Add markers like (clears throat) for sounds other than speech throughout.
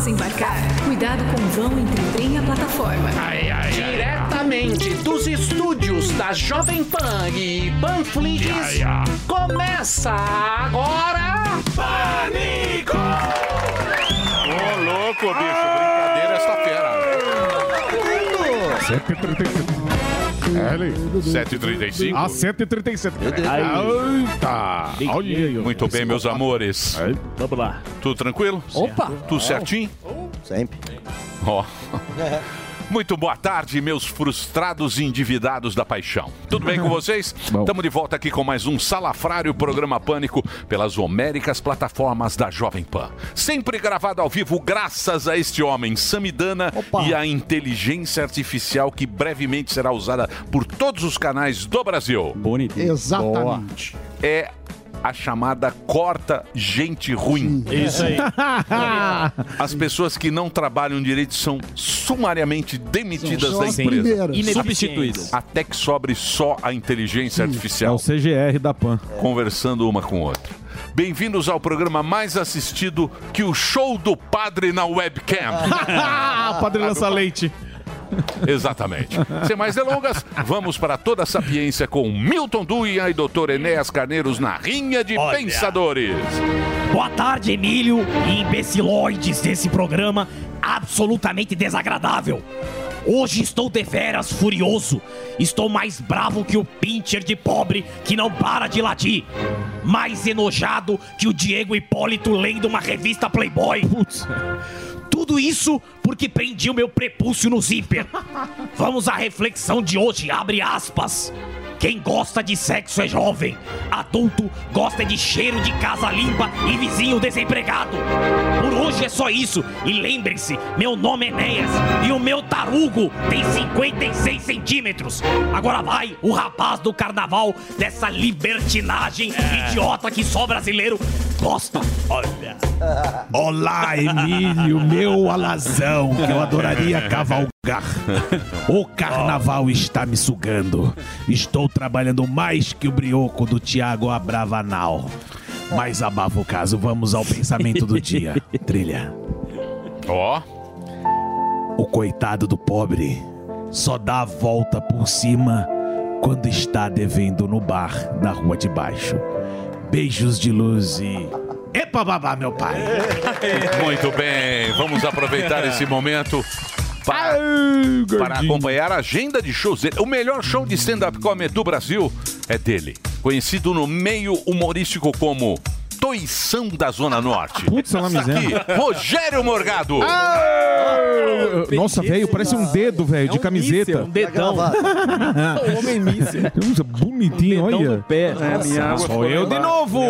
desembarcar, cuidado com o vão entre o trem e a plataforma. Diretamente dos estúdios da Jovem Pan e Panflix, começa agora... Pânico! Ô, louco, bicho. Brincadeira essa fera. 7h35. A 137. Eita! Olha. Muito bem, meus amores. Vamos lá. Tudo tranquilo? Opa. Tudo certinho? Sempre. Ó. Muito boa tarde, meus frustrados e endividados da paixão. Tudo bem com (laughs) vocês? Estamos de volta aqui com mais um Salafrário Programa Pânico pelas homéricas plataformas da Jovem Pan. Sempre gravado ao vivo graças a este homem, Samidana, e a inteligência artificial que brevemente será usada por todos os canais do Brasil. Bonito. Exatamente. É a chamada corta gente ruim. Isso aí. (laughs) As pessoas que não trabalham direito são sumariamente demitidas São da empresa. Substituídas. Até que sobre só a inteligência É artificial o CGR da PAN. conversando uma com outra. Bem-vindos ao programa mais assistido que o show do padre na webcam. (laughs) Ah, Padre Lança Leite. (laughs) Exatamente. Sem mais delongas, vamos para toda a sapiência com Milton Duia e Dr. Enéas Carneiros na Rinha de Olha. Pensadores. Boa tarde, Emílio e imbeciloides desse programa absolutamente desagradável. Hoje estou deveras furioso. Estou mais bravo que o pincher de pobre que não para de latir. Mais enojado que o Diego Hipólito lendo uma revista Playboy. (laughs) Tudo isso porque prendi o meu prepúcio no zíper. Vamos à reflexão de hoje, abre aspas. Quem gosta de sexo é jovem, adulto gosta de cheiro de casa limpa e vizinho desempregado. Por hoje é só isso. E lembrem-se, meu nome é Enéas e o meu tarugo tem 56 centímetros. Agora vai o rapaz do carnaval dessa libertinagem idiota que só brasileiro gosta. Olha. Olá, Emílio, meu alazão, que eu adoraria (laughs) cavalgar. O carnaval está me sugando. Estou trabalhando mais que o brioco do Tiago Abravanal. Mas abafa o caso, vamos ao pensamento do dia. (laughs) Trilha. Ó, O coitado do pobre só dá a volta por cima quando está devendo no bar da rua de baixo. Beijos de luz e. Epa babá, meu pai! muito bem. Vamos aproveitar esse momento para, para acompanhar a agenda de shows dele. O melhor show de stand-up comedy do Brasil é dele. Conhecido no meio humorístico como Toição da Zona Norte. Putz, é uma miséria. Aqui, Rogério Morgado. Nossa, velho, parece um dedo, velho, de camiseta. Um dedão. (laughs) Homem míssil. Bonitinho, olha. pé. Sou eu de novo.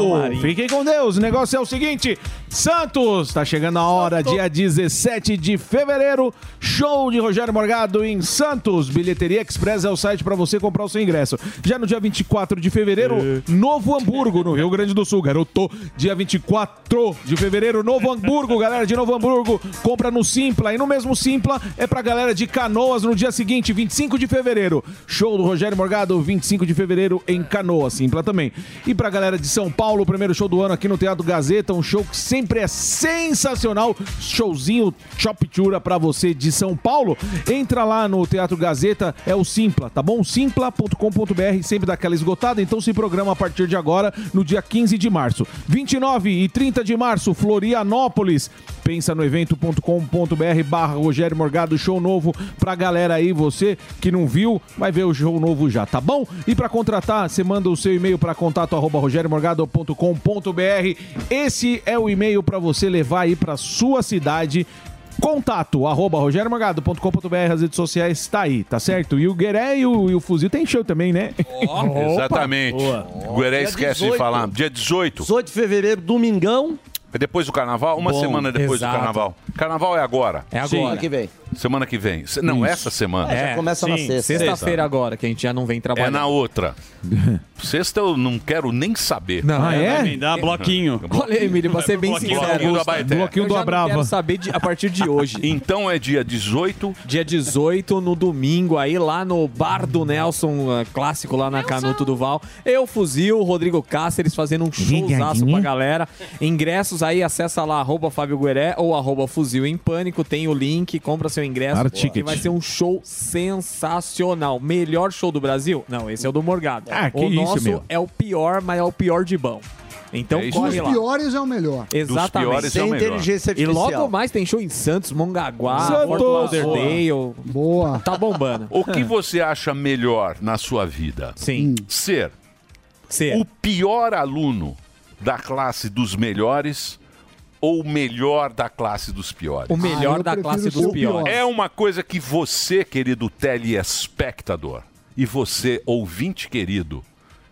Fiquem com Deus. O negócio é o seguinte: Santos, tá chegando a hora, dia 17 de fevereiro. Show de Rogério Morgado em Santos. Bilheteria Express é o site pra você comprar o seu ingresso. Já no dia 24 de fevereiro, Novo Hamburgo, no Rio Grande do Sul, garoto. Dia 24 de fevereiro, Novo Hamburgo, galera de Novo Hamburgo, compra no Simpla. E no mesmo Simpla é pra galera de Canoas no dia seguinte, 25 de fevereiro. Show do Rogério Morgado, 25 de fevereiro em Canoas, Simpla também. E pra galera de São Paulo, primeiro show do ano aqui no Teatro Gazeta, um show que sempre é sensacional. Showzinho Choptura pra você de São Paulo. Entra lá no Teatro Gazeta, é o Simpla, tá bom? Simpla.com.br, sempre dá aquela esgotada, então se programa a partir de agora, no dia 15 de março. 29 e 30 de março, Florianópolis. Pensa no evento.com.br barra Rogério Morgado, show novo pra galera aí, você que não viu, vai ver o show novo já, tá bom? E pra contratar, você manda o seu e-mail pra contato arroba rogeriomorgado.com.br. Esse é o e-mail pra você levar aí pra sua cidade Contato, arroba rogeriomorgado.com.br, as redes sociais tá aí, tá certo? E o Gueré e o, e o Fuzil tem show também, né? (laughs) Exatamente. O Gueré esquece de 18. falar. Dia 18. 18 de fevereiro, domingão. É depois do carnaval? Uma Bom, semana depois exato. do carnaval. Carnaval é agora. É Semana agora. que vem. Semana que vem. Se- Não, essa semana. já começa na sexta. Sexta-feira agora, que a gente já não vem É trabalhar. na outra. (laughs) Sexta eu não quero nem saber. Não, Ah, é? Me dá bloquinho. Olha, Emílio, vou ser bem Bloquinho sincero. Bloquinho do Abaeté. Bloquinho Eu do já não Abrava. quero saber de- a partir de hoje. (laughs) Então é dia 18. Dia 18, no domingo, aí lá no Bar do Nelson, eh, clássico lá na Canuto do Val. Eu, Fuzil, Rodrigo Cáceres fazendo um showzaço pra galera. Ingressos aí, acessa lá, arroba Fábio Gueré ou arroba Fuzil em Pânico. Tem o link, compra seu ingresso. Que vai ser um show sensacional. Melhor show do Brasil? Não, esse é o do Morgado. Ah, que o isso, nosso meu. é o pior, mas é o pior de bom. Então É corre Dos lá. piores é o melhor. Exatamente. piores é Sem o melhor. inteligência E artificial. logo mais tem show em Santos, Mongaguá, Santos! Fort Lauderdale. Boa. Tá bombando. O que você acha melhor na sua vida? Sim. Ser Ser. o pior aluno da classe dos melhores ou o melhor da classe dos piores? O melhor Ah, da classe dos piores. É uma coisa que você, querido telespectador, e você, ouvinte querido,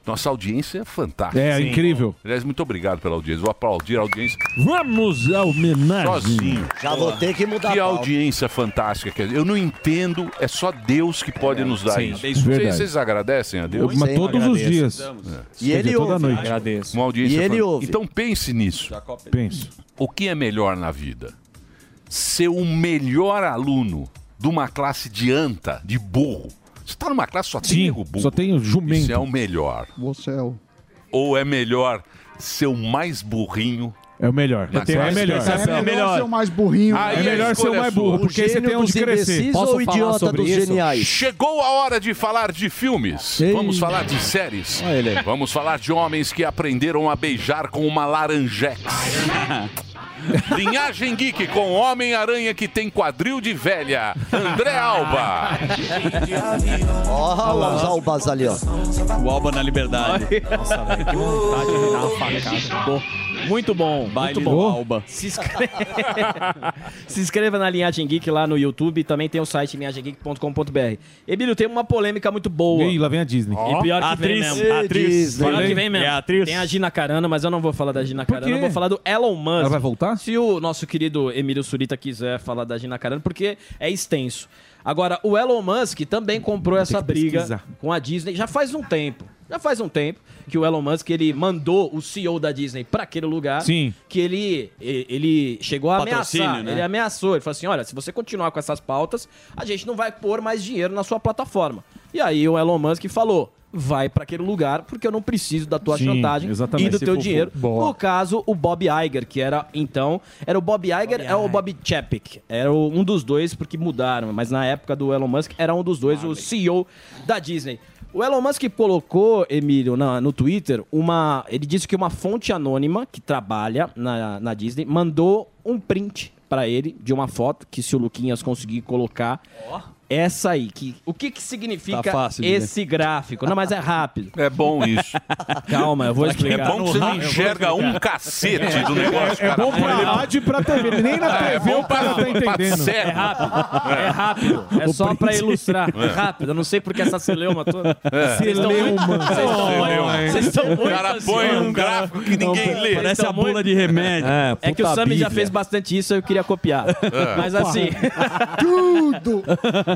nossa audiência é fantástica. É, incrível. Aliás, muito obrigado pela audiência. Vou aplaudir a audiência Vamos à homenagem. sozinho. Já vou ter que mudar Que a pauta. audiência fantástica. que é. Eu não entendo, é só Deus que pode nos dar sim, isso. é verdade. Vocês, vocês agradecem a Deus? Mas todos os agradeço. dias. E Quer ele dizer, toda ouve. noite. Agradeço. Uma audiência E ele fan- ouve. Então pense nisso. Penso. O que é melhor na vida? Ser o melhor aluno de uma classe de anta, de burro. Você está numa classe só tem Sim, nego burro. só tem o jumento. Isso é o melhor. Você é o... Ou é melhor ser o mais burrinho? É o melhor. Eu tenho é melhor. É melhor, ser o mais burrinho. Aí É melhor ser o mais é burro, porque aí você tem onde crescer. Posso ou idiota sobre dos isso? geniais? Chegou a hora de falar de filmes. Ei. Vamos falar de séries. Vamos falar de homens que aprenderam a beijar com uma laranjex. (laughs) Linhagem Geek com Homem-Aranha que tem quadril de velha. André Alba. Ó, os albas ali, ó. O Alba na liberdade. Nossa, velho, que vontade de dar uma facada. Muito bom, Baile muito bom. Alba. Se inscreva... (laughs) Se inscreva na Linhagem Geek lá no YouTube. Também tem o site linhagemgeek.com.br. Emílio, tem uma polêmica muito boa. E aí, lá vem a Disney. E pior que vem Atriz. mesmo. Atriz. Pior que vem mesmo. É a atriz. Tem a Gina Carano, mas eu não vou falar da Gina Carano. Eu vou falar do Elon Musk. Ela vai voltar? Se o nosso querido Emílio Surita quiser falar da Gina Carano, porque é extenso. Agora, o Elon Musk também comprou essa briga pesquisar. com a Disney já faz um tempo. Já faz um tempo que o Elon Musk ele mandou o CEO da Disney para aquele lugar. Sim. Que ele, ele chegou a Patrocínio, ameaçar. né? Ele ameaçou. Ele falou assim: olha, se você continuar com essas pautas, a gente não vai pôr mais dinheiro na sua plataforma. E aí o Elon Musk falou: vai para aquele lugar porque eu não preciso da tua Sim, chantagem exatamente. e do Esse teu dinheiro. Boa. No caso, o Bob Iger, que era então. Era o Bob Iger é o Bob Chapek. Era o- um dos dois, porque mudaram. Mas na época do Elon Musk, era um dos dois, o CEO da Disney. O Elon Musk colocou, Emílio, na- no Twitter, uma. Ele disse que uma fonte anônima que trabalha na, na Disney mandou um print pra ele de uma foto que se o Luquinhas conseguir colocar. Essa aí. Que, o que, que significa Tá fácil esse gráfico? Não, mas é rápido. É bom isso. Calma, eu vou É explicar. bom que você não enxerga um cacete do negócio. É cara. bom pra rádio e pra TV. Nem na É TV bom o cara tá pra entendendo. cérebro. É rápido. É rápido. É só pra ilustrar. É rápido. Eu não sei porque essa celeuma toda. Vocês estão muito- vocês estão muito- Vocês estão muito O cara põe um gráfico que ninguém lê. Parece a bula de remédio. É que o Sami já fez bastante isso, eu queria copiar. Mas assim, (laughs) Tudo!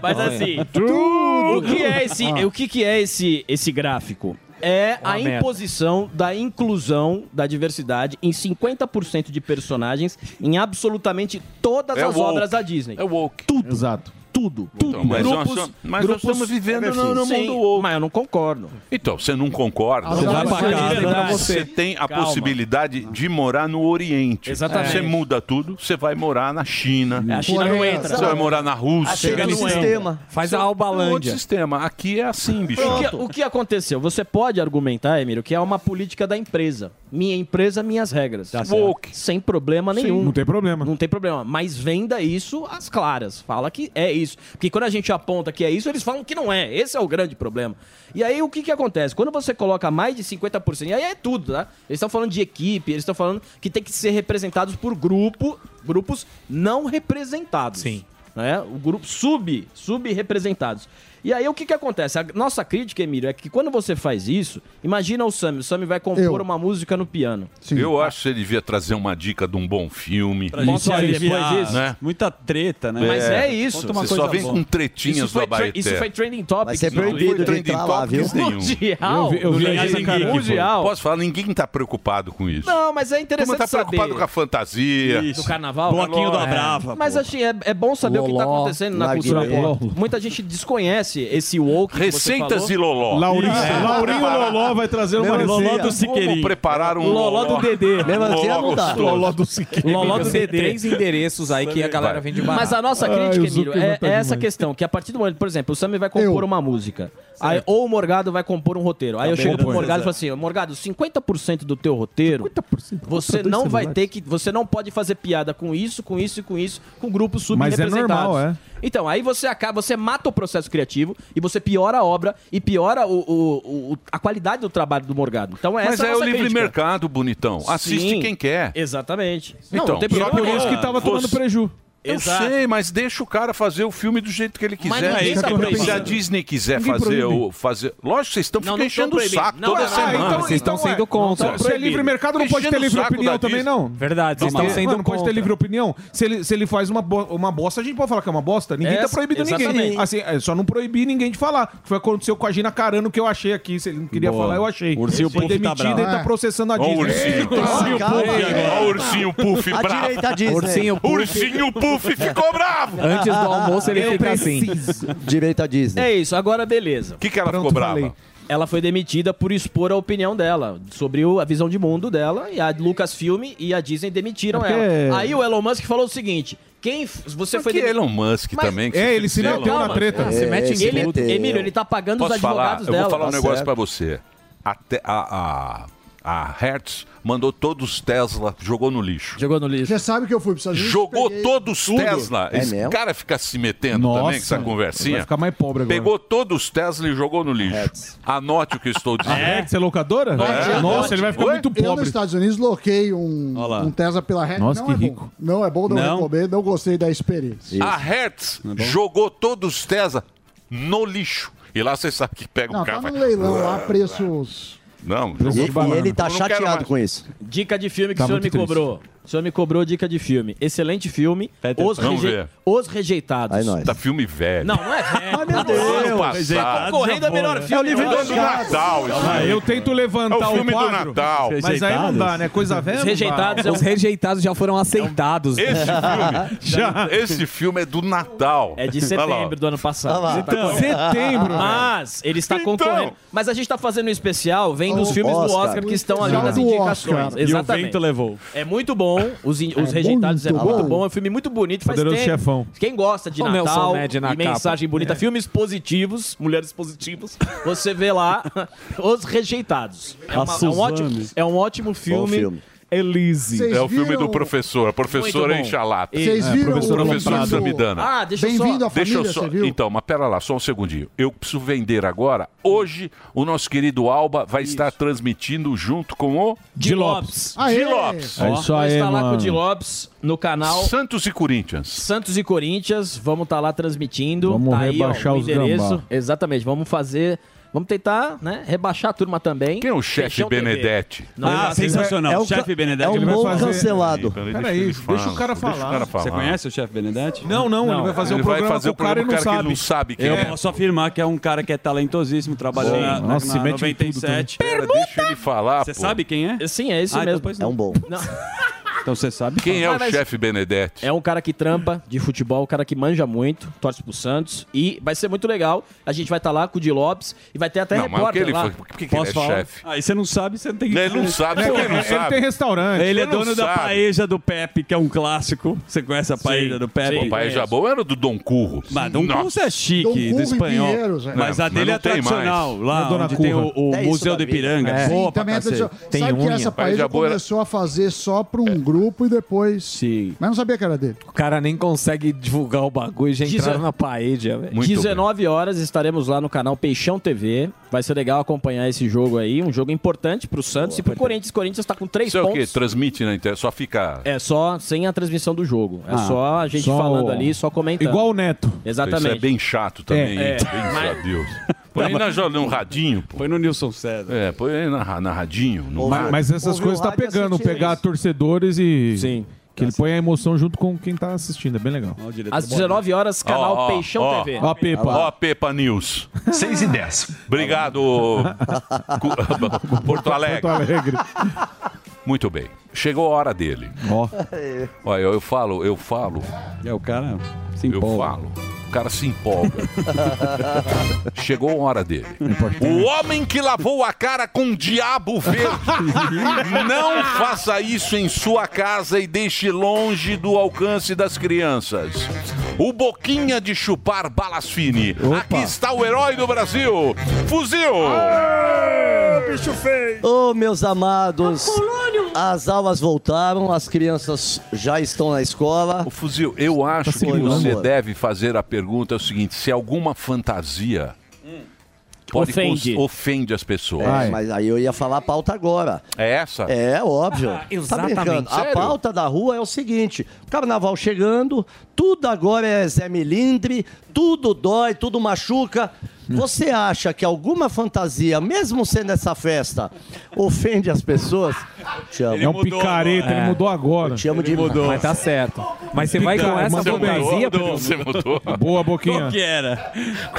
Mas assim, o que é esse, o que que é esse esse gráfico? É a merda. imposição da inclusão da diversidade em 50% de personagens em absolutamente todas É as woke. obras da Disney. É woke. Exato. Tudo, tudo. Então, mas nós grupos, somos- mas nós grupos estamos vivendo no- no Sim, mundo woke. Mas eu não concordo. Então, você não concorda? Você vai pra casa. Você tem a Calma. possibilidade de morar no Oriente. Exatamente. Você muda tudo, você vai morar na China. A China não entra. Você vai morar na Rússia. Chega no é. sistema. Faz a É um outro Albalândia. sistema. Aqui é assim, bicho. O que, o que aconteceu? Você pode argumentar, Emílio, que é uma política da empresa. Minha empresa, minhas regras. Woke. Sem problema nenhum. Não tem problema. Não tem problema. Mas venda isso às claras. Fala que é isso. Porque quando a gente aponta que é isso, eles falam que não é. Esse é o grande problema. E aí o que, que acontece? Quando você coloca mais de 50%, e aí é tudo, tá? Eles estão falando de equipe, eles estão falando que tem que ser representados por grupo, grupos não representados. Sim. Né? O grupo sub, sub-representados. E aí o que que acontece? A nossa crítica, Emílio, é que quando você faz isso, imagina o Sami, o Sami vai compor Eu. uma música no piano. Eu acho que você devia trazer uma dica de um bom filme. Pra gente depois disso. né? Muita treta, né? Mas é isso. Você coisa só vem boa. com tretinhas Isso do Abaeté. isso foi trending topic. Vai ser Não proibido de entrar lá, viu? Mundial. Eu vi- eu vi aqui, Mundial. Posso falar? Ninguém tá preocupado com isso. Não, mas é interessante tá saber. preocupado com a fantasia. Do carnaval? Bloquinho do É. Abrava, Mas assim, é, é bom saber o que tá acontecendo na cultura pop. Muita gente desconhece esse woke que você Receitas falou. e loló. Laurinho, É. Laurinho Loló vai trazer uma Meu receita. Deus. Como preparar um Loló do Dedê. Mesmo assim, Loló não dá. Loló do Siqueira. Loló do Tem Dedê. três endereços aí que a galera Vai. vende barato. Mas a nossa crítica, Emílio, é, tá é essa questão, que a partir do momento, por exemplo, o Sammy vai compor Eu. uma música, aí, ou o Morgado vai compor um roteiro. Aí eu chego pro bom, Morgado e falo assim, Morgado, 50% do teu roteiro, você não vai ter que, você não pode fazer piada com isso, com isso e com isso, com grupos Mas é subrepresentados. normal, é. Então, aí você acaba, você mata o processo criativo e você piora a obra e piora o, o- o- a qualidade do trabalho do Morgado. Então, essa Mas é a é o livre crítica. mercado, bonitão. Assiste Sim. quem quer. Exatamente. Então, não, não tem só Por isso que tava tomando Você- preju. Eu Exato. sei, mas deixa o cara fazer o filme do jeito que ele Mas quiser. ninguém tá Se a proibindo. Disney quiser Ninguém fazer proíbe. o. Fazer... Lógico, vocês estão Não, ficando não enchendo o proibindo. saco Não, toda não, não, semana. então- Vocês estão então é. sendo contra. Se é livre mercado, não pode ter livre opinião também, não. Verdade, vocês estão sendo não pode ter livre opinião. Se ele, se ele faz uma, bo- uma bosta, a gente pode falar que é uma bosta. Ninguém Essa- tá proibindo ninguém. exatamente. Assim, é só não proibir ninguém de falar. Foi o que aconteceu com a Gina Carano, que eu achei aqui. Se ele não queria Boa. falar, eu achei. Ursinho Foi Puff tá demitido e tá É. processando a Disney. ursinho. O ursinho Puff bravo. Ursinho Puff. Ficou bravo. Antes do almoço ele fica assim. Direita Disney. É isso, agora beleza. O que, que ela Pronto, ficou brava? falei. Ela foi demitida por expor a opinião dela sobre o- a visão de mundo dela e a Lucasfilm e a Disney demitiram É porque- ela. Aí o Elon Musk falou o seguinte: quem f- você Mas foi que demitido? Elon Musk Mas- também. que É, ele se fizer, meteu Elon na Musk. treta. É, Se mete em se Ele, meteu. Emílio, ele tá pagando Posso os falar? advogados Eu dela. vou falar um tá negócio certo. pra você. Até a, a, a Hertz mandou todos os Tesla, jogou no lixo. Jogou no lixo. Você sabe que eu fui para Estados Unidos. Jogou todos os tudo. Tesla. É Esse mesmo? cara fica se metendo Nossa, também com essa Vai conversinha. ficar mais pobre agora. Pegou todos os Tesla e jogou no lixo. Hertz. Anote o que eu estou dizendo. É, você é locadora? É. Nossa, ele vai ficar Oi? muito Eu nos pobre. Estados Unidos loquei um, um Tesla pela rede. Nossa, não que é rico. bom. Não é bom, não, Não? recomendo, não gostei da experiência. A Hertz jogou todos os Tesla no lixo. E lá você sabe que pega Não, um cara. tá no vai- leilão lá, preços. Não, E, jogou- e ele tá chateado com isso. Dica de filme que Tá o senhor me triste. cobrou. O senhor me cobrou dica de filme. Excelente filme. Os. Vamos reje- ver. Os Rejeitados. Aí nós. Tá filme velho. Não, não é velho. Ai, meu Ano Deus. passado. Concorrendo é melhor filme. livro do É acho. do Natal. isso Ah, eu tento levantar É o filme o do quadro. Natal. Mas aí não dá, né? Coisa velha. Os. Rejeitados Os rejeitados já foram aceitados. Esse filme, (laughs) Já. esse filme é do Natal. É de setembro do ano passado. Tá Então, setembro. Mas ele está Então. concorrendo. Mas a gente está fazendo um especial, vem dos O filmes do Oscar. Que estão ali nas do indicações. Oscar. E o Exatamente. vento levou. É muito bom. Os, in- os É Rejeitados é muito bom. bom. É um filme muito bonito. Faz Poderoso tempo. Chefão. Quem gosta de O Nelson Natal Ned e na capa. mensagem bonita, filmes positivos, mulheres positivas, você vê lá (laughs) Os Rejeitados. É, uma- é um, ótimo, é um ótimo filme. filme. Elise. É o filme viram- do professor. A professora Muito bom. enche a lata. Vocês É, viram professor o Professor Samidana. Ah, deixa eu só... Bem-vindo à Deixa família, eu só. Então, mas pera lá, só um segundinho. Eu preciso vender agora. Hoje, o nosso querido Alba vai estar transmitindo junto com o Di Lopes. Di Lopes. É isso Vai aí, estar lá com o. Di Lopes no canal Santos e Corinthians. Santos e Corinthians. Vamos estar lá transmitindo. Vamos tá aí, ó, rebaixar o os endereço. gambá. Exatamente. Vamos fazer. Vamos tentar, né? Rebaixar a turma também. Quem é o chefe. Benedetti? Não, Ah, não, sensacional. É um chefe Benedetti. é um bom fazer- cancelado. Peraí, ele deixa o falar. cara Deixa o falar. cara Você falar. conhece o chefe Benedetti? Não, não, ele vai fazer Ele um vai programa fazer com o o cara e programa não com o cara que ele sabe. não sabe quem Eu é. posso afirmar que é um cara que é talentosíssimo, trabalhou na, na, Nossa, na mete em tudo 97. Pera, deixa ele falar, Você pô. sabe quem é? Sim, é esse Ah, então mesmo. É um bom. (laughs) Então você sabe? Quem é o vai. chefe Benedetti? É um cara que trampa de futebol, um cara que manja muito, torce pro Santos. E vai ser muito legal. A gente vai estar lá com o Di Lopes e vai ter até Não, mas o que repórter ele lá. foi? Por que, que ele é falar? chefe? Aí você não sabe, você não tem que... Ele não sabe, É, que ele não ele tem sabe? restaurante. Ele é não dono da sabe. paeja do Pepe, que é um clássico. Você conhece a paeja do Pepe? O pai Jabô era do Dom Curro. Mas Dom. Curso é chique, Dom do Curro espanhol. Pinheiros, é. Mas a dele mas é tradicional, lá é onde tem o, o É Museu do. Ipiranga. É. Boa Sim, também é tradicional. Sabe que essa era- começou a fazer só para um É, grupo e depois. Sim. Mas não sabia que era dele. O cara nem consegue divulgar o bagulho e já entraram Dezen- na parede, velho. 19 horas estaremos lá no canal Peixão TV. Vai ser legal acompanhar esse jogo aí. Um jogo importante pro Santos e pro Corinthians. Corinthians tá com três Isso é o quê? pontos. Transmite na internet, só fica... É só sem a transmissão do jogo. É Ah, só a gente só falando o- ali, só comentando. Igual o Neto. Exatamente. Isso é bem chato também, É, hein? é. Bem Mas- a Deus. (laughs) Põe aí na, no radinho, pô. Põe no Nilson César. É, põe aí na, na radinho. No Mas, mas essas coisas tá pegando, pegar torcedores e. Sim. Que ele põe a emoção junto com quem tá assistindo. É bem legal. Às 19 horas, canal Ó, ó, Peixão ó. TV. Ó a Pepa. Ó a Pepa News. 6 e 10. Obrigado, (laughs) Porto Alegre. Porto Alegre. Muito bem. Chegou a hora dele. Ó. Olha, eu, eu falo, eu falo. É, o cara se Eu empolga. falo. Cara se empolga. (laughs) Chegou a hora dele. O homem que lavou a cara com diabo verde. (laughs) Não faça isso em sua casa e deixe longe do alcance das crianças. O Boquinha de chupar balas fine. Aqui está o herói do Brasil. Fuzil! Bicho feio! Ô, meus amados, as aulas voltaram, as crianças já estão na escola. O Fuzil, eu acho que você amor. deve fazer a pergunta é o seguinte: se alguma fantasia pode Ofende. ofende as pessoas. É, mas aí eu ia falar a pauta agora. É essa? É, óbvio. Ah, Tá exatamente. brincando? A pauta da rua é o seguinte: carnaval chegando, tudo agora é Zé Melindre, tudo dói, tudo machuca. Você acha que alguma fantasia, mesmo sendo essa festa, ofende as pessoas? Te amo. É um picareta, ele mudou agora. Eu te amo demais. Mas tá certo. Mas você vai com essa fantasia, Mudou, você mudou. Boa, Boquinha. Qual que era?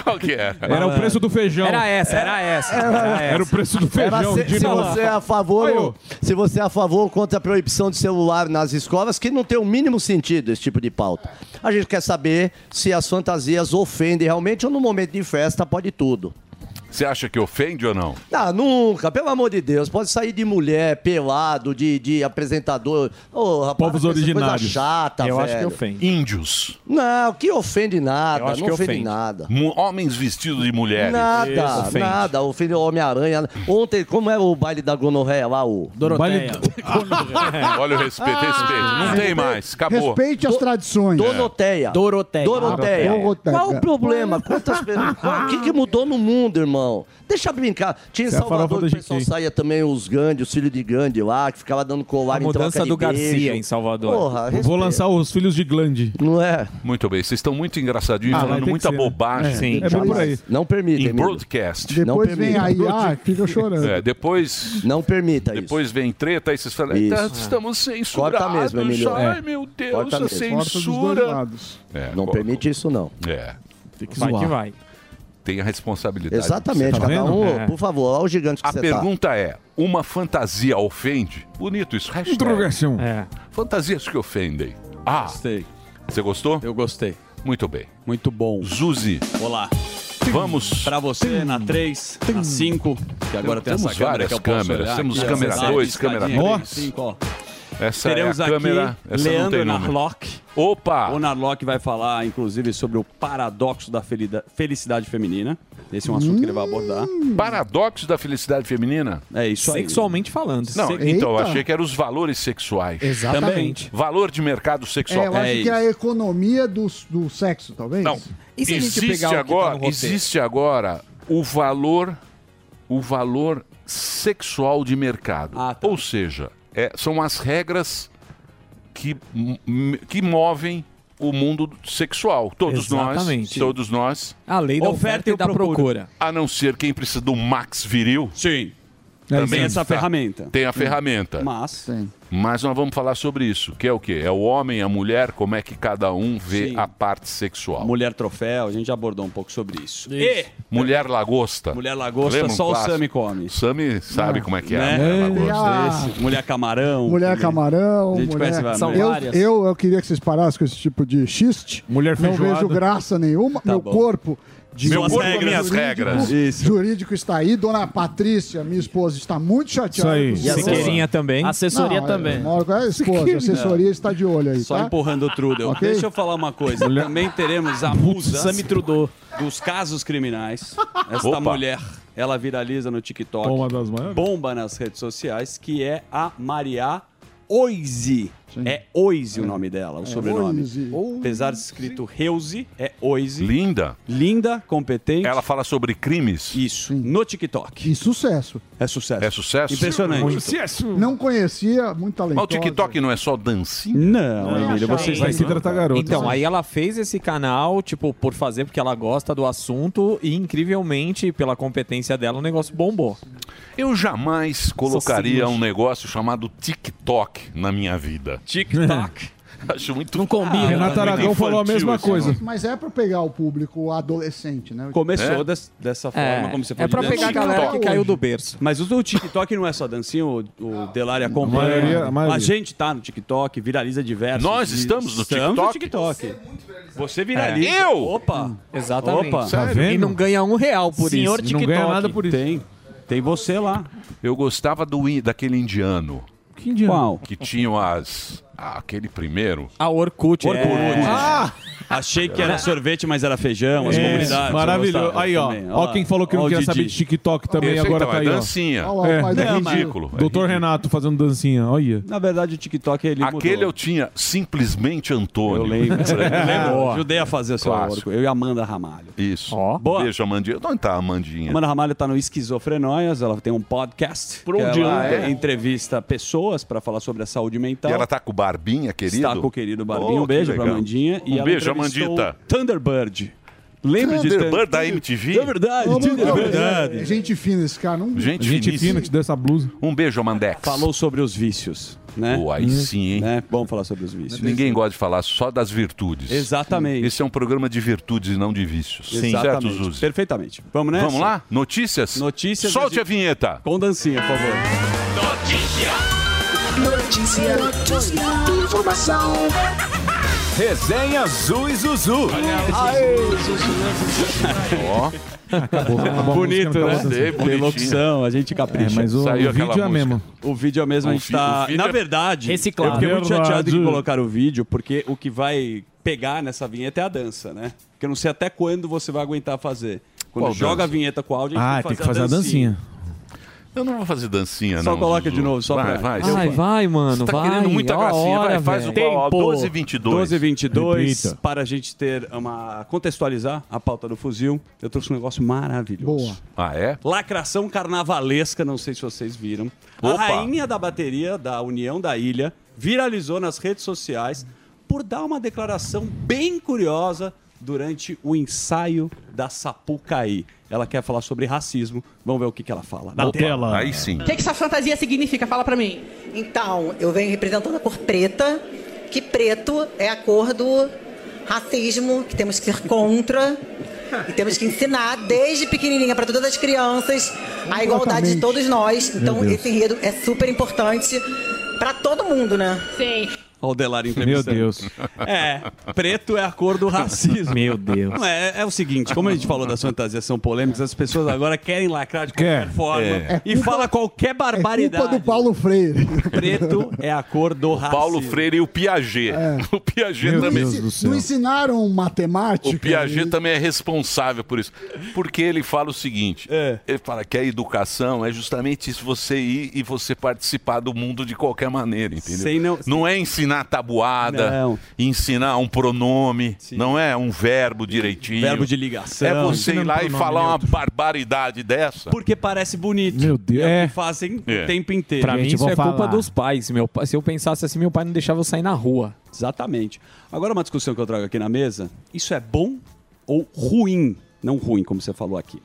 Qual que era? Era o preço do feijão. Era essa, era essa. Era, essa. Era o preço do Era feijão. se, de se novo. você é a favor, Oi, ou- se você é a favor ou contra a proibição de celular nas escolas, que não tem o mínimo sentido esse tipo de pauta. A gente quer saber se as fantasias ofendem realmente ou no momento de festa pode tudo. Você acha que ofende ou não? Ah, nunca, pelo amor de Deus. Pode sair de mulher, pelado, de, de apresentador. Ô, rapaz, Povos originários. Coisa chata, Eu velho. acho que ofende. Índios. Não, que ofende nada. Eu acho não que ofende, ofende. nada. Mu- Homens vestidos de mulheres. Nada, Isso, ofende. nada. Ofende o Homem-Aranha. Ontem, como era o baile da gonorreia lá, o... Doroteia. (laughs) (laughs) Olha o respeito, respeito. Não tem mais, acabou. Respeite as tradições. Doroteia. Doroteia. Doroteia. Doroteia. Qual o problema? Quantas pessoas... O que, que mudou no mundo, irmão? Deixa eu brincar. Tinha em Isso é a Salvador que o pessoal GK. saía também os Gandhi, os filhos de Gandhi lá, que ficava dando colar A em mudança troca de do Garcia beijo. em Salvador. Porra. Vou lançar os filhos de Glande. Não é? Muito bem, vocês estão muito engraçadinhos, Ah, vai falando ter muita ser, né? bobagem É, Sim. é bem por aí. Não permita, em Emílio. broadcast. Não Depois vem permite. aí, ah, fica chorando. É, depois, Não permita depois vem treta, aí vocês falam, Isso. "Eita, estamos censurados. Corta mesmo, Emílio. Ai, É. meu Deus, Corta a mesmo. Corta dos dois censura. lados. É, isso. Não co- permite isso, não. É, Tem que Vai zoar. que vai. Tem a responsabilidade. Exatamente. Tá Cada um, É. por favor, olha o gigante que A você pergunta é, uma fantasia ofende? Bonito isso, hashtag. Interrogação. É. Fantasias que ofendem. Ah, Gostei. você gostou? Eu gostei. Muito bem. Muito bom. Zuzi, Olá. vamos... Pra você, na 3, na 5, que agora tem Temos essa câmera várias câmeras. Temos câmera essa dois, piscadinha câmera aqui, três. cinco, ó. Essa Teremos é a câmera, aqui essa Leandro. Narlock. Opa! O Narlock vai falar, inclusive, sobre o paradoxo da felicidade feminina. Esse é um assunto que ele vai abordar. Paradoxo da felicidade feminina? É isso aí. Sexualmente falando. Não, Eita. então, eu achei que eram os valores sexuais. Exatamente. Valor de mercado É, sexual. eu acho É que é a economia do, do sexo, talvez. Não, E se a gente existe pegar o que tá agora, roteiro? existe agora o valor, o valor sexual de mercado. Ah, tá. Ou seja, é, são as regras que, que movem o mundo sexual. Todos Exatamente. nós, todos nós, A lei da oferta, e da procura. a não ser quem precisa do max viril, Sim. É Também Tem essa tá. ferramenta. tem a ferramenta. Mas, Sim. Mas nós vamos falar sobre isso, que é o quê? É o homem, a mulher, como é que cada um vê Sim. a parte sexual. mulher troféu, a gente já abordou um pouco sobre isso. E Mulher lagosta. mulher lagosta, Lembra um só o clássico? Sami come. Sami sabe como é que é. Né? a mulher lagosta. a Esse, mulher camarão. mulher camarão, A gente conhece mulher... várias. São Eu, eu, eu queria que vocês parassem com esse tipo de xiste. Mulher Não feijoada. vejo graça nenhuma. Meu bom. corpo... De Meu corpo, regras. minhas regras. Isso. Jurídico está aí. Dona Patrícia, minha esposa, está muito chateada. Isso aí. E a. Siqueirinha também. Assessoria Não, também. É, é a esposa, a assessoria está de olho aí, Só tá? empurrando o Trudel. Ok. Deixa eu falar uma coisa. Também teremos a musa Sami Trudeau. dos casos criminais. (laughs) Esta Opa. mulher, ela viraliza no TikTok. Maiores. Bomba nas redes sociais, que é a Maria Oise. É Oise o nome dela, o sobrenome. Oise. Apesar de escrito Reuse, é Oise. Linda. Linda, competente. Ela fala sobre crimes. Isso, no TikTok. E sucesso. É sucesso. É sucesso? Impressionante. Não conhecia, muito Mas talentosa. o TikTok não é só dancinha? Não, Emílio, você Vai se tratar garoto. Então, aí ela fez esse canal, tipo, por fazer, porque ela gosta do assunto e, incrivelmente, pela competência dela, o negócio bombou. Eu jamais colocaria um negócio chamado TikTok na minha vida. TikTok. (laughs) Acho muito. Não combina. Renato Aragão falou a mesma coisa. Mas é pra pegar o público adolescente, né? Começou É? des- dessa forma, É, como você é falou. pra de pegar a galera que caiu do berço. Mas o TikTok não é só dancinha, o, o Delari acompanha. maioria- a maioria. gente tá no TikTok, viraliza diversos. Nós estamos no Estamos no TikTok? TikTok. Você viraliza. É. Eu? Opa! Exatamente. Opa! Tá vendo? E não ganha um real por Senhor isso. Não ganha TikTok. nada por isso. Tem. Tem você lá. Eu gostava do daquele indiano Que indiano. Qual? que tinham as. Ah, aquele primeiro. A Orkut. Orkut. É... Ah, Achei que era sorvete, mas era feijão, as comunidades. eu maravilhoso. Aí, ó. Ó, quem falou que não queria Didi. saber de TikTok também, Esse agora tá é aí, ó. dancinha. Olha lá, É. o pai da Não, Didi. mas- Ridículo. é Doutor Renato fazendo dancinha, olha. Na verdade, o TikTok ele Aquele mudou. eu tinha simplesmente Antônio. Eu lembro. Eu lembro. Ajudei a fazer o seu Clássico. Orco. Eu e a Amanda Ramalho. Isso. Ó. Boa. Beijo, Amandinha. Onde tá a Amandinha? Amanda Ramalho tá no Esquizofrenóias, ela tem um podcast. Por que onde ela anda? entrevista pessoas para falar sobre a saúde mental. E ela tá com o Barbinha, querido? Está com o querido Barbinho. Oh, um beijo que pra. E Um ela beijo, Amandita. Thunderbird. Lembra de Thunderbird da MTV? É verdade, é verdade. Gente fina esse cara. Não... Gente, Gente fina, te deu essa blusa. Um beijo, Amandex. Falou sobre os vícios, né? Pô, aí sim, hein? Né? Vamos falar sobre os vícios. Ninguém gosta de falar só das virtudes. Exatamente. Esse é um programa de virtudes e não de vícios. Certo, Exatamente. Zuzi? Perfeitamente. Vamos nessa? Vamos lá? Notícias? Notícias. Solte a vinheta. Com dancinha, por favor. Notícia, notícia, informação. Resenha Zu e Zuzu. (laughs) Ó. Acabou, acabou a Bonito, né? Tem locução, a gente É, capricha. mas o, Saiu o vídeo é música. mesmo. O vídeo é mesmo, a gente tá... Na é- verdade, Reciclado. eu fiquei muito chateado de colocar o vídeo, porque o que vai pegar nessa vinheta é a dança, né? Porque eu não sei até quando você vai aguentar fazer. Quando Qual joga dança? a vinheta com áudio, a gente Ah, tem que fazer a dancinha. Eu não vou fazer dancinha, Só não. coloca Zuzu. de novo, só vai, pra- vai. Ai, vai, mano. Você tá vai. querendo muita gracinha. hora, vai, faz o Tempo. 12 e 22. 12 e 22, Repita. para a gente ter uma... contextualizar a pauta do fuzil, eu trouxe um negócio maravilhoso. Boa. Ah, é? Lacração carnavalesca, não sei se vocês viram. Opa. A rainha da bateria da União da Ilha viralizou nas redes sociais por dar uma declaração bem curiosa durante o ensaio da Sapucaí. Ela quer falar sobre racismo. Vamos ver o que, que ela fala. Na tela. Aí sim. O que, que essa fantasia significa? Fala pra mim. Então, eu venho representando a cor preta, que preto é a cor do racismo, que temos que ser contra. E temos que ensinar desde pequenininha para todas as crianças a igualdade de todos nós. Então, esse enredo é super importante para todo mundo, né? Sim. Olha o Delari entrevistando. Meu Deus. É, preto é a cor do racismo. Meu Deus. Não, é, é o seguinte, como a gente falou das fantasias são polêmicas, as pessoas agora querem lacrar de qualquer Quer. forma É. e fala qualquer É barbaridade. culpa do Paulo Freire. Preto é a cor do racismo. Paulo Freire e o Piaget. O Piaget Meu também. Deus do céu. Não ensinaram matemática? O Piaget e- também é responsável por isso. Porque ele fala o seguinte: É. ele fala que a educação é justamente isso, você ir e você participar do mundo de qualquer maneira, entendeu? Sem não- é ensinar tabuada, Não. ensinar um pronome, não é um verbo direitinho. Verbo de ligação. É você ir lá e falar uma neutro. barbaridade dessa. Porque parece bonito. Meu Deus. É o É. que fazem É. o tempo inteiro. Pra mim, isso vou é culpa falar. dos pais. Meu, pai- se eu pensasse assim, meu pai não deixava eu sair na rua. Exatamente. Agora, uma discussão que eu trago aqui na mesa: isso é bom ou ruim? Não ruim, como você falou aqui.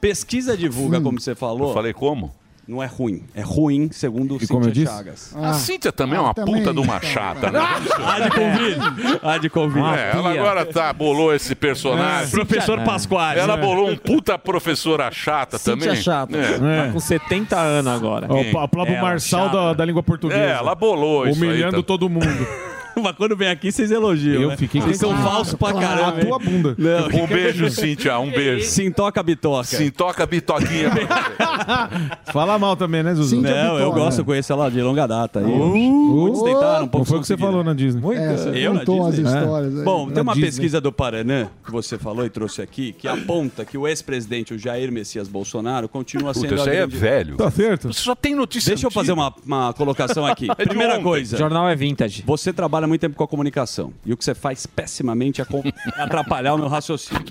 Pesquisa divulga, como você falou. Eu falei como? Não é ruim. É ruim, segundo o E Cíntia disse? Chagas. a Cíntia também é uma também. puta de uma chata, né? (laughs) Há de convite. Há de convite. É, ela agora tá, bolou esse personagem. Professor Pasquale. Ela bolou um puta professora chata Cíntia também. chata. É. Tá com 70 anos agora. O Pablo Ela, Marçal da, da língua portuguesa. É, ela bolou isso aí Humilhando tá- todo mundo. (laughs) (laughs) Mas quando vem aqui, vocês elogiam. Eu né? fiquei Vocês são falsos pra caramba. A tua bunda. Não. Um beijo, Cíntia, um beijo. Sintoca bitoca. Sintoca bitoquinha. (laughs) Fala mal também, né, Zuzu? Não, eu gosto, eu conheço ela de longa data. aí. Muitos tentaram, um pouco Não foi o que você falou na Disney. É, você Eu na Disney? histórias aí. Bom, tem uma Disney. pesquisa do Paranã que você falou e trouxe aqui que aponta que o ex-presidente, o Jair Messias Bolsonaro, continua Puta, sendo. isso a aí é grande- velho. Tá certo. Você só tem notícia Deixa eu fazer uma, uma colocação aqui. (laughs) É Primeira coisa. O jornal é vintage. Você trabalha muito tempo com a comunicação. E o que você faz pessimamente é, com- é (laughs) atrapalhar o meu raciocínio.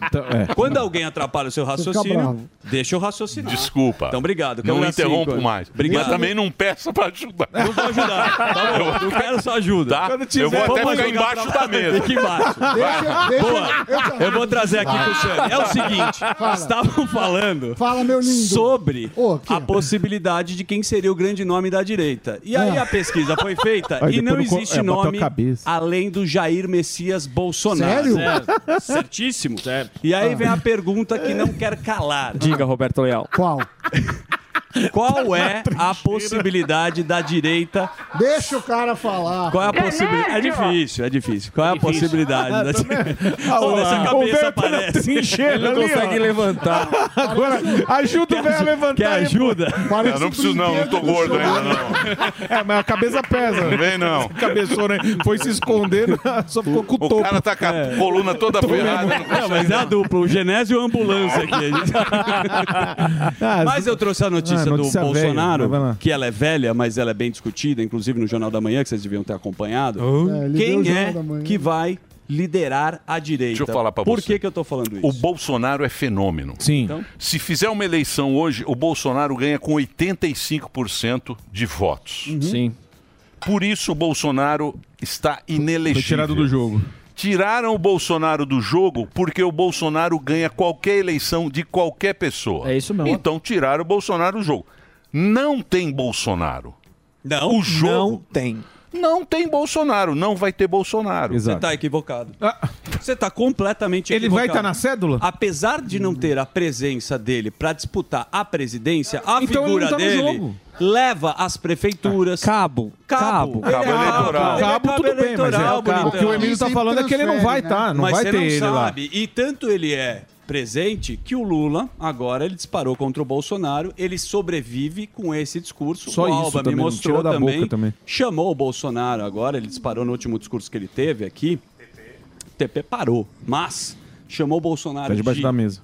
é. Quando alguém atrapalha o seu raciocínio, deixa eu raciocinar. Desculpa. Então, obrigado. Não interrompo cinco. mais. Obrigado. Mas também não peça pra ajudar. Não vou ajudar. (laughs) Tá bom? Eu quero sua ajuda. Tá? Eu vou até ficar embaixo da mesa. Fica embaixo. Deixa, deixa Boa. eu, vou trazer aqui pro Xande. É o seguinte, Fala. estavam falando Fala, meu lindo. sobre aqui, a possibilidade de quem seria o grande nome da direita. E aí Ah. a pesquisa foi feita Aí e não existe é, nome cabeça. além do Jair Messias Bolsonaro. Sério? Certo. (laughs) Certíssimo. E aí vem a pergunta que não quer calar. Diga, Roberto Leal. Qual? (laughs) Qual é a possibilidade da direita Deixa o cara falar. Qual é a possibilidade? É difícil, é difícil. Qual é a possibilidade da direita? Ah, Olha, essa o cabeça Beto tá parece. trincheira Ele não consegue levantar. Agora, ajuda o velho a levantar. Quer ajuda? Parece Eu não preciso não, não tô gordo ainda não. É, mas a cabeça pesa. Não vem não. (laughs) Essa Cabeçona aí foi se escondendo, (laughs) só ficou com o O topo. cara tá com a coluna toda ferrada. Não, mas é a dupla, o Genésio e a ambulância aqui. Ah, (laughs) Mas eu trouxe a notícia, Ah, notícia do velha, Bolsonaro, lá. que ela é velha, mas ela é bem discutida, inclusive no Jornal da Manhã, que vocês deviam ter acompanhado. É, ele deu Quem é que vai liderar a direita? Deixa eu falar pra Por você. que, que eu tô falando isso? O Bolsonaro é fenômeno. Sim. Então, Se fizer uma eleição hoje, o Bolsonaro ganha com 85% de votos. Sim. Por isso o Bolsonaro está inelegível. Foi tirado do jogo. Tiraram o Bolsonaro do jogo porque o Bolsonaro ganha qualquer eleição de qualquer pessoa. É isso mesmo. Então tiraram o Bolsonaro do jogo. Não tem Bolsonaro. não, O jogo Não tem. Não tem Bolsonaro, não vai ter Bolsonaro. você Exato. tá equivocado. Ah, Você tá completamente ele equivocado. vai estar na cédula? Apesar de não ter a presença dele para disputar a presidência, a Então ele figura tá dele leva as prefeituras. Cabo. Cabo. Ele é Cabo eleitoral. Ele é Cabo, tudo bem, mas é, eleitoral, o que o. Emílio tá Sempre falando é que ele não vai né? estar, não Mas vai você ter não ele lá. sabe. E tanto ele é presente que o Lula, agora, ele disparou contra o Bolsonaro. Ele sobrevive com esse discurso. Só o isso Alba também, me não mostrou também, boca também. Chamou o Bolsonaro agora, ele disparou no último discurso que ele teve aqui. TP parou, mas chamou o Bolsonaro Tá debaixo de da mesa.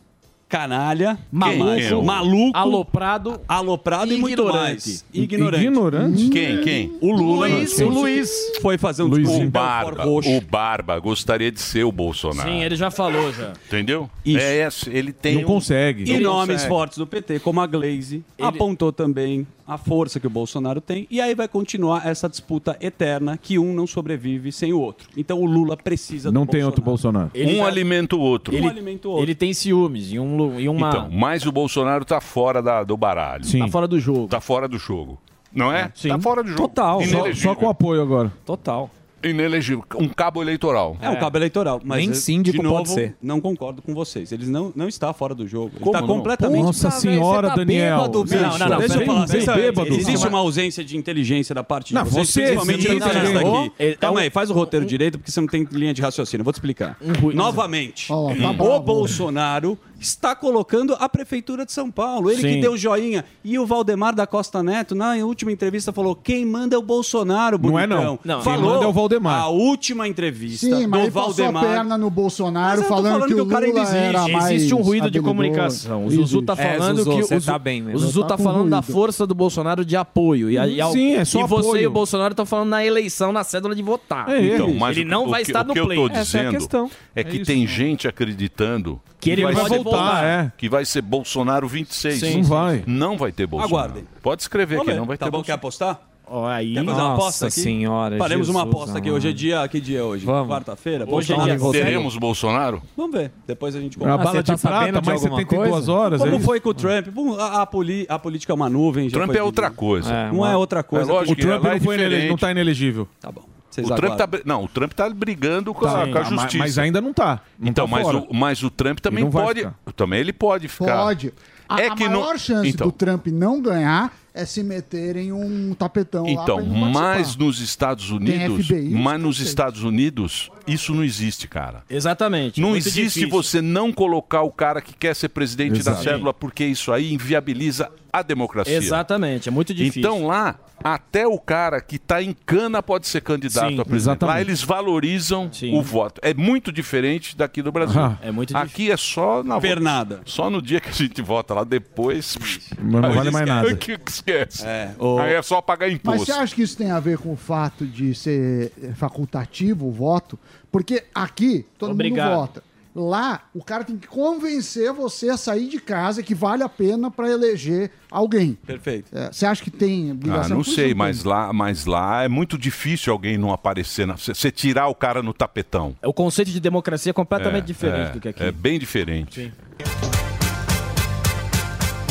Canalha, Quem? maluco, maluco, Aloprado. aloprado e muito Ignorante. mais. Ignorante. Ignorante? Quem? Quem? O Lula, Luiz, o Luiz. foi fazer um discurso O Barba, o Barba gostaria de ser o Bolsonaro. Sim, ele já falou já. Entendeu? Isso. É esse, ele tem Não um- consegue. E Ele nomes consegue. fortes do PT, como a Glaze, apontou também a força que o Bolsonaro tem. E aí vai continuar essa disputa eterna que um não sobrevive sem o outro. Então o Lula precisa do Não tem outro Bolsonaro. Ele um já- alimenta o outro. Um alimenta o outro. Ele tem ciúmes e, um, e uma. Então, mas o Bolsonaro tá fora da- do baralho. Sim. tá fora do jogo. Tá fora do jogo. Não é? Sim. Tá fora do jogo. Total. Só- Só, com apoio agora. Total. Inelegível. Um cabo eleitoral. É, um cabo eleitoral. Mas, Nem eh, síndico de novo, pode ser. Não concordo com vocês. Eles não, não está fora do jogo. Ele está não? completamente... Nossa Puta, senhora, tá Daniel. bêbado, bicho. Não, não, não. Deixa eu falar. bem Vocês- bêbado. Existe uma ausência de inteligência da parte de Não, vocês, você principalmente sim, tá texto bem. aqui. É- Calma é aí, faz o roteiro direito, porque você não tem linha de raciocínio. Vou te explicar. Novamente, tá o. Bolsonaro está colocando a prefeitura de São Paulo. Ele que Sim. deu joinha. E o Valdemar da Costa Neto, na última entrevista, falou: quem manda é o Bolsonaro, Não é, bonitão. não. Não. Falou Quem manda é o Valdemar. A última entrevista Sim, mas do ele passou a Valdemar. perna no Bolsonaro falando, falando que, que o o cara Lula era mais Existe um ruído de comunicação. O Zuzu tá. É, falando Zuzu, que você o, Zu- tá bem mesmo. o Zuzu Tá tá falando da ruído. força do Bolsonaro de apoio. E, aí, ao- Sim, é só e você apoio. e o Bolsonaro estão falando na eleição, na cédula de votar. É ele. Então, mas ele o- não o vai que- estar o no que eu play. tô Essa é a dizendo questão. é que isso. tem gente acreditando Que ele vai voltar, voltar. é. que vai ser Bolsonaro 26. Sim, Não vai. Não vai ter Bolsonaro. Aguardem. Pode escrever Vamos que ver. não vai tá ter bom, quer Bolsonaro. apostar? Ó, aí. Quer fazer uma Nossa aposta aqui? senhora, Faremos uma aposta aqui. Hoje é dia. Que dia é hoje? Quarta-feira? Hoje é Bolsonaro dia? Teremos Bolsonaro? Vamos ver. Depois a gente Uma conversa. bala você tá de prata, de mais alguma 72 coisa? horas. é Como isso? foi com o Trump? Bom, A, a poli- a política é uma nuvem. já Trump foi é outra coisa. É, Não uma- é outra coisa. É lógico O Trump é não, foi inele- diferente. não tá inelegível. Tá bom. Vocês O Trump, tá, não, o Trump tá brigando com, Tá, a, com a mas- justiça. Mas ainda não tá. Não Então, tá mas, fora. o, mas o Trump também pode. ficar. Também ele pode ficar. Pode. A, É a que maior não- chance Então. do Trump não ganhar é se meterem um tapetão lá Então, mas nos Estados Unidos, FBI, mas nos Estados Unidos, isso não existe, cara. Exatamente. Não existe difícil. você não colocar o cara que quer ser presidente Exato. da célula, porque isso aí inviabiliza a democracia. Exatamente, é muito difícil. Então lá, até o cara que está em cana pode ser candidato Sim, a presidente. exatamente. Lá eles valorizam o voto. É muito diferente daqui do Brasil. Ah, é muito Aqui é só na Pernada. Só no dia que a gente vota lá, depois. Mas não vale mais nada. (laughs) Que que (laughs) esquece. o- Aí é só pagar Mas imposto. você acha que isso tem a ver com o fato de ser eh, facultativo o voto? Porque aqui todo Obrigado. mundo vota. Lá, o cara tem que convencer você a sair de casa que vale a pena para eleger alguém. Perfeito. É, você acha que tem Ah, não sei, mas lá, mas lá é muito difícil alguém não aparecer. na- Você tirar o cara no tapetão. O conceito de democracia é completamente É, diferente é, do que aqui. É bem diferente.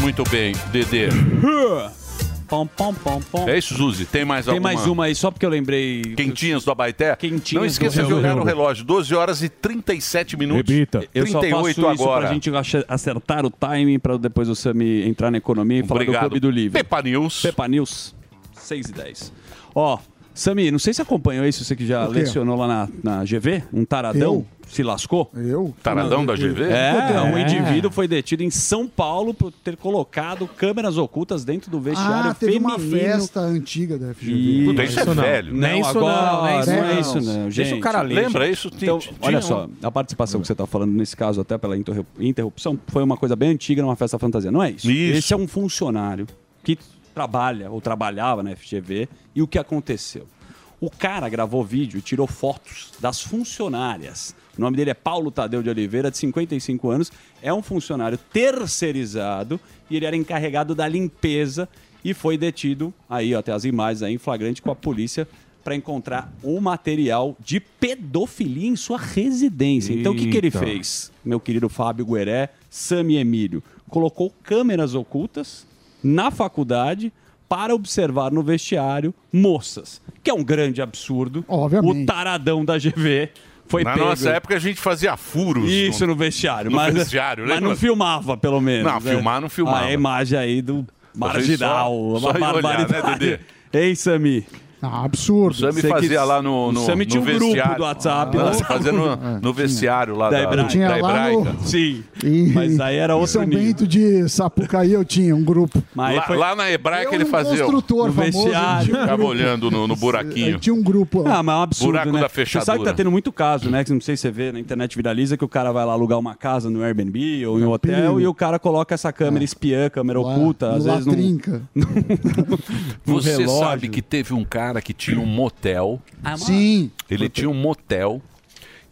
Muito bem, Dedê. Pom, pom, pom, pom. É isso, Zuzi? Tem mais Tem alguma? mais uma aí, só porque eu lembrei. Quentinhas do Abaité? Quentinhas Não esqueça do de olhar no relógio. relógio. 12 horas e 37 minutos. Eu só 38 faço isso agora. pra gente acertar o timing pra depois o Sami entrar na economia e falar Obrigado. do Clube do Livro. Pepa News. Pepa News, 6 e 10. Ó, Sami, não sei se acompanhou isso, você que já lecionou lá na, na GV, um taradão Eu? se lascou. Eu? Taradão da GV? É, um É. indivíduo foi detido em São Paulo por ter colocado câmeras ocultas dentro do vestiário Ah, teve uma feminino. festa antiga da FGV. E... Puta, isso é velho. Não, Nem isso agora, não, isso não é não. isso não, Deixa gente. o cara ler. Lembra isso? Então, tinha olha um- só, a participação que você está falando nesse caso, até pela interru- interrupção, foi uma coisa bem antiga numa festa fantasia. Não é isso. Isso. Esse é um funcionário que trabalha ou trabalhava na FGV e o que aconteceu? O cara gravou vídeo e tirou fotos das funcionárias. O nome dele é Paulo Tadeu de Oliveira, de 55 anos. É um funcionário terceirizado e ele era encarregado da limpeza e foi detido, aí ó, tem as imagens aí, em flagrante com a polícia para encontrar o material de pedofilia em sua residência. Então o que, que ele fez? Meu querido Fábio Gueré, Sami Emílio, colocou câmeras ocultas na faculdade para observar no vestiário moças, que é um grande absurdo. Obviamente. O taradão da GV foi Na pego. nossa época a gente fazia furos. Isso no vestiário, no mas, vestiário, mas não filmava, pelo menos. Não, né? filmar não filmava. A imagem aí do marginal, Só- uma só ir olhar, barbaridade. né, Dedê? Ei, Sami. Ah, absurdo. O Sami Você que- fazia lá no, no, o Sami no tinha um grupo do WhatsApp. Não, lá. fazia no, (laughs) no vestiário lá da, Da Hebraica. Tinha da lá Hebraica. no- Sim, E- mas aí era outro São nível. Bento de Sapucaí eu tinha um grupo. Lá, foi- lá na Hebraica Eu, ele um fazia. o- construtor no famoso, vestiário. tinha um Ficava grupo. olhando no, no (laughs) buraquinho. Tinha um grupo lá. Ah, mas é um absurdo, Buraco né? da Você fechadura. sabe que tá tendo muito caso, né? Que não sei se você vê na internet viraliza que o cara vai lá alugar uma casa no Airbnb ou em um hotel perigo. e o cara coloca essa câmera espiã, câmera Lá, oculta, às vezes no (laughs) Você sabe que teve um cara que tinha um motel. Sim. Ele tinha um motel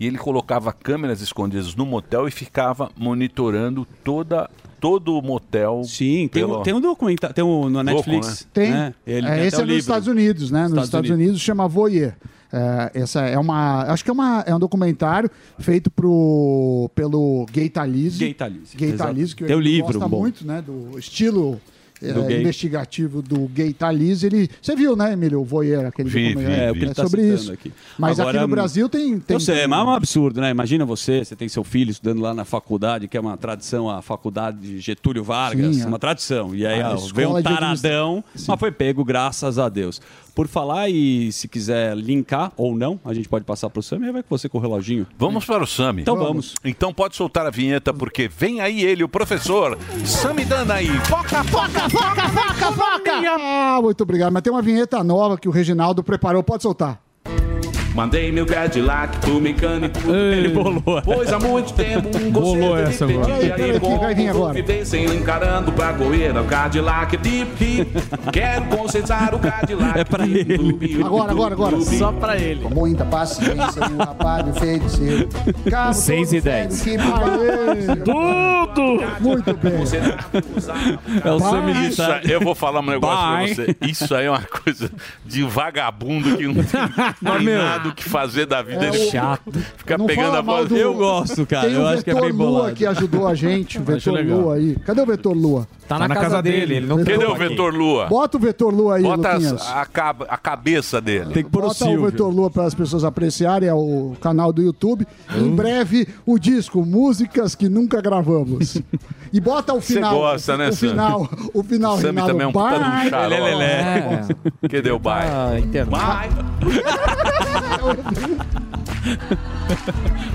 e ele colocava câmeras escondidas no motel e ficava monitorando toda todo o motel. Sim, tem, pelo- um, tem um documentário, tem um no Louco, Netflix. Tem. né? Ele É, tem esse é nos livro. Estados Unidos, né? Nos Estados Estados, Unidos. Unidos. chama Voyeur. É, essa é uma. Acho que é, uma, é um documentário feito pro, pelo Gay Talese. Gay Talese, Gay. Talese, que Tem o ele livro gosta bom. muito, né? Do estilo é, investigativo do Gay Talese. Ele, você viu, né, Emílio? O Voyeur, aquele Vi, vi, É, o vi. que ele É tá sobre isso. aqui. Mas Agora, aqui no Brasil tem. tem eu sei, mas é um absurdo, né? Imagina você, você tem seu filho estudando lá na faculdade, que é uma tradição, a faculdade de Getúlio Vargas, Sim, é. uma tradição. E aí A ó, veio um taradão, mas foi pego, graças a Deus. Por falar e se quiser linkar ou não, a gente pode passar pro Sam e aí vai com você com o reloginho. Vamos para o Sami. Então vamos. Então pode soltar a vinheta, porque vem aí ele, o professor Sami Danaí. Foca, foca, foca, foca, foca! Ah, muito obrigado. Mas tem uma vinheta nova que o Reginaldo preparou. Pode soltar. Mandei meu Cadillac pro mecânico. Ele bolou. Pois há muito tempo um Bolou essa agora. e peraí, vai vir agora. Encarando pra correr o Cadillac Deep Hip. Quero consertar o Cadillac. É pra ele. Agora, agora, agora. Só pra ele. Com muita paciência, um rapaz. Carro Seis todo e dez. velho, que Aê! Tudo! Muito bem. É o Isso, militar. eu vou falar um negócio Bye. pra você. Isso aí é uma coisa de vagabundo que não (laughs) tem Mas, meu, o que fazer da vida. É ele o- chato. Fica Não pegando a voz. do- Eu gosto, cara. Tem Eu o acho que é bem Lua bolado. que ajudou a gente. O Vetor. Lua aí. Cadê o Vetor Lua? Tá na, casa, dele, ele não Cadê o Vetor Lua? Bota o Vetor Lua aí, Bota a, a cabeça dele. Tem que pôr o Bota o Silvio. Vetor Lua para as pessoas apreciarem, é o canal do YouTube. Hum. Em breve, o disco Músicas que Nunca Gravamos. (laughs) E bota o Você final. gosta, né, O Sam? final, o final, O Sammy Reinaldo. também é um puta de um Bye. xarope. É. Cadê o bai? Ah, interno. (laughs)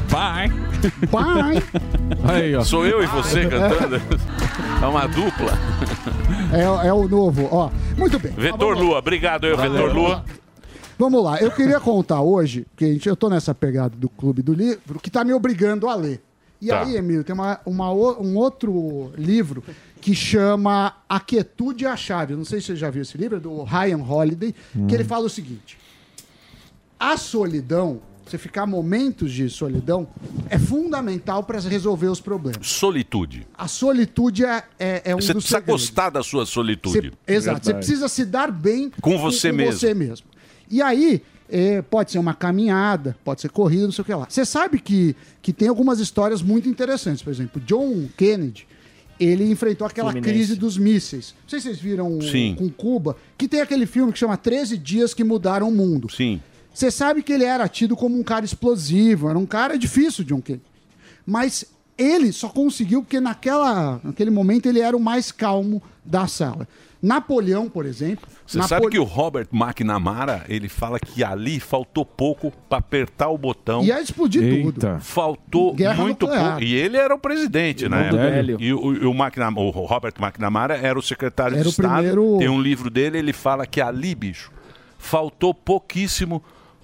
Vai. Bye. Aí, ó. Sou eu e você cantando? É uma dupla. É, é o novo, ó. Muito bem. Vetor Lua, obrigado aí, Vetor Lua. Vamos lá, eu queria contar hoje, porque a gente, eu tô nessa pegada do Clube do Livro, que tá me obrigando a ler. E Tá. aí, Emílio, tem uma, uma o- um outro livro que chama A Quietude e a Chave. Eu não sei se você já viu esse livro, é do Ryan Holiday, que ele fala o seguinte: a solidão, você ficar momentos de solidão, é fundamental para resolver os problemas. Solitude. A solitude é, é, é um Você dos precisa segredos. gostar da sua solitude. Você- exato. Você precisa se dar bem Com você mesmo. você mesmo. E aí, é, pode ser uma caminhada, pode ser corrida, não sei o que lá. Você sabe que, que tem algumas histórias muito interessantes. Por exemplo, John Kennedy, ele enfrentou aquela Fluminense. crise dos mísseis. Não sei se vocês viram Sim. com Cuba, que tem aquele filme que chama 13 Dias que Mudaram o Mundo. Sim. Você sabe que ele era tido como um cara explosivo, era um cara difícil, John Kennedy. Mas ele só conseguiu porque naquela, naquele momento ele era o mais calmo da sala. Napoleão, por exemplo. Você Napo- sabe que o Robert McNamara, ele fala que ali faltou pouco para apertar o botão. Ia explodir tudo. Faltou Guerra muito nuclear. pouco. E ele era o presidente, né? Velho. E o, e o, o Robert McNamara era o secretário Era de o Estado. primeiro- Tem um livro dele, ele fala que ali, bicho, faltou pouquíssimo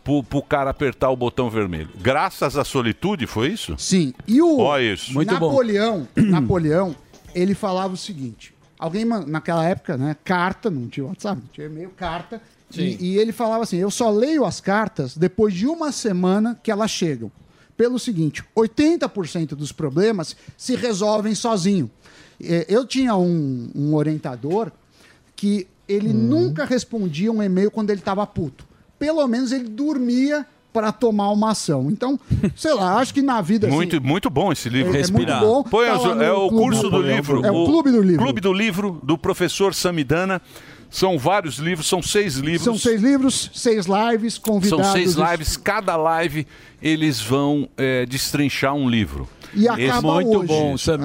pro, pro cara apertar o botão vermelho. Graças à solitude, foi isso? Sim. E o Ó isso. Napoleão, (clears throat) Napoleão, ele falava o seguinte: alguém man- naquela época, né, carta, não tinha WhatsApp, não tinha e-mail, carta. Sim. E, e ele falava assim: eu só leio as cartas depois de uma semana que elas chegam. Pelo seguinte, 80% dos problemas se resolvem sozinho. Eh, Eu tinha um, um orientador que ele nunca respondia um e-mail quando ele estava puto. Pelo menos ele dormia para tomar uma ação. Então, sei lá, acho que na vida assim, Muito, muito bom esse livro. É- é muito bom. Põe Tá as- é o Clube curso do livro. É o Clube do Livro. Clube do Livro, do professor Samidana. São vários livros, são seis livros. São seis livros, seis lives, convidados. São seis lives, cada live eles vão é, destrinchar um livro. E Esse- acaba hoje.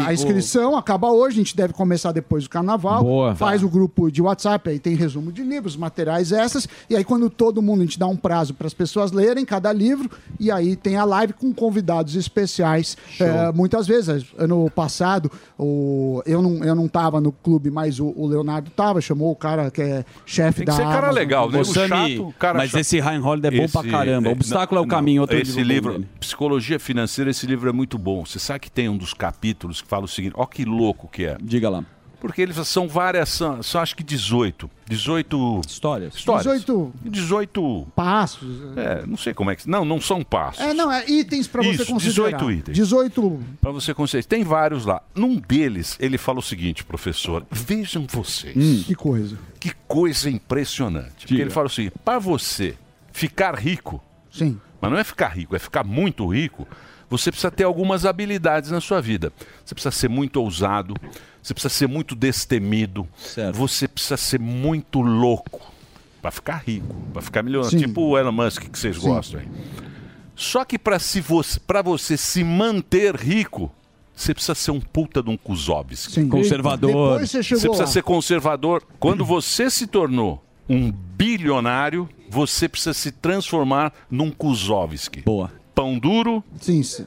a inscrição acaba hoje, a gente deve começar depois do carnaval. Boa. Faz o grupo de WhatsApp, aí tem resumo de livros, materiais essas. E aí, quando todo mundo, a gente dá um prazo para as pessoas lerem cada livro. E aí tem a live com convidados especiais. É, muitas vezes, ano passado, o, eu não eu não estava no clube, mas o, o Leonardo estava, chamou o cara que é chefe Tem da que ser cara legal, né? O Sami, chato, cara mas chato. esse Ryan Holiday é bom pra caramba. O Obstáculo é o Caminho, outro Esse livro bom. Psicologia Financeira, esse livro é muito bom. Você sabe que tem um dos capítulos que fala o seguinte: ó, que louco que é. Diga lá. Porque eles são várias, são, são acho que 18. 18 histórias. Histórias. 18 18 passos. É, não sei como é que. Não, não são passos. É, não, é itens para você Isso, considerar. 18 itens. 18 Para você conhecer. Tem vários lá. Num deles, ele fala o seguinte, professor: vejam vocês. Hum. Que coisa. Que coisa impressionante. Porque ele fala o seguinte: para você ficar rico, Sim. mas não é ficar rico, é ficar muito rico, você precisa ter algumas habilidades na sua vida. Você precisa ser muito ousado, você precisa ser muito destemido, você precisa ser muito louco para ficar rico, para ficar milionário. Tipo o Elon Musk que vocês Sim. gostam aí. Só que para se você, pra você se manter rico, você precisa ser um puta de um Kuzovski. Sim. Conservador. Depois você chegou precisa lá. ser conservador. Quando você se tornou um bilionário, você precisa se transformar num Kuzovski. Boa. Pão duro. Sim, sim.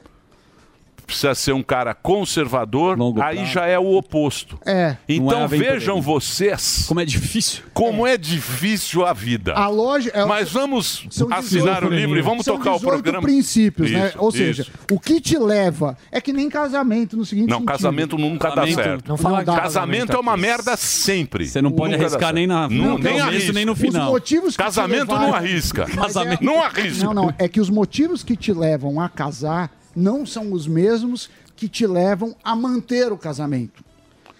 Precisa ser um cara conservador. aí prazo. já é o oposto. É. Então é vejam vocês. Como é difícil. Como é, difícil a vida. A loja é Mas vamos São assinar 18 o livro e vamos São tocar o 18 programa. princípios, né? Isso, Ou seja, isso. o que te leva é que nem casamento no seguinte Não, sentido. casamento nunca dá Casamento- certo. Não fala dá. casamento é uma merda sempre. Você não pode Nunca dá arriscar nem na- Não, no nem arrisca. nem no final. Os motivos Casamento levaram- não arrisca. Mas é- Não arrisca. Não, não. É que os motivos que te levam a casar não são os mesmos que te levam a manter o casamento.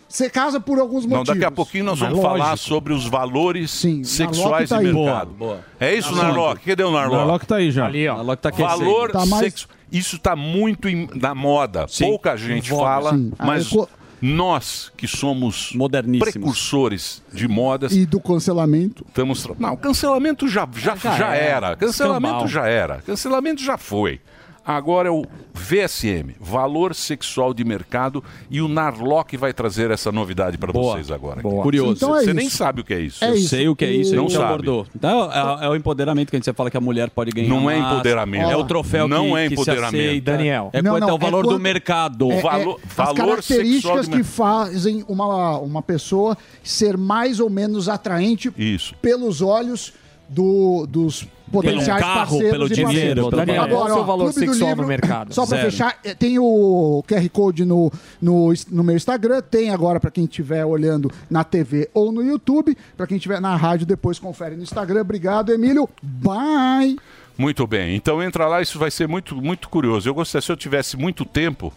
Você casa por alguns Não, motivos. daqui a pouquinho nós Mas vamos falar lógico. sobre os valores sexuais tá de mercado. Boa, boa. É isso, Tá Narlock? Cadê o Narlock? Narlock tá aí já. Ali, ó. Narlock tá aquecendo. Valor Tá mais- sexo. Isso está muito em- na moda. Sim. Pouca gente fala, Sim. Ah, mas eu co- nós que somos moderníssimos, precursores de modas, E do cancelamento. estamos. Não, cancelamento já, já, Já já, era. era. Cancelamento Escambau. já era. Cancelamento já foi. Agora é o VSM, Valor Sexual de Mercado, e o Narlock vai trazer essa novidade para vocês agora. Boa. Curioso. Então é Você isso. nem sabe o que é isso. eu sei o que é isso, a Não gente sabe. abordou. Então, é, é o empoderamento que a gente fala que a mulher pode ganhar. Não é mais. empoderamento. É o troféu Não que, é que se empoderamento. aceita. Daniel. É Não, quanto não, é o valor é do quanto- mercado. É- é valor as características que fazem uma, uma pessoa ser mais ou menos atraente Isso. pelos olhos do- dos potenciais carro, parceiros pelo dinheiro, pelo Daniel, qual é o seu valor sexual no mercado? Só para fechar, eh, tem o QR Code no, no, no meu Instagram, tem agora para quem estiver olhando na TV ou no YouTube, para quem estiver na rádio depois confere no Instagram. Obrigado, Emílio. Bye. Muito bem. Então entra lá, isso vai ser muito, muito curioso. Eu gostaria, se eu tivesse muito tempo,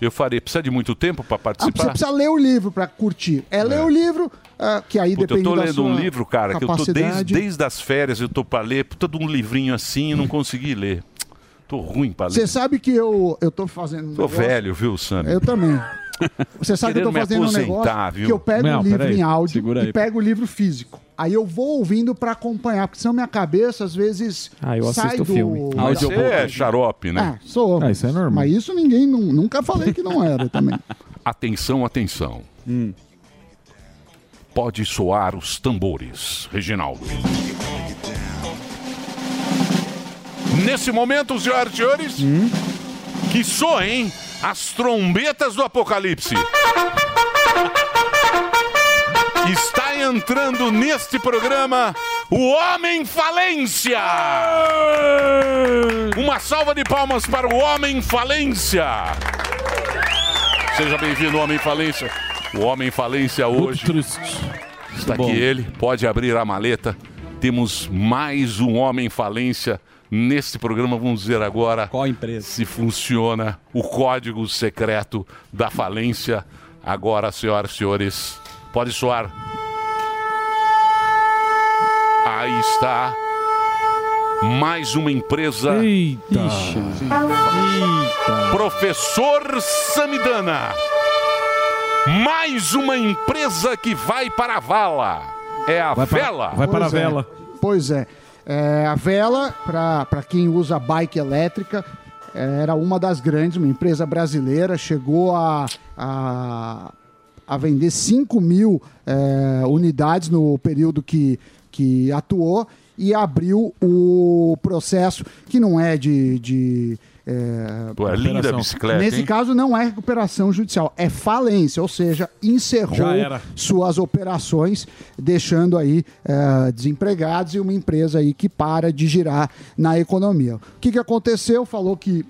eu faria. Precisa de muito tempo para Ah, você participar? precisa ler o livro para curtir. É ler o livro, ah, que aí Puta, eu tô da lendo sua um livro, cara, que eu tô desde, capacidade. desde as férias, eu tô para ler, puta de um livrinho assim e não consegui ler. Tô ruim para ler. Você sabe que eu, eu tô fazendo um Tô negócio- velho, viu, Sammy? Eu também. Você sabe que eu tô Querendo fazendo um negócio viu? que eu pego o livro peraí. em áudio e aí. pego o livro físico. Aí eu vou ouvindo pra acompanhar, porque senão minha cabeça às vezes Ah, eu sai assisto do... filme. Mas Você é xarope, né? Ah, sou. Ah, isso é normal. Mas isso ninguém, nu- nunca falei que não era também. (laughs) Atenção, atenção. Pode soar os tambores, Reginaldo. Nesse momento, senhoras e senhores, que soem as trombetas do apocalipse. Está entrando neste programa o Homem Falência! Uma salva de palmas para o Homem Falência! Seja bem-vindo, Homem Falência. O Homem Falência hoje. Está aqui Bom. ele, pode abrir a maleta. Temos mais um Homem Falência neste programa. Vamos ver agora Qual empresa? se funciona o código secreto da falência. Agora, senhoras e senhores, pode soar. Aí está. Mais uma empresa. Eita. Professor Samidana. Mais uma empresa que vai para a vala. É a Vai para- vela. vai para a Pois é. vela. Pois é. É, a vela, para quem usa bike elétrica, era uma das grandes, uma empresa brasileira, chegou a, a, a vender 5 mil é, unidades no período que, que atuou e abriu o processo, que não é de. de é, Pô, é linda a bicicleta, Nesse hein? caso, não é recuperação judicial, é falência, ou seja, encerrou suas operações, deixando aí eh, desempregados e uma empresa aí que para de girar na economia. O que, que aconteceu? Falou que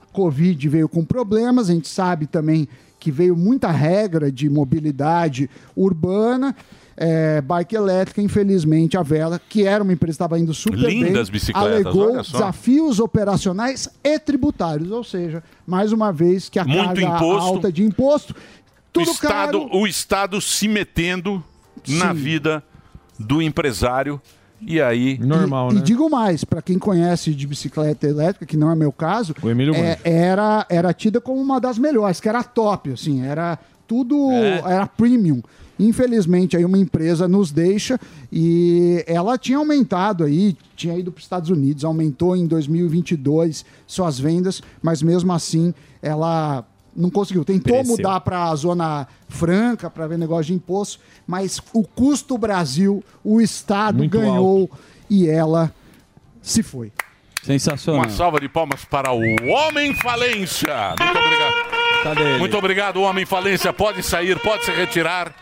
a Covid veio com problemas, a gente sabe também que veio muita regra de mobilidade urbana. Eh, bike elétrica, infelizmente, a Vela, que era uma empresa que estava indo super Lindas bem, bicicletas, alegou olha só. desafios operacionais e tributários, ou seja, mais uma vez que a Muito carga imposto. alta de imposto, o tudo Estado, caro, o Estado se metendo na Sim. vida do empresário. E aí. Normal, e, né? e digo mais, para quem conhece de bicicleta elétrica, que não é meu caso, O é, era, era tida como uma das melhores, que era top, assim, era tudo, era premium. Infelizmente, aí uma empresa nos deixa e ela tinha aumentado aí, tinha ido para os Estados Unidos, aumentou em 2022 suas vendas, mas mesmo assim ela não conseguiu. Tentou Cresceu. mudar para a Zona Franca para ver negócio de imposto, mas o custo Brasil, o Estado Muito ganhou e ela se foi. Sensacional. Uma salva de palmas para o Homem Falência. Muito obrigado. Cadê ele? Muito obrigado, Homem Falência. Pode sair, pode se retirar.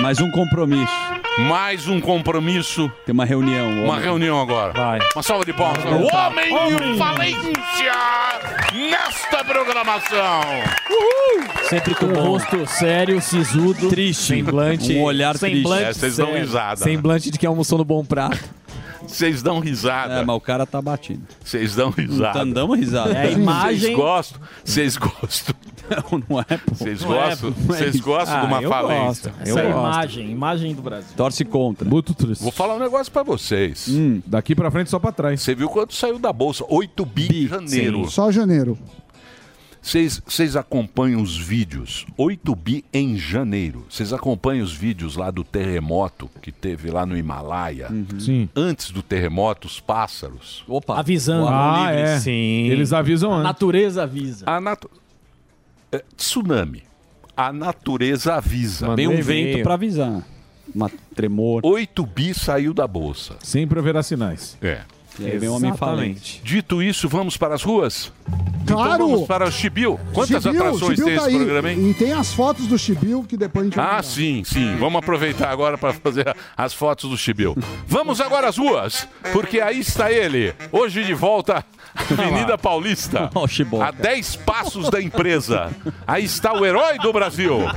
Mais um compromisso. Mais um compromisso. Tem uma reunião. Uma homem. reunião agora. Vai. Uma salva de palmas. para o Homem Falência nesta programação. Sempre com o rosto sério, sisudo. Triste. Semblante. Um olhar semblante triste. É, vocês dão risada, né? Semblante de que almoçou no bom prato. Vocês dão risada. É, mas o cara tá batido. Vocês dão risada. Tá dando risada. É a imagem- Vocês gostam? Vocês gostam? Não é, pô. Vocês Não é, gostam? pô, não é Vocês gostam de Ah, uma eu falência? gosto. Essa é a imagem, imagem do Brasil. Torce contra. Muito triste. Vou falar um negócio pra vocês. Daqui pra frente, só pra trás. Você viu quanto saiu da bolsa? 8 bi, em janeiro. Só janeiro. Vocês acompanham os vídeos? 8 bi em janeiro. Vocês acompanham os vídeos lá do terremoto que teve lá no Himalaia? Sim. Antes do terremoto, os pássaros. Opa. Avisando. Ah, é. Sim. Eles avisam A antes. natureza avisa. A natu... é, tsunami. A natureza avisa. Vem um vento pra avisar. Uma tremor. 8 bi saiu da bolsa. Sempre haverá sinais. É. E aí vem um homem falente. Dito isso, vamos para as ruas? Claro! Então vamos para o Chibiu. Quantas Chibiu, atrações Chibiu tem tá esse aí. programa, hein? E tem as fotos do Chibiu que depois a gente vai Ah, mandar. sim, sim. Vamos aproveitar agora para fazer as fotos do Chibiu. Vamos agora às ruas, porque aí está ele, hoje de volta (laughs) Avenida Paulista, (laughs) o a 10 passos da empresa. Aí está o herói do Brasil. (laughs)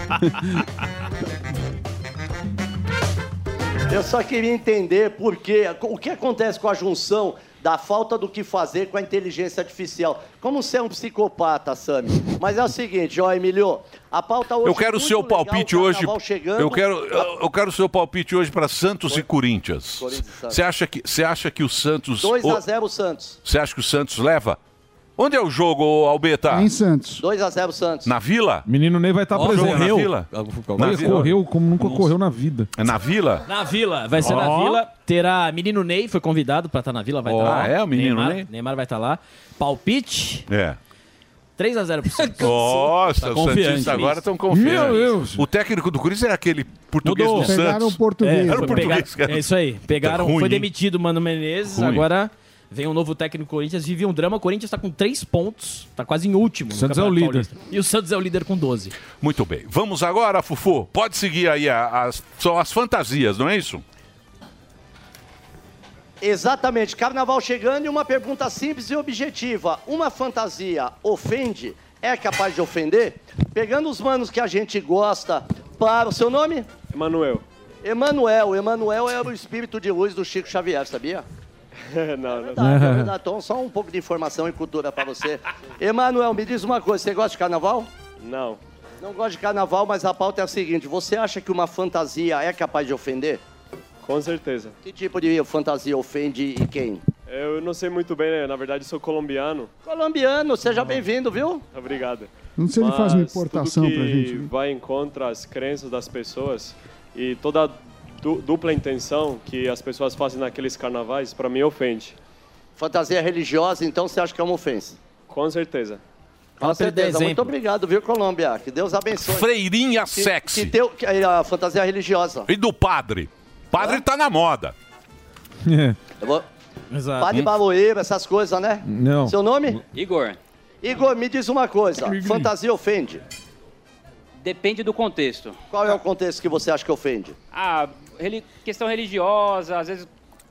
Eu só queria entender por quê, o que acontece com a junção da falta do que fazer com a inteligência artificial. Como você é um psicopata, Sami. Mas é o seguinte, ó, Emílio, a pauta hoje Eu quero o muito seu legal, palpite o hoje. chegando. Eu quero, eu, quero o seu palpite hoje para Santos e Corinthians. Corinthians e Santos. Você acha que você acha que o Santos 2 o- a 0 Santos. Você acha que o Santos leva? Onde é o jogo, Albeta? Em Santos. 2 a 0 Santos. Na Vila? Menino Ney vai estar Ó, presente. jogo na Vila? Na Vila? correu como nunca correu na vida. É na Vila? Na Vila, vai ser na Ó. Vila. Terá Menino Ney, foi convidado pra estar na Vila, vai Ó, estar lá. é o Menino Neymar, Ney? Neymar vai estar lá. Palpite, É. 3x0 pro Santos. (laughs) Nossa, Tá os. Santistas agora estão confiantes. Meu Deus. O técnico do Corinthians era aquele português Mudou. do Santos. Pegaram o português. É, Era o português, cara. é isso aí. Pegaram, Tá ruim, foi demitido o Mano Menezes, Ruim. agora vem um novo técnico do Corinthians, vive um drama. O Corinthians tá com 3 pontos, tá quase em último. no Santos é o líder. Paulista. E o Santos é o líder com 12. Muito bem. Vamos agora, Fufu. Pode seguir aí. As, são as fantasias, não é isso? Exatamente, carnaval chegando e uma pergunta simples e objetiva. Uma fantasia ofende? É capaz de ofender? Pegando os manos que a gente gosta para o seu nome? Emanuel. Emanuel. Emanuel era o espírito de luz do Chico Xavier, sabia? (laughs) não, não. Verdade, é verdade. (laughs) Então, só um pouco de informação e cultura para você. Emanuel, me diz uma coisa, você gosta de carnaval? Não. Não gosto de carnaval, mas a pauta é a seguinte: você acha que uma fantasia é capaz de ofender? Com certeza. Que tipo de fantasia ofende e quem? Eu não sei muito bem, né? Na verdade, sou colombiano. Colombiano, seja bem-vindo, viu? Obrigado. Não sei se ele faz uma Mas importação tudo que pra gente. né? vai em contra as crenças das pessoas e toda a du- dupla intenção que as pessoas fazem naqueles carnavais, para mim, ofende. Fantasia religiosa, então você acha que é uma ofensa? Com certeza. Com certeza. Muito obrigado, viu, Colômbia? Que Deus abençoe. Freirinha Que- sexy. Que teu, que, a fantasia religiosa. E do padre? Padre tá na moda. (laughs) Eu vou... Exato. Padre Baloeiro, essas coisas, né? Não. Seu nome? Igor, Igor, me diz uma coisa. Fantasia ofende? depende do contexto. Qual é o contexto que você acha que ofende? Ah, questão religiosa, às vezes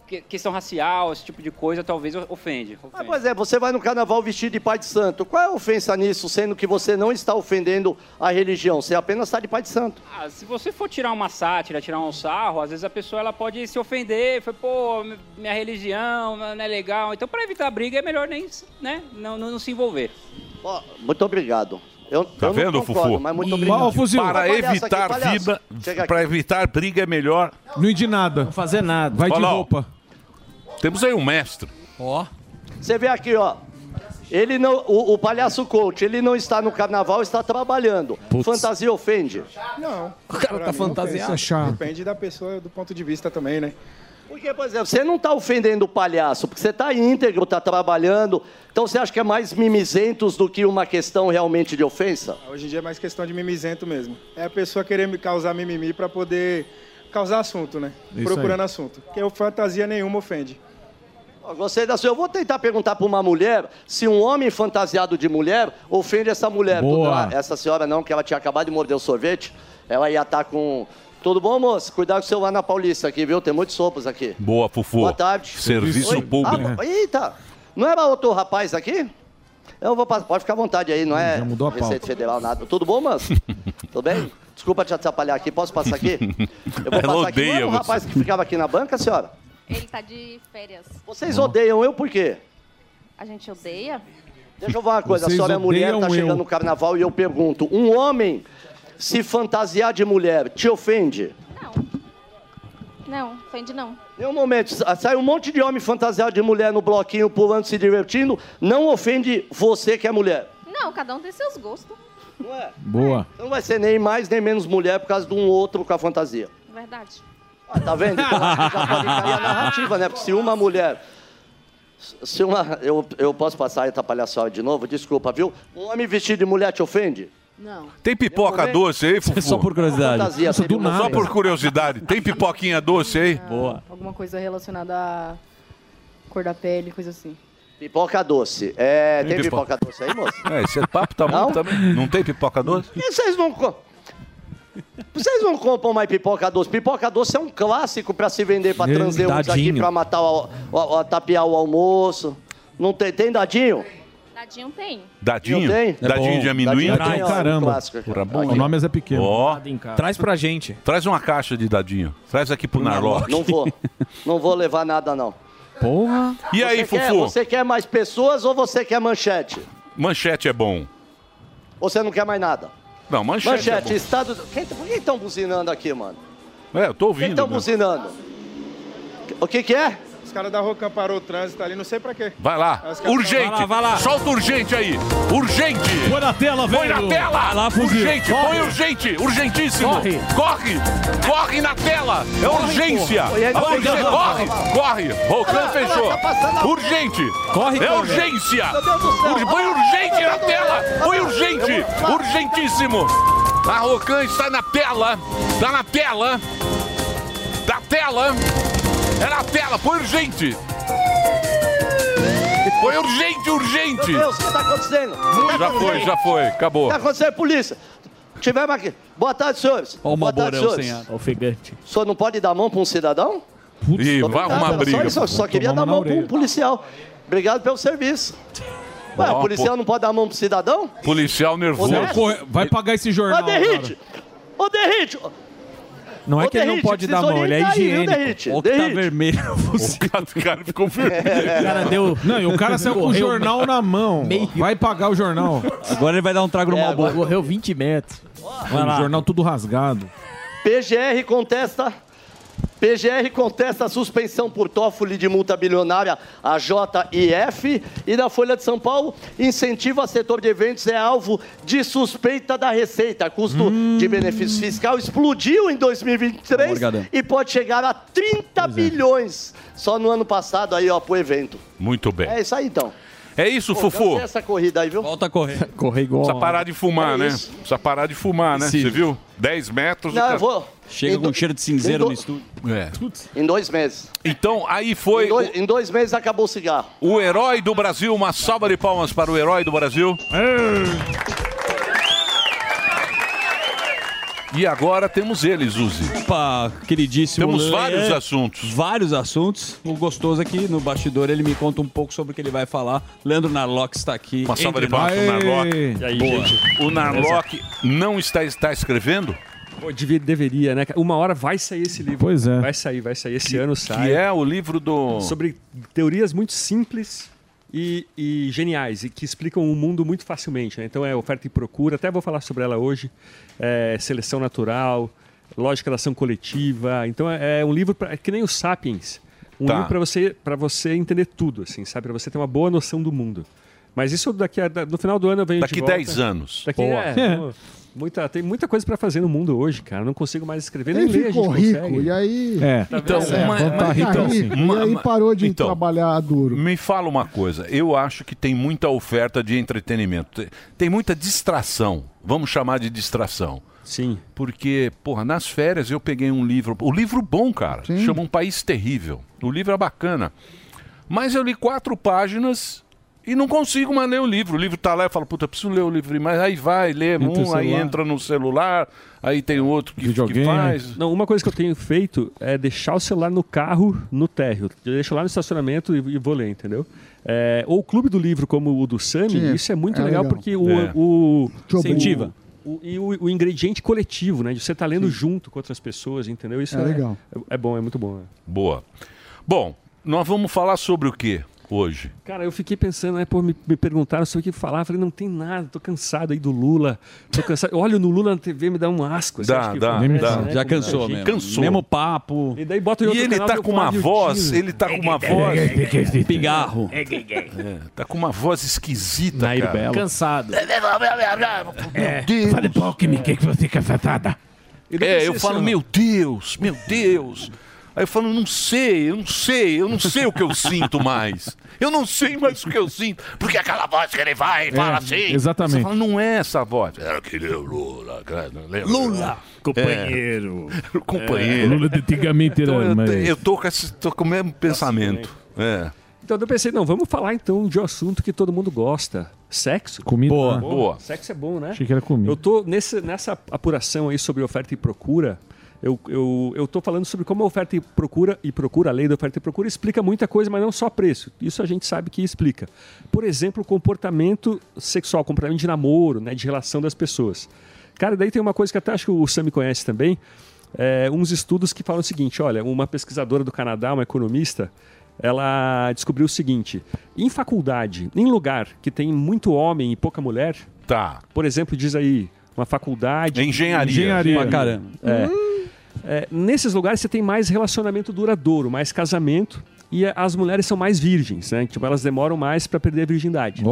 que- questão racial, esse tipo de coisa, talvez ofende. Ah, pois é, você vai no carnaval vestido de pai de santo. Qual é a ofensa nisso, sendo que você não está ofendendo a religião? Você apenas está de pai de santo. Ah, se você for tirar uma sátira, tirar um sarro, às vezes a pessoa ela pode se ofender, foi, pô, minha religião não é legal. Então, para evitar briga, é melhor nem, né, não, não, não se envolver. Muito obrigado. Eu, Tá eu vendo, não concordo, Fufu? mas muito obrigado. Para Palhaço aqui, evitar palhaço. vida, aqui. para evitar briga é melhor. Não ir de nada. Não fazer nada. Vai de lá, ó. roupa. Temos aí um mestre. Ó. Você vê aqui, ó. Ele não, o, o palhaço coach, ele não está no carnaval, está trabalhando. Fantasia ofende? Não. O cara tá fantasiado. Isso é chato. Depende da pessoa, do ponto de vista também, né? Porque, por exemplo, você não está ofendendo o palhaço, porque você está íntegro, está trabalhando. Então você acha que é mais mimizentos do que uma questão realmente de ofensa? Hoje em dia é mais questão de mimizento mesmo. É a pessoa querer me causar mimimi pra poder causar assunto, né? Isso Procurando aí. assunto. Porque fantasia nenhuma ofende. Gostei da sua. Eu vou tentar perguntar para uma mulher se um homem fantasiado de mulher ofende essa mulher. Boa. Ah, essa senhora não, que ela tinha acabado de morder o sorvete. Ela ia estar com. Tudo bom, moço? Cuidado com o celular na Paulista aqui, viu? Tem muitos sopros aqui. Boa, Fufu. Boa tarde. Serviço Oi? público. Ah, eita! Não era outro rapaz aqui? Eu vou passar. Pode ficar à vontade aí, não é? Já mudou a Receita pauta. Federal, nada. Tudo bom, moço? (laughs) Tudo bem? Desculpa te atrapalhar aqui. Posso passar aqui? Eu vou Ela passar aqui. Não era você. rapaz que ficava aqui na banca, senhora? Ele tá de férias. Vocês odeiam eu por quê? A gente odeia? Deixa eu falar uma coisa. Vocês a senhora é mulher, tá odeiam eu. chegando no carnaval e eu pergunto: um homem se fantasiar de mulher te ofende? Não, ofende não. Em um momento, sa- sai um monte de homem fantasiado de mulher no bloquinho, pulando, se divertindo, não ofende você que é mulher. Não, cada um tem seus gostos. Não é? Boa. Não vai ser nem mais nem menos mulher por causa de um outro com a fantasia. Verdade. Ah, tá vendo? Então (laughs) já pode cair a narrativa, né? Porque se uma mulher. Se uma. Eu, eu posso passar e atrapalhar a senhora de novo? Desculpa, viu? Um homem vestido de mulher te ofende? Não. Tem pipoca doce aí, Fufu? Só por curiosidade. Fantasia, Nossa, do nada. Só por curiosidade. Tem pipoquinha doce aí? Boa. Alguma coisa relacionada à cor da pele, coisa assim. Pipoca doce. É, Tem tem pipoca. pipoca doce aí, moça? É, esse papo tá Não? muito também. Não tem pipoca doce? E vocês não. co- Vocês não compram mais pipoca doce? Pipoca doce é um clássico pra se vender pra Meu transeuntes aqui, pra matar o, o, o- tapear o almoço. Não tem, tem dadinho? Dadinho tem. Dadinho? Tem? Dadinho É de amendoim? Dadinho clássico aqui. Porra, bom. O nome é Zé Pequeno. Ó. Traz pra gente. Traz uma caixa de dadinho. Traz aqui pro Narlock. Não vou. Não vou levar nada, não. Porra. E aí, Você quer- Fufu? você quer mais pessoas ou você quer manchete? Manchete é bom. Ou você não quer mais nada? Não, manchete, Manchete, é Estado. Quem, por que estão buzinando aqui, mano? É, eu tô Quem ouvindo. estão meu. buzinando? O que que é? Caras da Rocan parou o trânsito ali, não sei pra quê. Vai lá. Urgente. Vai lá, vai lá. Solta urgente aí. Urgente. Põe na tela, Põe velho. na tela. Vai lá, fuzil. urgente. Corre. Põe urgente. Urgentíssimo. Corre. Corre. Corre na tela. É Corre, urgência. Corre. não. Corre. Rocan fechou. tá Urgente. Corre, É corre. urgência. Meu Deus do céu. Põe urgente na Deus. tela. Põe urgente. Urgentíssimo. A Rocan está na tela. Está na tela. Da tela. É na tela. Põe urgente. Põe urgente, urgente. Meu Deus, o que está acontecendo? Já foi, já foi. Acabou. O que está acontecendo, polícia? Tivemos aqui. Boa tarde, senhores. Ó o Boa tarde, senhores. sem. Ofegante. O senhor não pode dar mão para um cidadão? Ih, vai arrumar briga. Só, só queria dar mão para um policial. Obrigado pelo serviço. Ué, o policial pô. não pode dar mão pro cidadão? Policial nervoso. Vai pagar esse jornal. Ô, Derrite! Ô, Derrite! Não é Ô, que ele não Derrite, pode dar mão, ele é orientar aí, viu, higiênico. Derrite? Olha o que tá Derrite. vermelho. (laughs) O cara, o cara ficou vermelho. O (laughs) cara deu. Não, e o cara saiu com o Correu jornal na mão. Vai pagar o jornal. Agora ele vai dar um trago no É, Malboro. agora- Correu 20 metros. O jornal tudo rasgado. PGR contesta. PGR contesta a suspensão por Toffoli de multa bilionária a JIF e na Folha de São Paulo incentiva a setor de eventos é alvo de suspeita da receita. Custo de benefício fiscal explodiu em 2023 Morgadão. e pode chegar a 30 bilhões só no ano passado aí ó pro evento. Muito bem. É isso aí então. É isso, Pô, Fufu. dessa corrida aí, viu? Volta a correr. (laughs) Correr igual. Precisa parar de fumar, É né? isso. Precisa parar de fumar, né? Você viu? 10 metros. o Não, cara- eu vou. Chega Em com do- cheiro de cinzeiro do- no estúdio. É. Em dois meses. Então, aí foi Em dois, em dois meses acabou o cigarro. o herói do Brasil. Uma salva de palmas para o herói do Brasil. E agora temos ele, Zuzi. Opa, queridíssimo. Temos Lê. vários assuntos. Vários assuntos. O gostoso aqui no bastidor, ele me conta um pouco sobre o que ele vai falar. Leandro Narlock está aqui. Uma salva de palmas o Narlock. E aí, Boa. gente? O Narlock não está, está escrevendo? Pô, devia- deveria, né? Uma hora vai sair esse livro. Pois é. Vai sair, vai sair. Esse ano sai. Que é o livro do... Sobre teorias muito simples e, e geniais e que explicam o mundo muito facilmente. Né? Então é oferta e procura. Até vou falar sobre ela hoje. É, seleção natural, lógica da ação coletiva. Então é, é um livro pra, é que nem o Sapiens. Um Tá. livro para você para você entender tudo, assim, sabe? Para você ter uma boa noção do mundo. Mas isso daqui a, no final do ano eu venho Daqui de volta. 10 anos. Daqui Boa. é, (laughs) muita, tem muita coisa para fazer no mundo hoje, cara. Eu não consigo mais escrever nem ler, a gente ficou rico consegue. e aí. É. Então, É, uma- tá uma- rico, então, e uma- aí parou de então, trabalhar duro. Me fala uma coisa, eu acho que tem muita oferta de entretenimento. Tem- muita distração. Vamos chamar de distração. Sim. Porque, porra, nas férias eu peguei um livro. O livro bom, cara. Sim. Chama Um País Terrível. O livro é bacana. Mas eu li quatro páginas e não consigo mais ler o livro. O livro tá lá e eu falo, puta, eu preciso ler o livro. Mas aí vai, lê Entra um, aí entra no celular, aí tem outro que, que faz. Não, uma coisa que eu tenho feito é deixar o celular no carro, no térreo. Eu deixo lá no estacionamento e, e vou ler, entendeu? É, ou o clube do livro, como o do Sami, Sim, isso é muito é legal, legal. porque o, É. o, Incentiva. o- e o, o ingrediente coletivo, né? De você estar lendo junto com outras pessoas, entendeu? Isso É legal. É, é bom, é muito bom. né? Boa. Bom, nós vamos falar sobre o que hoje? Cara, eu fiquei pensando, né, pô, me, me perguntaram sobre o que falar. Eu falei, não tem nada, tô cansado aí do Lula. Tô cansado. Eu olho no Lula na TV, me dá um asco. assim, Dá, que dá, dá. né, Já cansou mesmo. Cansou. Mesmo papo. E daí bota em E ele canal, tá com uma voz, ele tá com uma voz. Pigarro. É, tá com uma voz esquisita, Nair cara. Belo. Cansado. Meu Deus. Fale pouco, me que você fica sentada. É, eu falo, meu Deus, meu Deus. Aí eu falo, não sei, eu não sei, eu não sei o que eu sinto mais. Eu não sei mais o que eu sinto. Porque aquela voz que ele vai e fala É, assim. exatamente. Você fala, não é essa voz. Era aquele Lula, cara, lembra? Lula, companheiro. (laughs) companheiro. Lula de antigamente era Então, eu, mais- eu tô, com esse, tô com o mesmo pensamento. É. Então eu pensei, não, vamos falar então de um assunto que todo mundo gosta. Sexo. Comida. Boa. Boa. Boa. Sexo é bom, né? Achei que era comida. Eu tô nesse, nessa apuração aí sobre oferta e procura. Eu, eu, eu tô falando sobre como a oferta e procura e procura, a lei da oferta e procura explica muita coisa, mas não só preço. Isso a gente sabe que explica. Por exemplo, o comportamento sexual, comportamento de namoro, né, de relação das pessoas. Cara, daí tem uma coisa que até acho que o Sami conhece também, é, uns estudos que falam o seguinte, olha, uma pesquisadora do Canadá, uma economista, ela descobriu o seguinte, em faculdade, em lugar que tem muito homem e pouca mulher, tá. por exemplo, diz aí, uma faculdade... Engenharia. Engenharia. Pra caramba. É. É, nesses lugares você tem mais relacionamento duradouro, mais casamento, e as mulheres são mais virgens, né? Tipo, elas demoram mais para perder a virgindade.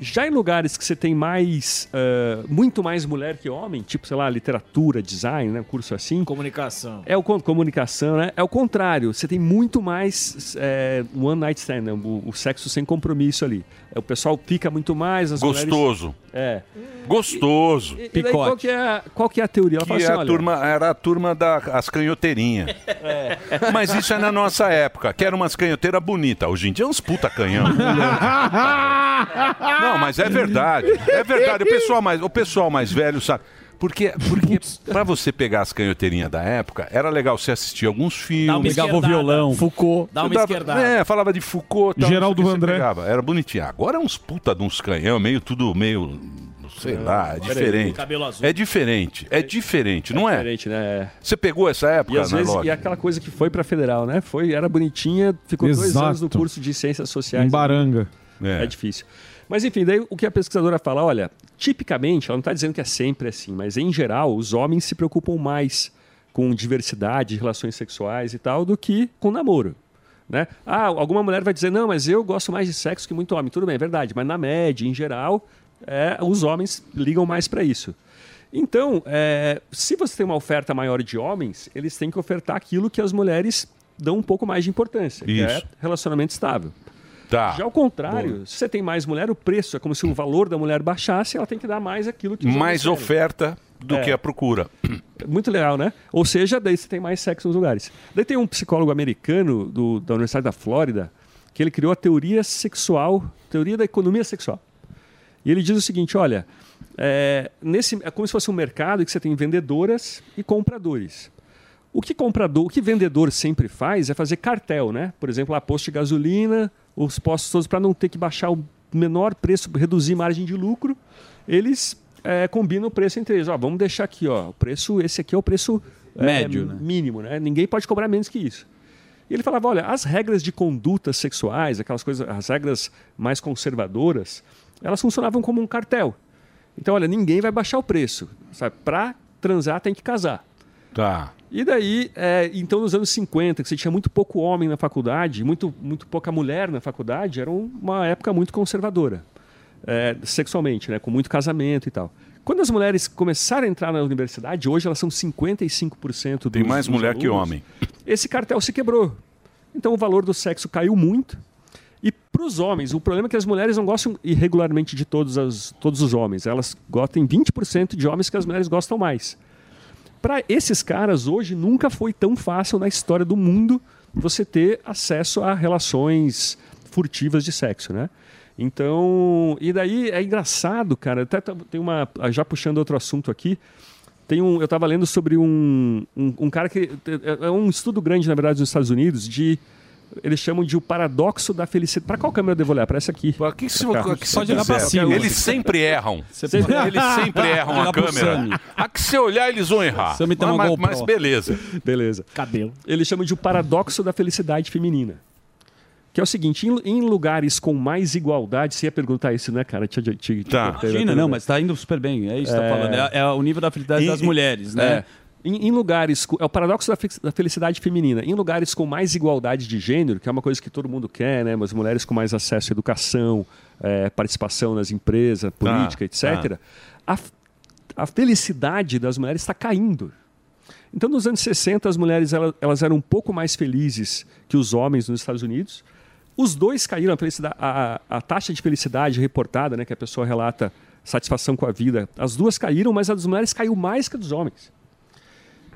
Já em lugares que você tem mais, ah, muito mais mulher que homem, tipo, sei lá, literatura, design, né? Um curso assim. Comunicação. É o comunicação, né? É o contrário. Você tem muito mais é, one night stand, né? o, o sexo sem compromisso ali. É, o pessoal pica muito mais. As Gostoso. Mulheres... É. Gostoso. E, e daí, qual, que é, a- qual que é a teoria? Ela Que assim, é a olha, turma, era a turma das canhoteirinhas. (laughs) Mas isso é na nossa época, que era umas canhoteiras bonitas. Hoje em dia é uns puta canhão. (laughs) (laughs) Não, mas é verdade. É verdade. O pessoal mais, o pessoal mais velho sabe. Porque, porque pra você pegar as canhoteirinhas da época, era legal você assistir alguns filmes. Pegava o violão. Foucault. Dá uma dava- esquerdada. É, falava de Foucault. Tal, Geraldo não sei o que você Vandré. pegava. Era bonitinho. Agora é uns puta de uns canhão, meio tudo meio. Sei lá, é diferente. Cabelo azul. É diferente. É diferente, não é? diferente, né? Você pegou essa época, E às né, vezes, Log? e aquela coisa que foi pra federal, né? Foi, era bonitinha, ficou dois Exato. anos no curso de ciências sociais. Em Baranga. É. difícil. Mas enfim, daí o que a pesquisadora fala, olha, tipicamente, ela não está dizendo que é sempre assim, mas em geral, os homens se preocupam mais com diversidade, relações sexuais e tal, do que com namoro. Né? Ah, alguma mulher vai dizer, não, mas eu gosto mais de sexo que muito homem. Tudo bem, é verdade, mas na média, em geral, é, os homens ligam mais para isso. Então, é, se você tem uma oferta maior de homens, eles têm que ofertar aquilo que as mulheres dão um pouco mais de importância, que é Isso. relacionamento estável. Tá. Já ao contrário, se você tem mais mulher, o preço é como se o valor da mulher baixasse, ela tem que dar mais aquilo que Mais oferta do É. que a procura. Muito legal, né? Ou seja, daí você tem mais sexo nos lugares. Daí tem um psicólogo americano do- da Universidade da Flórida que ele criou a teoria sexual, teoria da economia sexual. E ele diz o seguinte, olha, é, nesse, é como se fosse um mercado em que você tem vendedoras e compradores. O que comprador, o que vendedor sempre faz é fazer cartel, né? Por exemplo, a posto de gasolina, os postos todos para não ter que baixar o menor preço, reduzir margem de lucro, eles é, combinam o preço entre eles. Ó, vamos deixar aqui, ó, o preço, esse aqui é o preço é, Médio, né? mínimo, né? Ninguém pode cobrar menos que isso. E ele falava, olha, as regras de condutas sexuais, aquelas coisas, as regras mais conservadoras, elas funcionavam como um cartel. Então, olha, ninguém vai baixar o preço, sabe? Para transar tem que casar. Tá. E daí, é, então nos anos 50, que você tinha muito pouco homem na faculdade, muito, muito pouca mulher na faculdade, era um- uma época muito conservadora, é, sexualmente, né, com muito casamento e tal. Quando as mulheres começaram a entrar na universidade, hoje elas são 55% dos Tem mais dos mulher que alunos, homem. Esse cartel se quebrou. Então o valor do sexo caiu muito. E para os homens, o problema é que as mulheres não gostam irregularmente de todos, as, todos os homens. Elas gostam 20% de homens que as mulheres gostam mais. Para esses caras, hoje nunca foi tão fácil na história do mundo você ter acesso a relações furtivas de sexo, né? Então, e daí é engraçado, cara. Até tá- tem uma. Já puxando outro assunto aqui. Tem um, eu estava lendo sobre um, um, um cara que. É é um estudo grande, na verdade, nos Estados Unidos, de eles chamam de o paradoxo da felicidade. Para qual câmera eu devo olhar? Para essa aqui. Aqui se, Pra cá. aqui se quiser. Eles sempre erram. Eles sempre erram a Olhar câmera. A que se olhar, eles vão errar. Mas, GoPro. mas beleza. Beleza. Cabelo. Eles chamam de o paradoxo da felicidade feminina. Que é o seguinte, em, em lugares com mais igualdade, você ia perguntar isso, né, cara? Te, te, te, Tá. Imagina, não, mas tá indo super bem. É isso que tá falando. É, é o nível da felicidade das mulheres, né? É. Em, em lugares. É o paradoxo da, da felicidade feminina. Em lugares com mais igualdade de gênero, que é uma coisa que todo mundo quer, né? Mas mulheres com mais acesso à educação, é, participação nas empresas, política, etc. A, f- a felicidade das mulheres está caindo. Então, nos anos 60, as mulheres ela- elas eram um pouco mais felizes que os homens nos Estados Unidos. Os dois caíram, a, felicidade, a, a taxa de felicidade reportada, né, que a pessoa relata satisfação com a vida, as duas caíram, mas a das mulheres caiu mais que a dos homens.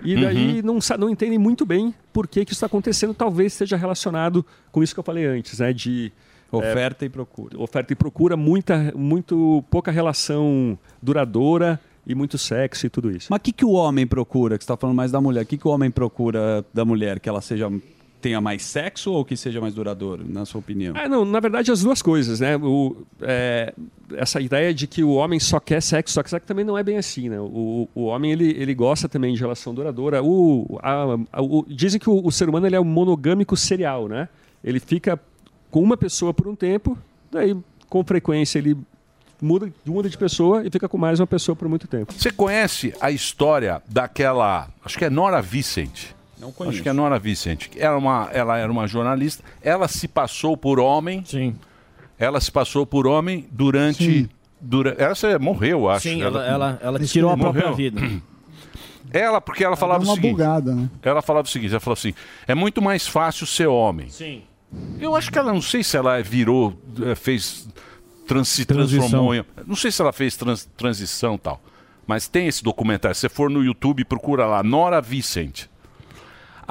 E daí não, sa- não entendem muito bem por que, que isso está acontecendo. Talvez esteja relacionado com isso que eu falei antes, né? De Oferta e procura. Oferta e procura, muita, muito pouca relação duradoura e muito sexo e tudo isso. Mas o que, que o homem procura? Que você está falando mais da mulher. O que, que o homem procura da mulher? Que ela seja tenha mais sexo ou que seja mais duradouro, na sua opinião? É, não, na verdade, as duas coisas, né? O, é, essa ideia de que o homem só quer sexo, só que sexo também não é bem assim, né? O, o homem, ele, ele gosta também de relação duradoura. O, a- a- o- dizem que o, o ser humano ele é um monogâmico serial, né? Ele fica com uma pessoa por um tempo, daí, com frequência, ele muda, muda de pessoa e fica com mais uma pessoa por muito tempo. Você conhece a história daquela. Acho que é Nora Vicente. Não Acho que é Nora Vicente. Era uma, ela era uma jornalista. Ela se passou por homem. Sim. Ela se passou por homem durante. Dura, ela se- morreu, acho. Sim, ela- ela- ela tirou a própria vida. (clears throat) Ela, porque ela falava dá o uma seguinte. bugada, né? Ela falava o seguinte: ela falou assim: é muito mais fácil ser homem. Sim. Eu acho que ela, não sei se ela virou, eh, fez, trans, se Transição. transformou em. Não sei se ela fez trans- transição e tal. Mas tem esse documentário. Se você for no YouTube, procura lá, Nora Vicente.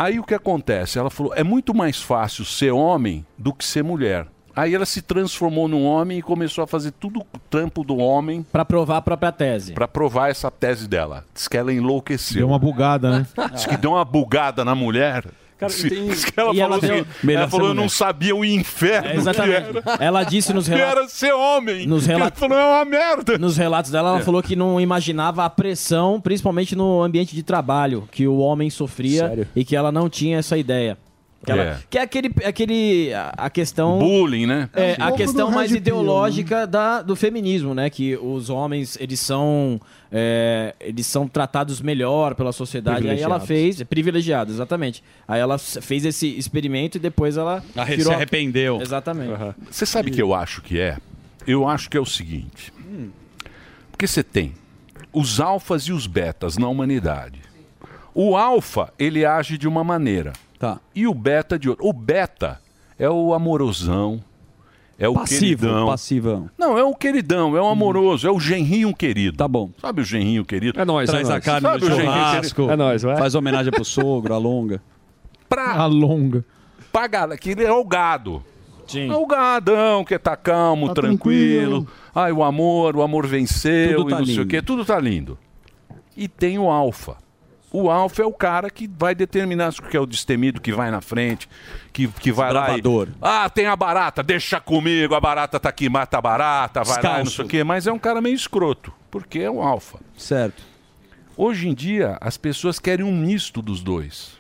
Aí o que acontece? Ela falou: é muito mais fácil ser homem do que ser mulher. Aí ela se transformou num homem e começou a fazer tudo o trampo do homem. Para provar a própria tese. Para provar essa tese dela. Diz que ela enlouqueceu. Deu uma bugada, né? Diz que deu uma bugada na mulher. Cara, Se- tem- ela falou, ela assim, ela falou, eu não mulher." sabia o inferno É, exatamente. Ela disse nos (laughs) Que relatos. era ser homem. Nos relatos- Ela falou, é uma merda. Nos relatos dela, ela É. falou que não imaginava a pressão, principalmente no ambiente de trabalho, que o homem sofria Sério? e que ela não tinha essa ideia. Que, ela- É. que é aquele, aquele a, questão Bullying, né? É, É um a questão mais Pill, ideológica da, do feminismo, né? Que os homens eles são é, eles são tratados melhor pela sociedade. Aí ela fez privilegiado, exatamente. Aí ela fez esse experimento e depois ela Ah, se arrependeu. Exatamente. Você sabe o que eu acho que é? Eu acho que é o seguinte. Porque você tem os alfas e os betas na humanidade. O alfa, ele age de uma maneira. Tá. E o beta de outra. O beta é o amorosão, é o Passivo, queridão. passivão. Não, é o queridão, é o amoroso, é o genrinho querido. Tá bom. Sabe o genrinho querido? É nóis, Traz a carne Sabe no o genrinho churrasco. querido? É nóis, vai. Faz homenagem pro sogro, alonga. Pra Alonga. pagar, que ele é o gado. Sim. É o gadão que tá calmo, Tá tranquilo. tranquilo. Ai, o amor, o amor venceu Tudo e tá não sei o lindo. quê, tudo tá lindo. E tem o alfa. O alfa é o cara que vai determinar que é o destemido que vai na frente, que, que vai lá e... Ah, tem a barata, deixa comigo, a barata tá aqui, mata a barata, vai lá e não Descalço. sei o quê. Mas é um cara meio escroto, porque é o alfa. Certo. Hoje em dia, as pessoas querem um misto dos dois.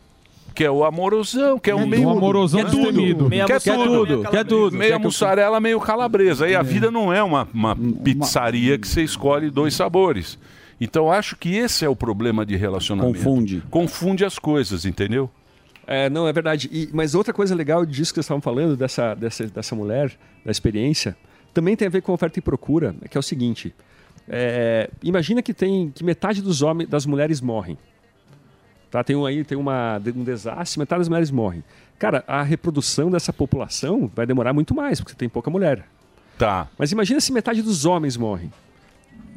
Que é o amorosão, que é o Um meio... amorosão quer tudo. destemido. Meia Quer tudo, meia quer tudo. Meia mussarela, meio calabresa. Aí a vida não é uma, uma pizzaria que você escolhe dois sabores. Então eu acho que esse é o problema de relacionamento. Confunde. Confunde as coisas, entendeu? É, não, é verdade. E- mas outra coisa legal disso que vocês estavam falando, dessa, dessa, dessa mulher, da experiência, também tem a ver com oferta e procura, que é o seguinte. é, imagina que tem que metade dos homens, das mulheres morrem. Tá? Tem um, aí tem uma, um desastre, metade das mulheres morrem. Cara, a reprodução dessa população vai demorar muito mais, porque tem pouca mulher. Tá. Mas imagina se metade dos homens morrem.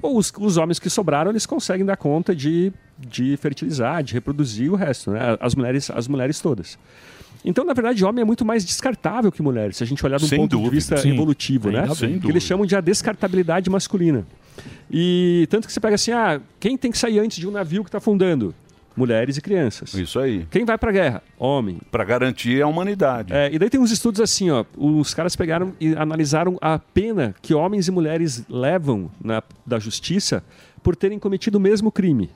Ou os, os homens que sobraram, eles conseguem dar conta de, de fertilizar, de reproduzir o resto, né? As mulheres, as mulheres todas. Então, na verdade, homem é muito mais descartável que mulher, se a gente olhar de um ponto dúvida. de vista Sim. evolutivo, Ainda né? bem. Sem que dúvida. eles chamam de a descartabilidade masculina. E tanto que você pega assim, ah, quem tem que sair antes de um navio que está afundando? Mulheres e crianças. Isso aí. Quem vai pra guerra? Homem. Para garantir a humanidade. É, e daí tem uns estudos assim, ó. Os caras pegaram e analisaram a pena que homens e mulheres levam na, da justiça por terem cometido o mesmo crime.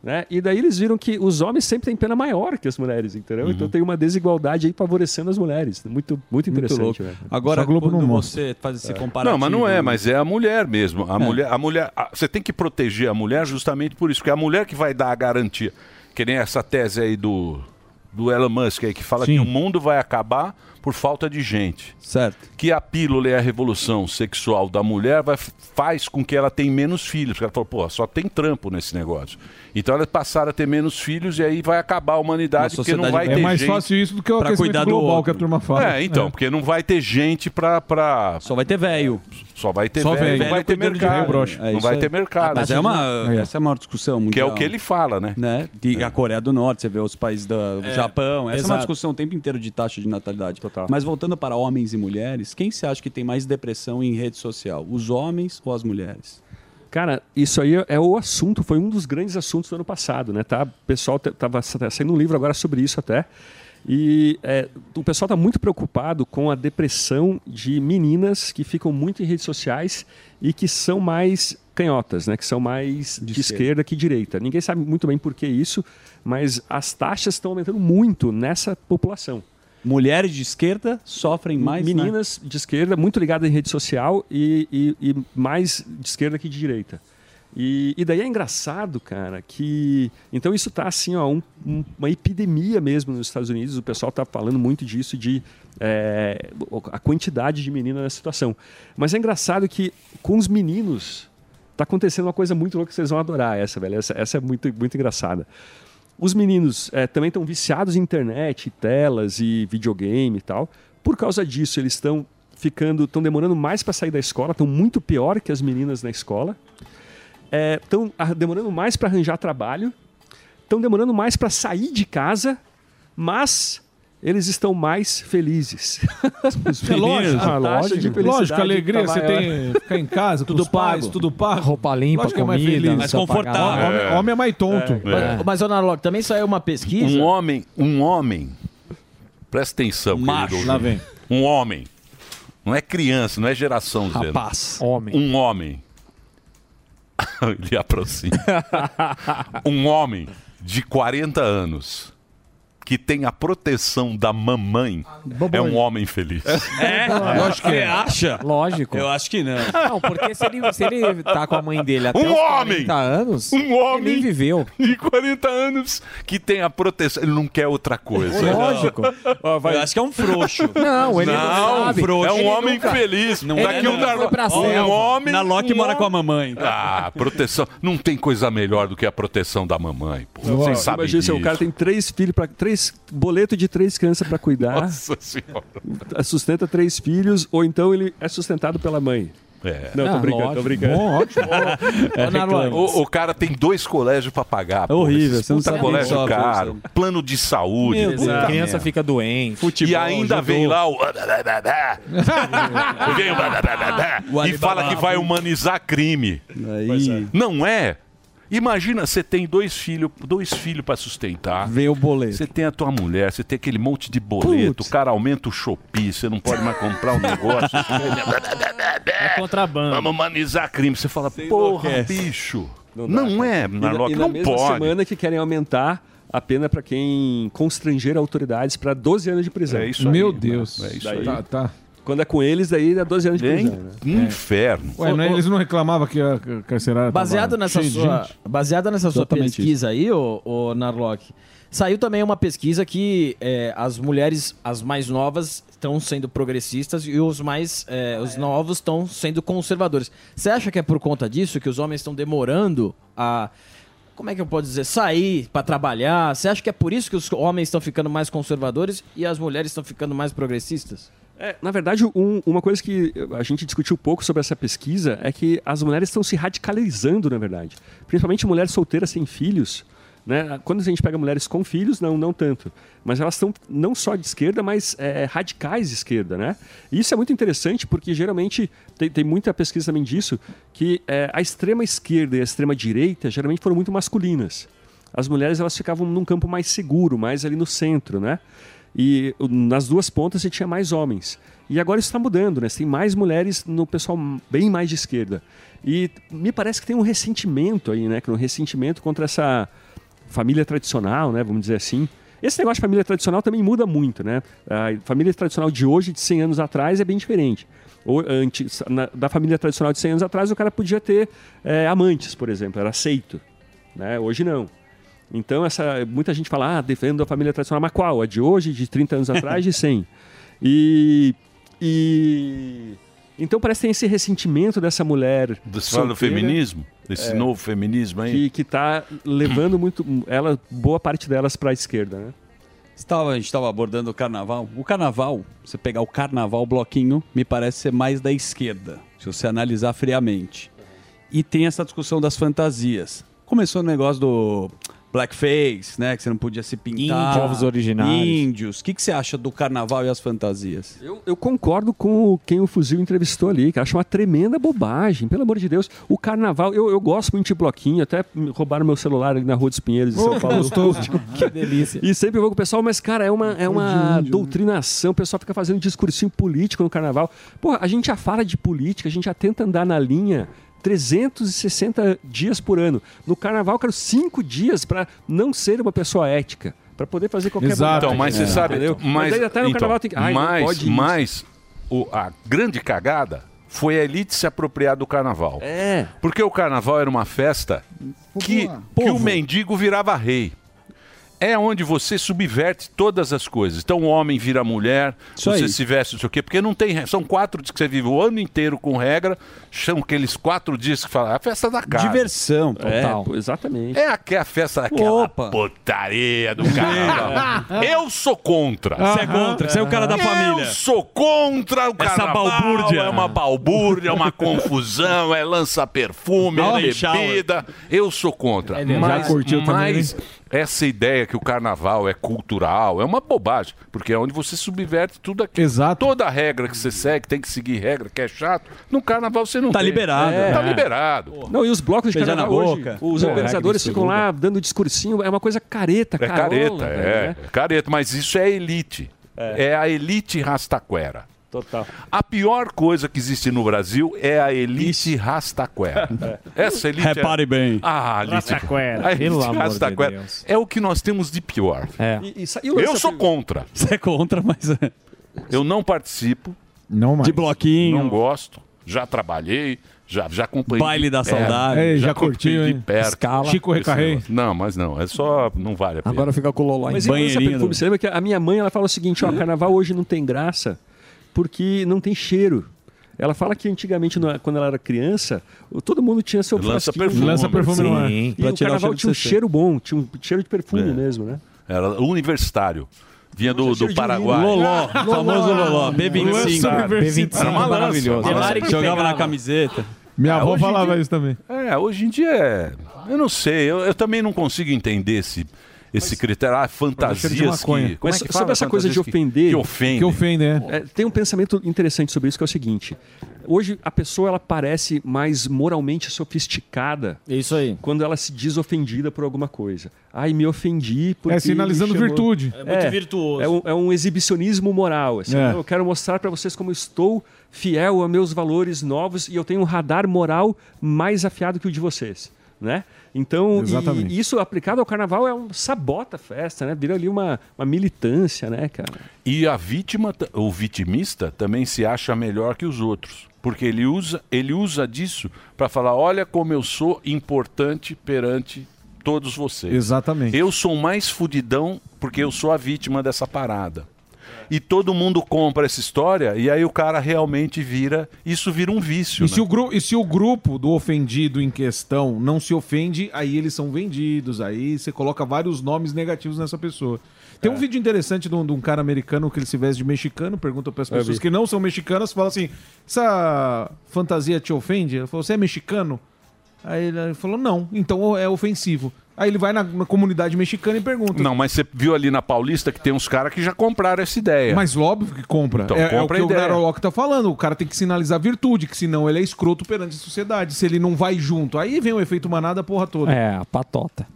Né? E daí eles viram que os homens sempre têm pena maior que as mulheres, entendeu? Uhum. Então tem uma desigualdade aí favorecendo as mulheres. Muito, muito interessante. velho. Agora, Globo quando não mostra. você faz esse comparativo... Não, mas não é, mas é a mulher mesmo. A É. mulher, a mulher, a- você tem que proteger a mulher justamente por isso, porque é a mulher que vai dar a garantia. Que nem essa tese aí do, do Elon Musk aí, que fala que o mundo vai acabar por falta de gente. Certo. Que a pílula e a revolução sexual da mulher vai, faz com que ela tenha menos filhos. Porque ela falou, pô, só tem trampo nesse negócio. Então elas passaram a ter menos filhos e aí vai acabar a humanidade, porque não vai é ter mais gente fácil isso do que o aquecimento global outro. que a turma fala. É, então, porque não vai ter gente pra, pra... Só vai ter velho. Só vai ter Só velho, velho. não vai ter mercado. É não vai ter mercado. Mas é uma, essa é a maior discussão mundial. Que é o que ele fala, né? né? De, A Coreia do Norte, você vê os países do É, Japão. Essa é uma exato. discussão o tempo inteiro de taxa de natalidade. Mas voltando para homens e mulheres, quem você acha que tem mais depressão em rede social? Os homens ou as mulheres? Cara, isso aí é o assunto, foi um dos grandes assuntos do ano passado, né? Tá? O pessoal t- tava tá saindo um livro agora sobre isso até. E é, o pessoal está muito preocupado com a depressão de meninas que ficam muito em redes sociais e que são mais canhotas, né? Que são mais de, esquerda. esquerda que direita. Ninguém sabe muito bem por que isso, mas as taxas estão aumentando muito nessa população. Mulheres de esquerda sofrem mais, né? Meninas de esquerda, muito ligadas em rede social e, e- e mais de esquerda que de direita. E, e daí é engraçado, cara, que. Então isso tá assim, ó, um- um- uma epidemia mesmo nos Estados Unidos. O pessoal tá falando muito disso, de é, a quantidade de meninas nessa situação. Mas é engraçado que com os meninos tá acontecendo uma coisa muito louca que vocês vão adorar essa, velho. Essa, essa é muito, muito engraçada. Os meninos eh, também estão viciados em internet, telas e videogame e tal. Por causa disso, eles estão ficando, estão demorando mais para sair da escola, estão muito pior que as meninas na escola. Estão demorando mais para arranjar trabalho, estão demorando mais para sair de casa, mas eles estão mais felizes. Os (laughs) É lógico, a lógico, a alegria, tá você tem ficar em casa, com Tudo pago. tudo pago. Roupa limpa, Lógico que é mais comida, feliz. mais confortável. Homem, homem é mais tonto. É. Mas, ô Narlock, também saiu uma pesquisa. Um homem, um homem. Presta atenção, Macho. Lá ouvinte. Um homem. Não é criança, não é geração Z. Rapaz. Homem. Um homem. (laughs) Ele aproxima. (laughs) um homem de 40 anos que tem a proteção da mamãe é um homem feliz. É? Lógico que é. acha? Lógico. Eu acho que não. Não, porque se ele, se ele tá com a mãe dele até Um os homem! 40 anos, Um homem ele nem viveu. de 40 anos que tem a proteção. Ele não quer outra coisa. Lógico. Eu acho que é um frouxo. Não, ele não sabe. É um Ele homem nunca- feliz. Não Daqui é, um, não. dar- Foi pra um homem. Na Loki um mora com a homem- mamãe. Ah, proteção. Não tem coisa melhor do que a proteção da mamãe. Pô. Vocês sabem Imagina se disso. o cara tem três filhos para três boleto de três crianças para cuidar. Nossa senhora. Sustenta três filhos ou então ele é sustentado pela mãe. É. Não, tô Ah, brincando, tô brincando. Bom, ótimo. (laughs) É, o, o cara tem dois colégios pra pagar. pô. horrível, você não puta sabe colégio sofre, caro, você. plano de saúde. Meu puta a criança merda. fica doente. e ainda vem lá o. (laughs) Vem o O (laughs) e fala que vai humanizar crime. Não é? Imagina, você tem dois filhos, dois filhos para sustentar. Vem o boleto. Você tem a tua mulher, você tem aquele monte de boleto, o cara aumenta o Shopee, você não pode mais comprar um negócio. (laughs) É contrabando. Vamos humanizar crime. Você fala, porra, enlouquece. bicho. dá, Não, é, E na- Narlock, e não mesma pode. semana que querem aumentar a pena para quem constranger autoridades para 12 anos de prisão. É isso aí, Meu mano. Deus. É isso Daí- aí. Tá, tá. Quando é com eles, daí é 12 anos de prisão. né? um inferno. Ué, não é- eles não reclamavam que a carcerária Baseado nessa cheia de sua, gente? baseado nessa sua Exatamente pesquisa aí, ô, ô Narlock, saiu também uma pesquisa que é, as mulheres, as mais novas, estão sendo progressistas e os mais é, os novos estão sendo conservadores. Você acha que é por conta disso que os homens estão demorando a como é que eu posso dizer, sair para trabalhar? Você acha que é por isso que os homens estão ficando mais conservadores e as mulheres estão ficando mais progressistas? É, na verdade, um- uma coisa que a gente discutiu pouco sobre essa pesquisa é que as mulheres estão se radicalizando, na verdade. Principalmente mulheres solteiras sem filhos. Né? Quando a gente pega mulheres com filhos, não, não tanto. Mas elas estão não só de esquerda, mas é, radicais de esquerda. Né? E isso é muito interessante porque geralmente tem, tem muita pesquisa também disso, que é, a extrema esquerda e a extrema direita geralmente foram muito masculinas. as mulheres elas ficavam num campo mais seguro, mais ali no centro, né? E nas duas pontas você tinha mais homens. E agora isso está mudando, né? Você tem mais mulheres no pessoal bem mais de esquerda. E me parece que tem um ressentimento aí, né? É um ressentimento contra essa família tradicional, né? Vamos dizer assim. Esse negócio de família tradicional também muda muito, né? A família tradicional de hoje, de 100 anos atrás, é bem diferente. Ou, antes, na- da família tradicional de 100 anos atrás, o cara podia ter eh, amantes, por exemplo, era aceito. Né? Hoje não. Então, essa, muita gente fala, ah, defendo a família tradicional, mas qual? A de hoje, de 30 anos atrás, de 100. E, e... Então parece que tem esse ressentimento dessa mulher. Você fala do feminismo? Desse é, novo feminismo aí? Que, que tá levando muito, ela, boa parte delas para a esquerda, né? Estava, a gente estava abordando o carnaval. O carnaval, você pegar o carnaval bloquinho, me parece ser mais da esquerda, se você analisar friamente. E tem essa discussão das fantasias. Começou no negócio do blackface, né? Que você não podia se pintar. Índio. Povos originários. Índios. O que, que você acha do carnaval e as fantasias? Eu, eu concordo com quem o Fuzil entrevistou ali, que acho uma tremenda bobagem, pelo amor de Deus. O carnaval, eu, eu gosto muito de bloquinho, até roubaram meu celular ali na Rua dos Pinheiros de São Oh, Paulo. (laughs) gostoso. (laughs) que delícia. E sempre vou com o pessoal, mas cara, é uma, é uma doutrinação, o pessoal fica fazendo discursinho político no carnaval. Pô, a gente já fala de política, a gente já tenta andar na linha 360 dias por ano. No carnaval, eu quero cinco dias para não ser uma pessoa ética. Para poder fazer qualquer Exato. Então, mas você É. sabe, Entendeu? mas, daí até no então, carnaval tem que. Ai, mas, mas o- a grande cagada foi a elite se apropriar do carnaval. É. Porque o carnaval era uma festa que, que o mendigo virava rei. É onde você subverte todas as coisas. Então o homem vira mulher, Isso você aí. se veste, não sei o quê, porque não tem. São quatro dias que você vive o ano inteiro com regra, são aqueles quatro dias que fala, "É a festa da casa. Diversão, total. É, exatamente. É aqui a festa daquela putaria do carnaval. Eu sou contra. Você é contra, você é o cara da família. Eu sou contra o Essa carnaval. balbúrdia. É uma balbúrdia, é uma confusão, é lança-perfume, é bebida. Eu sou contra. Já mas, curtiu também, mas essa ideia que o carnaval é cultural é uma bobagem, porque é onde você subverte tudo aquilo. Exato. Toda regra que você segue, tem que seguir regra, que é chato. No carnaval você não Tá tem. liberado. É, Tá É. liberado. Não, e os blocos de Beijar na carnaval hoje, boca. os Pô, organizadores ficam lá dando discursinho, é uma coisa careta, É carola, careta, velho, é, né? é careta, mas isso é elite. É, a elite rastaquera. Total. A pior coisa que existe no Brasil é a elite rastaquera. Essa elite Repare é... bem. Ah, elite Rastaquera, a elite de rastaquera Deus. É o que nós temos de pior. E- e e o Eu sou contra. (laughs) Você é contra, mas... Eu não participo. Não mais. De bloquinho. Não gosto. Já trabalhei. Já, já acompanhei. Baile de da saudade. Ei, já acompanhei curtiu, de hein? perto. Escala. Chico Recarrei. Não, mas não. É só. Não vale a pena. Agora fica com o Loló em Mas perfume, você lembra que a minha mãe ela fala o seguinte, ó, carnaval hoje não tem graça porque não tem cheiro. Ela fala que antigamente, quando ela era criança, o- todo mundo tinha seu Lança perfume. Lança perfume no ar. E o o carnaval cheiro de tinha um cheiro bom, tinha um cheiro de perfume É. mesmo, né? Era universitário. Vinha do, do Paraguai. Loló, famoso Loló, B25. B25 Era uma lança, maravilhoso. Jogava na camiseta. Minha É, avó falava dia- isso também. É, hoje em dia é. Eu não sei, eu, eu também não consigo entender esse, esse critério. Ah, fantasias que. como é Mas que sobre essa coisa de que- ofender. Que ofende. Que ofende, é. É, tem um pensamento interessante sobre isso que é o seguinte: hoje a pessoa ela parece mais moralmente sofisticada. Isso aí. Quando ela se diz ofendida por alguma coisa. Ai, me ofendi porque. É, sinalizando chamou- virtude. É muito virtuoso. É um, é um exibicionismo moral. assim, É. Eu quero mostrar para vocês como estou fiel a meus valores novos e eu tenho um radar moral mais afiado que o de vocês. Né? Então, isso aplicado ao carnaval é um sabota a festa, né? Vira ali uma, uma militância, né, cara? E a vítima, o vitimista, também se acha melhor que os outros. Porque ele usa, ele usa disso para falar: olha como eu sou importante perante todos vocês. Exatamente. Eu sou mais fudidão porque eu sou a vítima dessa parada. E todo mundo compra essa história e aí o cara realmente vira. Isso vira um vício. E né? se, o gru- e se o grupo do ofendido em questão não se ofende, aí eles são vendidos. Aí você coloca vários nomes negativos nessa pessoa. Tem um É. vídeo interessante de um, de um cara americano que ele se veste de mexicano, pergunta para as Eu pessoas que não são mexicanas, fala assim: essa fantasia te ofende? Ele falou: você é mexicano? Aí ele falou: não, então é ofensivo. Aí ele vai na, na comunidade mexicana e pergunta. Não, mas você viu ali na Paulista que tem uns caras que já compraram essa ideia. Mas óbvio que compra. Então, é, é o compra que a o ideia. Narolock tá falando. O cara tem que sinalizar virtude, que senão ele é escroto perante a sociedade. Se ele não vai junto, aí vem o efeito manada, a porra toda. É, a patota.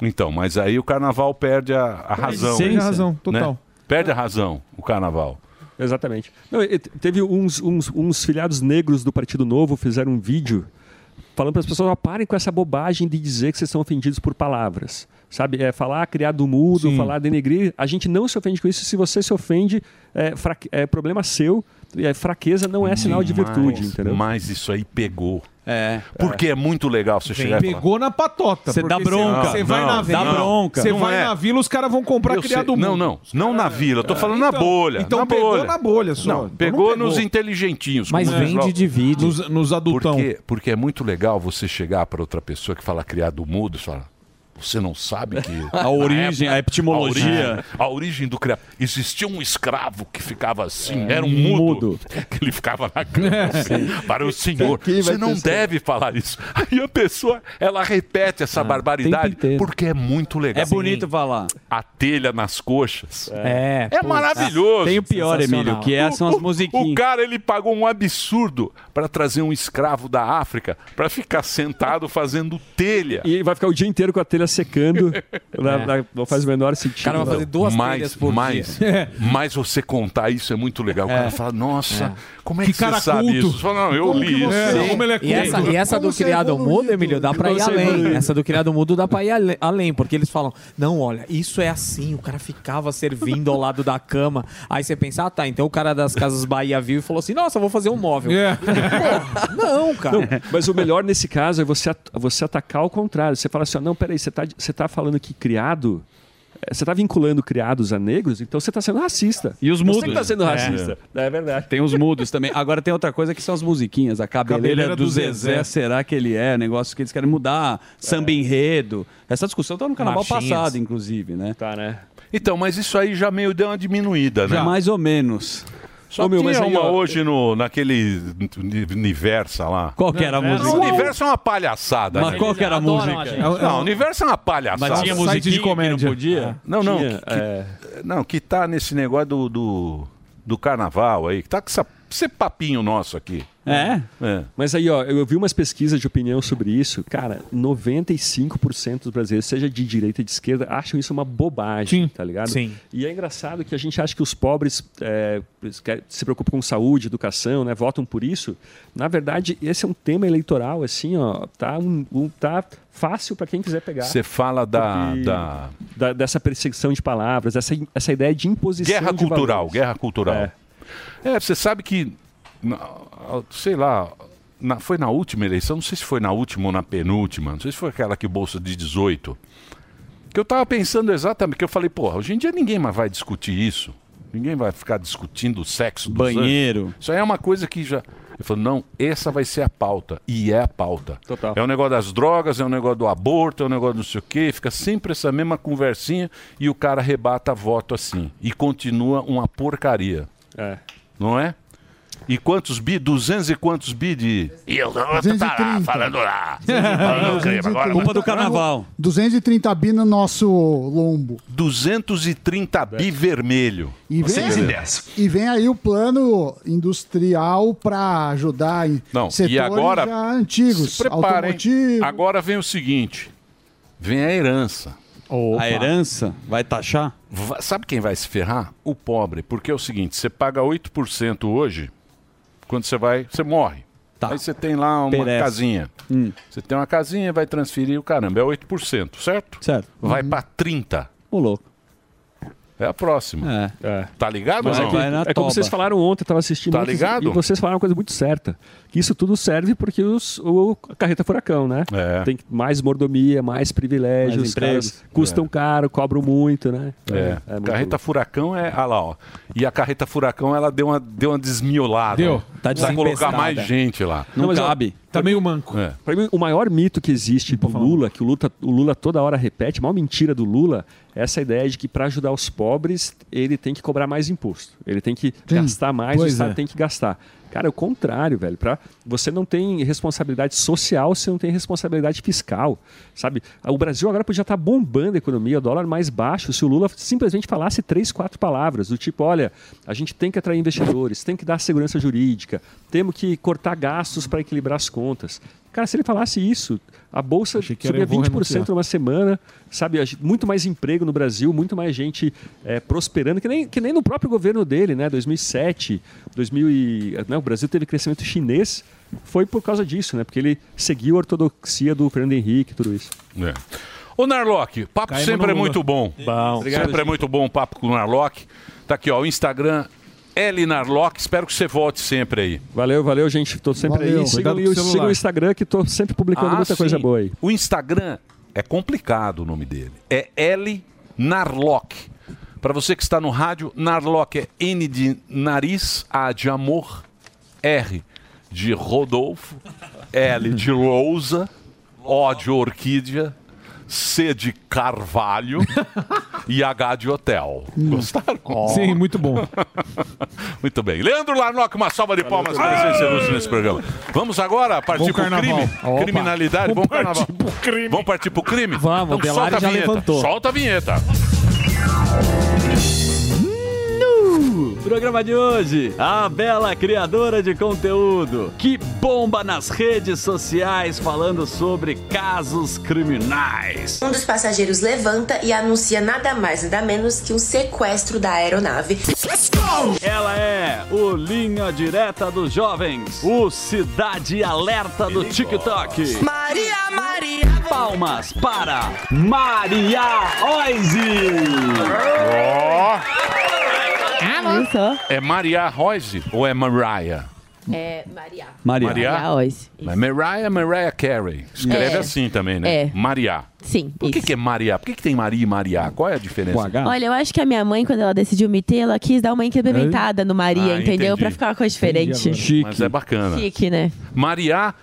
Então, mas aí o carnaval perde a, a razão. Perde a razão, né? total. Perde a razão, o carnaval. Exatamente. Não, teve uns, uns, uns filiados negros do Partido Novo fizeram um vídeo falando para as pessoas, ó, parem com essa bobagem de dizer que vocês são ofendidos por palavras. Sabe, é falar criado mudo, falar denegrir. A gente não se ofende com isso. Se você se ofende, é, é problema seu. E é, fraqueza não é sinal de virtude, Mas- entendeu? Mas isso aí pegou. É. Porque é muito legal você chegar e falar. Pegou na patota. Você dá bronca. Você vai Não, na dá vila. bronca. Você vai é. na vila, os caras vão comprar Eu sei- criado mudo. Não, não. Não na vila. Eu tô falando na Então- bolha. então na pegou bolha. na bolha só. Não, Então pegou, não pegou. nos inteligentinhos. Mas como vende e divide. Nos- nos adultão. Porque, porque é muito legal você chegar para outra pessoa que fala criado mudo e falar. Você não sabe que. (laughs) A origem, na a etimologia. A origem, a origem do criado. Existia um escravo que ficava assim, É, era um mudo. Que ele ficava na cama (laughs) assim, para o senhor. Você não deve falar isso. Aí a pessoa, ela repete essa barbaridade tempo inteiro. porque é muito legal. É bonito falar. A telha nas coxas. É, É putz. maravilhoso. Tem o pior, Emílio, que é- são as musiquinhas. O cara, ele pagou um absurdo para trazer um escravo da África para ficar sentado fazendo telha. E vai ficar o dia inteiro com a telha secando. (laughs) na- É. na- não faz o menor sentido. mais, mais, mais você contar isso é muito legal. O cara fala, nossa, É. como é Que que, cara você sabe culto. isso? Você fala, não, eu Como li isso. Não. Como ele é E essa, e essa do criado mudo, Emílio, dá pra ir é além. evoluído. Essa do criado mudo dá pra ir além, porque eles falam: não, olha, isso é assim. O cara ficava servindo ao lado da cama. Aí você pensa, ah, tá. Então o cara das casas Bahia viu e falou assim: nossa, vou fazer um móvel. Porra, não, cara. Não, mas o melhor nesse caso é você, at- você atacar ao contrário. Você fala assim, ó, não, peraí, você tá, você tá falando que criado... eh, Você tá vinculando criados a negros, então você tá sendo racista. E os Você mudos. que tá sendo É. racista. É, verdade. Tem os mudos também. Agora tem outra coisa que são as musiquinhas. A cabeleira, Cabeleira do, do Zezé, Zezé. será que ele é? Negócio que eles querem mudar. Samba enredo. Essa discussão tá no carnaval Marchinhas. passado, inclusive, né? Tá, né? Então, mas isso aí já meio deu uma diminuída, né? Já. Mais ou menos. Só Ô, meu, tinha mas aí, uma ó, hoje no, naquele uni- Universa lá. Qual que era a Não, música? O Universo é uma palhaçada. Mas né? qual que era a música? gente. Não, o Universo é uma palhaçada. Mas tinha musiquinha de comédia. que não podia? Não, não. Tinha, que, é. Não, que tá nesse negócio do, do, do carnaval aí. Que tá com essa, esse papinho nosso aqui. É? Mas aí, ó, eu vi umas pesquisas de opinião sobre isso. Cara, 95% dos brasileiros, seja de direita ou de esquerda, acham isso uma bobagem, tá ligado? Sim. E é engraçado que a gente acha que os pobres é, se preocupam com saúde, educação, né? Votam por isso. Na verdade, esse é um tema eleitoral, assim, ó, tá, um, um- tá fácil para quem quiser pegar. Você fala da- Porque- da- da- dessa perseguição de palavras, essa, essa ideia de imposição Guerra de cultural, valores. guerra cultural. É, você sabe que, sei lá, na- foi na última eleição, não sei se foi na última ou na penúltima, não sei se foi aquela que bolsa de 18, que eu tava pensando exatamente, que eu falei, porra, hoje em dia ninguém mais vai discutir isso. Ninguém vai ficar discutindo o sexo dos Banheiro. anjos. Isso aí é uma coisa que já. Eu falei, não, essa vai ser a pauta. E é a pauta. Total. É o negócio das drogas, é o negócio do aborto, é o negócio do não sei o quê. Fica sempre essa mesma conversinha e o cara rebata voto assim. E continua uma porcaria. É. Não é? E quantos bi? 200 e quantos bi de. E o outro tá lá, 230. falando lá. (laughs) Falando o crime agora. Culpa do carnaval. 230 bi no nosso lombo. 230 bi vermelho. E vem, e vem aí o plano industrial para ajudar em Não, setores e agora. já antigos. Se preparem. Agora vem o seguinte: vem a herança. A herança vai taxar? Sabe quem vai se ferrar? O pobre. Porque é o seguinte: você paga 8% hoje, quando você vai, você morre. Aí você tem lá uma Perece. casinha. Você tem uma casinha, vai transferir o caramba. É 8%, certo? Certo. Vai pra 30%. Ô, louco. É a próxima. É. Tá ligado? Mas é, não? que- é como vocês falaram ontem, eu estava assistindo. Tá ligado? E vocês falaram uma coisa muito certa. Que isso tudo serve porque os, o a carreta furacão, né? Tem mais mordomia, mais privilégios, Mais custam É. caro, cobram muito, né? É, muito carreta furacão é. Ah lá, ó. E a carreta furacão, ela deu uma, deu uma desmiolada. Deu. Tá Precisa colocar mais gente lá. Não, mas, ó, Tá meio manco. É. Pra mim, o maior mito que existe do Lula, que o Lula, o Lula toda hora repete, a maior mentira do Lula, é essa ideia de que para ajudar os pobres, ele tem que cobrar mais imposto. Ele tem que gastar mais, o pois Estado é. tem que gastar. Cara, é o contrário, velho. Pra, você não tem responsabilidade social, você não tem responsabilidade fiscal, sabe? O Brasil agora podia estar bombando a economia, o dólar mais baixo, se o Lula simplesmente falasse três, quatro palavras, do tipo, olha, a gente tem que atrair investidores, tem que dar segurança jurídica, temos que cortar gastos para equilibrar as contas. Cara, se ele falasse isso, a bolsa subia eu vou 20% renunciar. numa semana, sabe? Muito mais emprego no Brasil, muito mais gente é, prosperando, que nem, que nem no próprio governo dele, né? 2007, 2000 e, né? o Brasil teve crescimento chinês, foi por causa disso, né? Porque ele seguiu a ortodoxia do Fernando Henrique, tudo isso. É. Ô Narlock, papo Caímos sempre no é muito bom. Bom. Obrigado, sempre é gente. muito bom o papo com o Narlock. Tá aqui, ó, o Instagram L Narlock. Espero que você volte sempre aí. Valeu, valeu, gente. Tô sempre Valeu. aí. Sigam, com o- sigam Instagram que tô sempre publicando Ah, muita coisa sim. boa aí. O Instagram é complicado o nome dele. É L Narlock. Para você que está no rádio, Narlock é N de nariz, A de amor, R de Rodolfo, L de lousa, O de orquídea, C de carvalho e H de hotel. Gostaram? Sim, muito bom. (laughs) Muito bem. Leandro Larnock, uma salva de palmas para a presença ilustre nesse programa. Vamos agora partir para o crime? Opa. Criminalidade, Vamos carnaval. Vamos partir para o crime? Vamos, então, o solta a já vinheta. levantou. Solta a vinheta. Programa de hoje, a bela criadora de conteúdo que bomba nas redes sociais falando sobre casos criminais. Um dos passageiros levanta e anuncia nada mais nada menos que o sequestro da aeronave. Ela é o Linha Direta dos Jovens, o Cidade Alerta do TikTok. Maria, Maria! Palmas para Maria Oise! Ó. É Maria Royce ou é Mariah? É Maria. Maria. Maria Oise. Mas Mariah, Mariah Carey. Escreve É. assim também, né? É. Maria. Sim. Por que, que é Maria? Por que, que tem Maria e Maria? Qual é a diferença? Olha, eu acho que a minha mãe, quando ela decidiu me ter, ela quis dar uma incrementada no Maria, Ah, entendeu? entendi. Pra ficar uma coisa diferente. Mas é bacana. Chique, né? Maria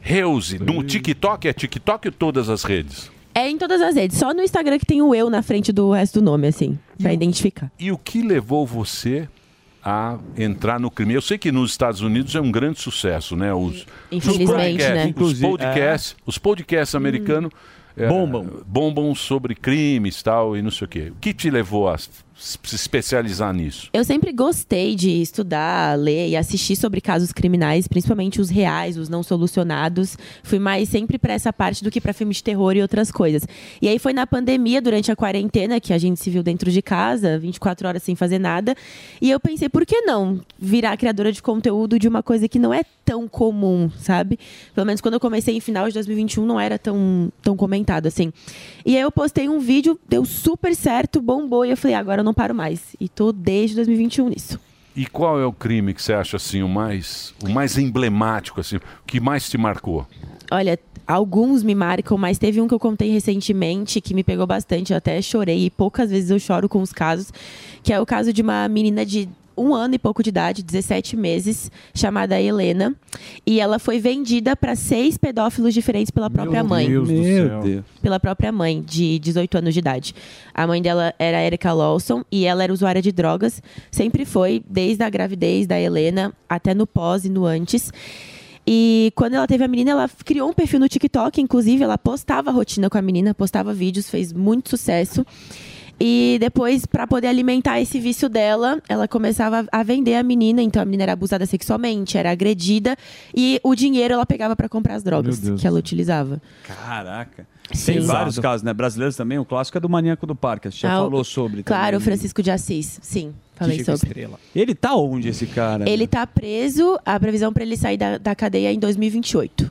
Reuse. No TikTok é TikTok ou todas as redes? É em todas as redes. Só no Instagram que tem o eu na frente do resto do nome, assim, pra identificar. E o que levou você a entrar no crime? Eu sei que nos Estados Unidos é um grande sucesso, né? Os, Infelizmente, os podcasts, né? Os Inclusive, podcasts, os podcasts americanos é, Bombam. bombam sobre crimes tal e não sei o quê. O que te levou a se especializar nisso? Eu sempre gostei de estudar, ler e assistir sobre casos criminais, principalmente os reais, os não solucionados. Fui mais sempre pra essa parte do que pra filme de terror e outras coisas. E aí foi na pandemia, durante a quarentena, que a gente se viu dentro de casa, 24 horas sem fazer nada. E eu pensei, por que não virar criadora de conteúdo de uma coisa que não é tão comum, sabe? Pelo menos quando eu comecei em final de 2021 não era tão, tão comentado assim. E aí eu postei um vídeo, deu super certo, bombou, e eu falei, "Ah, agora eu não paro mais. E tô desde 2021 nisso. E qual é o crime que você acha assim o mais, o mais emblemático assim, o que mais te marcou? Olha, alguns me marcam, mas teve um que eu contei recentemente que me pegou bastante. Eu até chorei e poucas vezes eu choro com os casos, que é o caso de uma menina de um ano e pouco de idade, 17 meses, chamada Helena. E ela foi vendida para seis pedófilos diferentes pela própria mãe. Deus do Meu céu. Deus. Pela própria mãe, de 18 anos de idade. A mãe dela era Erika Lawson e ela era usuária de drogas. Sempre foi, desde a gravidez da Helena até no pós e no antes. E quando ela teve a menina, ela criou um perfil no TikTok, inclusive, ela postava a rotina com a menina, postava vídeos, fez muito sucesso. E depois, para poder alimentar esse vício dela, ela começava a vender a menina. Então a menina era abusada sexualmente, era agredida. E o dinheiro ela pegava para comprar as drogas que ela utilizava. Caraca. Sim. Tem vários casos, né? Brasileiros também. O clássico é do Maníaco do Parque. Você já Ah, falou sobre. Claro, o. Francisco de Assis. Sim, falei Chico sobre. Estrela. Ele tá onde, esse cara? Ele tá preso, a previsão para ele sair da, da cadeia é em 2028.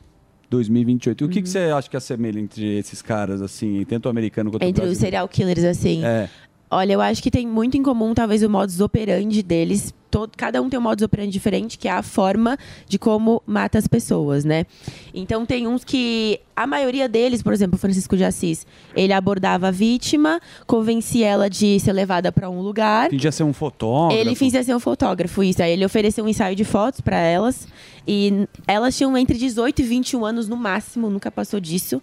2028. E o que, Uhum. que você acha que assemelha entre esses caras, assim, tanto o americano quanto o Entre os brasileiro? serial killers, assim. É. Olha, eu acho que tem muito em comum, talvez, o modus operandi deles. Todo, cada um tem um modus operandi diferente, que é a forma de como mata as pessoas, né? Então, tem uns que... A maioria deles, por exemplo, o Francisco de Assis, ele abordava a vítima, convencia ela de ser levada para um lugar... Fingia ser um fotógrafo. Ele fingia ser um fotógrafo, isso. Aí ele ofereceu um ensaio de fotos para elas. E elas tinham entre 18 e 21 anos no máximo, nunca passou disso.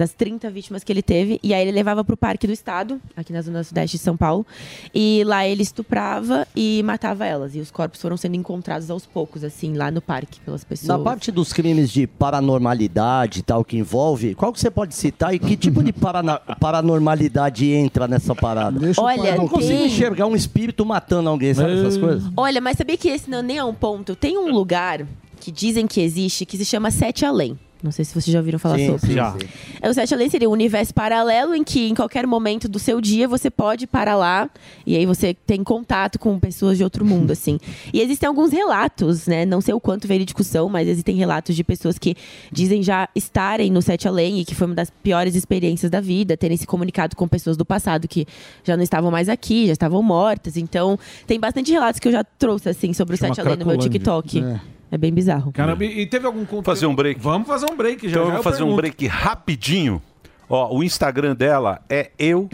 Das 30 vítimas que ele teve. E aí ele levava pro Parque do Estado, aqui na Zona Sudeste de São Paulo. E lá ele estuprava e matava elas. E os corpos foram sendo encontrados aos poucos, assim, lá no parque, pelas pessoas. Na parte dos crimes de paranormalidade e tal que envolve, qual que você pode citar e que tipo de parana- paranormalidade entra nessa parada? Olha, eu não consigo tem- enxergar um espírito matando alguém, sabe essas coisas? Olha, mas sabia que esse não nem é um ponto? Tem um lugar que dizem que existe que se chama Sete Além. Não sei se vocês já ouviram falar Sim, sobre. sim, Já. É, O Sete Além seria um universo paralelo em que em qualquer momento do seu dia você pode ir para lá e aí você tem contato com pessoas de outro mundo, assim. E existem alguns relatos, né? Não sei o quanto verídicos são, mas existem relatos de pessoas que dizem já estarem no Sete Além e que foi uma das piores experiências da vida, terem se comunicado com pessoas do passado que já não estavam mais aqui, já estavam mortas. Então, tem bastante relatos que eu já trouxe, assim, sobre o Chama Sete Além no meu. TikTok. É. É. bem bizarro. Caramba, e teve algum conteúdo? Fazer um break. Vamos fazer um break já. Então eu já vou fazer um pergunto. break rapidinho. Ó, o Instagram dela é eu,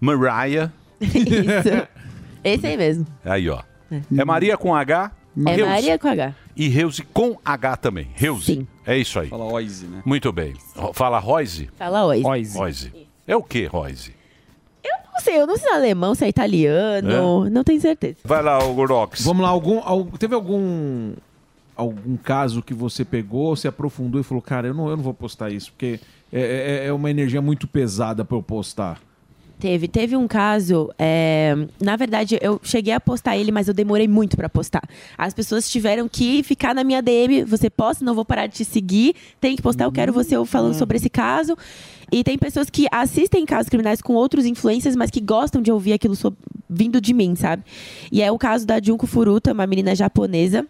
Mariah. (laughs) Isso. Esse aí mesmo. Aí, ó. É Maria com H. É Reuse. Maria com H. E Reuse com H também. Reuse. Sim. É isso aí. Fala Oise, né? Muito bem. Fala Roise? Fala oi. Roise. É o que, Roise? Não sei, eu não sei se é alemão, se é italiano, não tenho certeza. Vai lá, o Gorox. Vamos lá, algum, al- teve algum algum caso que você pegou, se aprofundou e falou, cara, eu não, eu não vou postar isso, porque é, é- é uma energia muito pesada pra eu postar. Teve, teve um caso, é, na verdade eu cheguei a postar ele, mas eu demorei muito pra postar. As pessoas tiveram que ficar na minha DM, você posta, não vou parar de te seguir, tem que postar, eu quero você falando sobre esse caso. E tem pessoas que assistem casos criminais com outros influencers, mas que gostam de ouvir aquilo so- vindo de mim, sabe? E é o caso da Junko Furuta, uma menina japonesa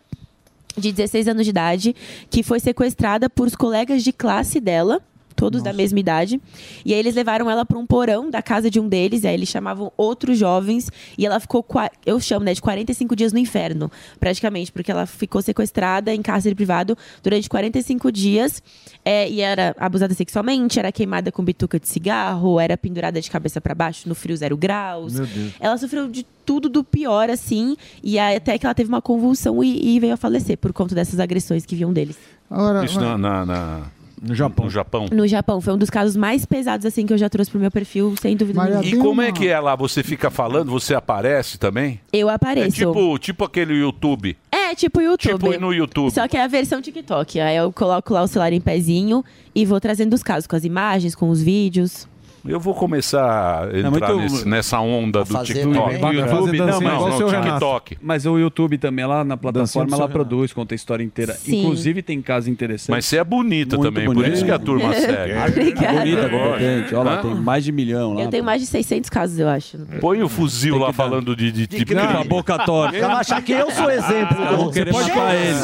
de 16 anos de idade, que foi sequestrada por colegas de classe dela, todos da mesma idade. E aí eles levaram ela para um porão da casa de um deles, e aí eles chamavam outros jovens, e ela ficou, eu chamo, né, de 45 dias no inferno, praticamente, porque ela ficou sequestrada em cárcere privado durante 45 dias, é, e era abusada sexualmente, era queimada com bituca de cigarro, era pendurada de cabeça para baixo no frio zero graus. Meu Deus. Ela sofreu de tudo do pior, assim, e aí até que ela teve uma convulsão e, e veio a falecer por conta dessas agressões que vinham deles. Agora, Isso na, na- na- no Japão. No Japão. No Japão, foi um dos casos mais pesados, assim, que eu já trouxe pro meu perfil, sem dúvida nenhuma. E como é que é lá? Você fica falando, você aparece também? Eu É apareço. tipo, tipo aquele YouTube. É, tipo YouTube. Tipo no YouTube. Só que é a versão TikTok. Aí eu coloco lá o celular em pezinho e vou trazendo os casos, com as imagens, com os vídeos. Eu vou começar a entrar muito- nesse- nessa onda do TikTok. também. YouTube, não, não, o não. TikTok. Mas o YouTube também, lá na plataforma, ela produz, conta a história inteira. Sim. Inclusive tem casos interessantes. Mas você é bonita Muito também, por bonita. isso que a turma (laughs) segue. Obrigada. Bonita, competente. Olha lá, tem mais de milhão lá. Eu tenho mais de 600 casos, eu acho. Põe o fuzil lá falando de, de, de, Com a boca torta. Ela acha que eu sou exemplo. Eu vou querer matar ele.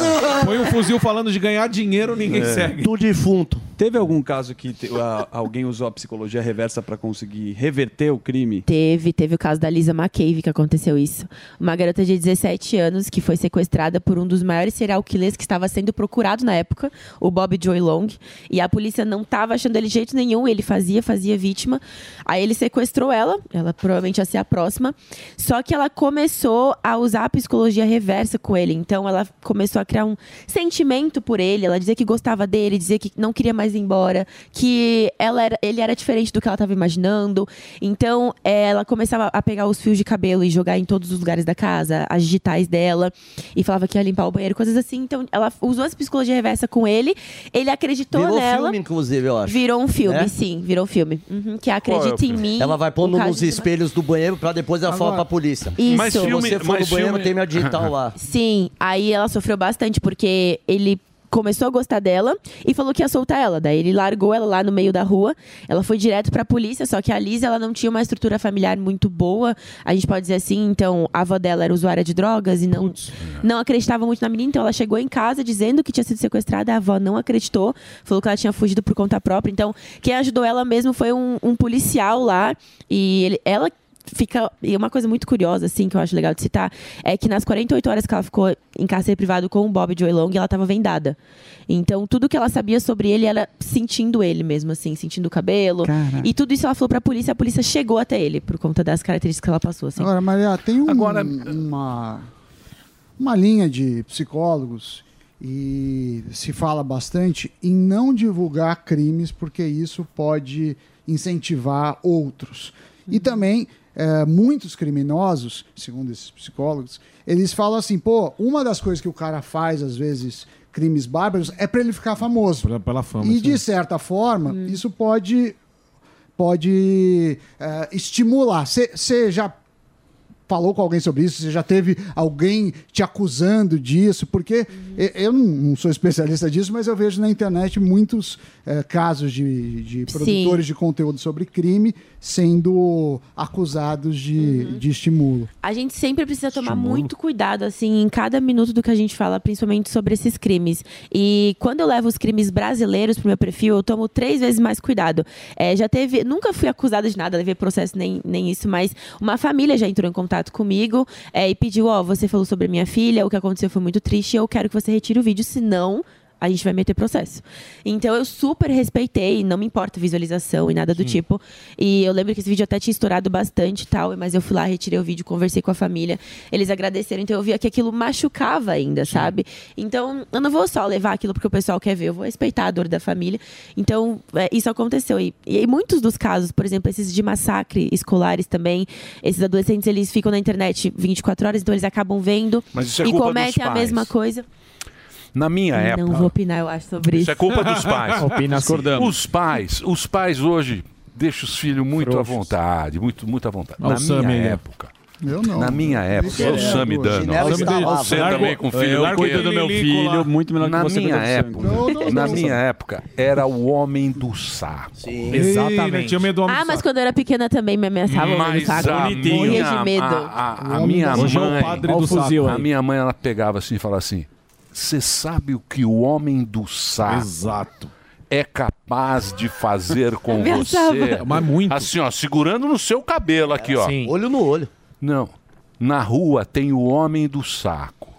Põe um fuzil falando de ganhar dinheiro, ninguém É. segue. Do defunto. Teve algum caso que te- a- alguém usou a psicologia reversa pra conseguir reverter o crime? Teve, teve o caso da Lisa McCabe que aconteceu isso. Uma garota de 17 anos que foi sequestrada por um dos maiores serial killers que estava sendo procurado na época, o Bob Joy Long. E a polícia não estava achando ele de jeito nenhum, ele fazia, fazia vítima. Aí ele sequestrou ela, ela provavelmente ia ser a próxima. Só que ela começou a usar a psicologia reversa com ele. Então ela começou a criar um sentimento por ele. Ela dizia que gostava dele, dizia que não queria mais ir embora, que ela era, ele era diferente do que ela estava imaginando. Então ela começava a pegar os fios de cabelo e jogar em todos os lugares da casa, as digitais dela, e falava que ia limpar o banheiro, coisas assim. Então ela usou essa psicologia reversa com ele, ele acreditou Virou nela. filme, inclusive, eu acho. Virou um filme, É? sim, virou filme. Uhum, que é é Acredita em mim. Ela vai pondo nos espelhos do banheiro pra depois ela falar pra polícia. Isso. Mas Se filme- você for mas no banheiro, filme- tem minha digital lá. Sim, aí ela sofreu bastante porque ele começou a gostar dela e falou que ia soltar ela. Daí ele largou ela lá no meio da rua. Ela foi direto pra polícia, só que a Liz, ela não tinha uma estrutura familiar muito boa, a gente pode dizer assim. Então, a avó dela era usuária de drogas e não, não acreditava muito na menina. Então, ela chegou em casa dizendo que tinha sido sequestrada. A avó não acreditou, falou que ela tinha fugido por conta própria. Então, quem ajudou ela mesmo foi um, um policial lá. E ele- ela fica. E uma coisa muito curiosa, assim, que eu acho legal de citar, é que nas 48 horas que ela ficou em cárcere privado com o Bob Joy Long, ela estava vendada. Então, tudo que ela sabia sobre ele era sentindo ele mesmo, assim, sentindo o cabelo. Caraca. E tudo isso ela falou pra polícia, a polícia chegou até ele, por conta das características que ela passou, assim. Agora, Maria, tem um- uma, uma linha de psicólogos e se fala bastante em não divulgar crimes porque isso pode incentivar outros. E também é, muitos criminosos, segundo esses psicólogos, eles falam assim, pô, uma das coisas que o cara faz às vezes crimes bárbaros é para ele ficar famoso. Pela fama. E sim. de certa forma, isso pode pode é, estimular. Você já falou com alguém sobre isso? Você já teve alguém te acusando disso? Porque eu não, sou especialista disso, mas eu vejo na internet muitos eh, casos de, de produtores de conteúdo sobre crime sendo acusados de, de estímulo. A gente sempre precisa tomar muito cuidado, assim, em cada minuto do que a gente fala, principalmente sobre esses crimes. E quando eu levo os crimes brasileiros pro meu perfil, eu tomo três vezes mais cuidado. É, já teve. Nunca fui acusada de nada, levei processo nem, nem isso, mas uma família já entrou em contato comigo é, e pediu: Ó, você falou sobre minha filha, o que aconteceu foi muito triste, eu quero que você retire o vídeo, senão a gente vai meter processo. Então eu super respeitei, não me importa visualização e nada do tipo. E eu lembro que esse vídeo até tinha estourado bastante e tal, mas eu fui lá, retirei o vídeo, conversei com a família. Eles agradeceram, então eu via que aquilo machucava ainda, sabe? Então eu não vou só levar aquilo porque o pessoal quer ver, eu vou respeitar a dor da família. Então é, isso aconteceu. E, e em muitos dos casos, por exemplo, esses de massacre escolares também, esses adolescentes eles ficam na internet 24 horas, então eles acabam vendo Mas isso é e cometem a mesma coisa. Na minha Não época. vou opinar, eu acho, sobre isso. Isso é culpa dos pais. (laughs) Opina sim. Discordamos. Os pais, os pais hoje deixam os filhos muito à vontade, muito, muito à vontade. Olha Na o minha época. Eu não. Na minha época, eu, o Sami dando. Chinelo Você também com filho Eu cuido do meu filho, muito melhor que Na você minha do época, Não, não, na não. minha época, era o homem do saco. Exatamente. tinha medo do homem Ah, mas quando eu era pequena também me ameaçavam no Mas saco. a Morria minha, de medo. a, a- a minha Hoje é o mãe, padre do o fuzil a minha mãe, ela pegava assim e falava assim: "Você sabe o que o homem do saco Exato. é capaz de fazer com (laughs) Ameaçava. você?" Mas muito. Assim, ó, segurando no seu cabelo aqui, ó. Sim. Olho no olho. Não. Na rua tem o homem do saco.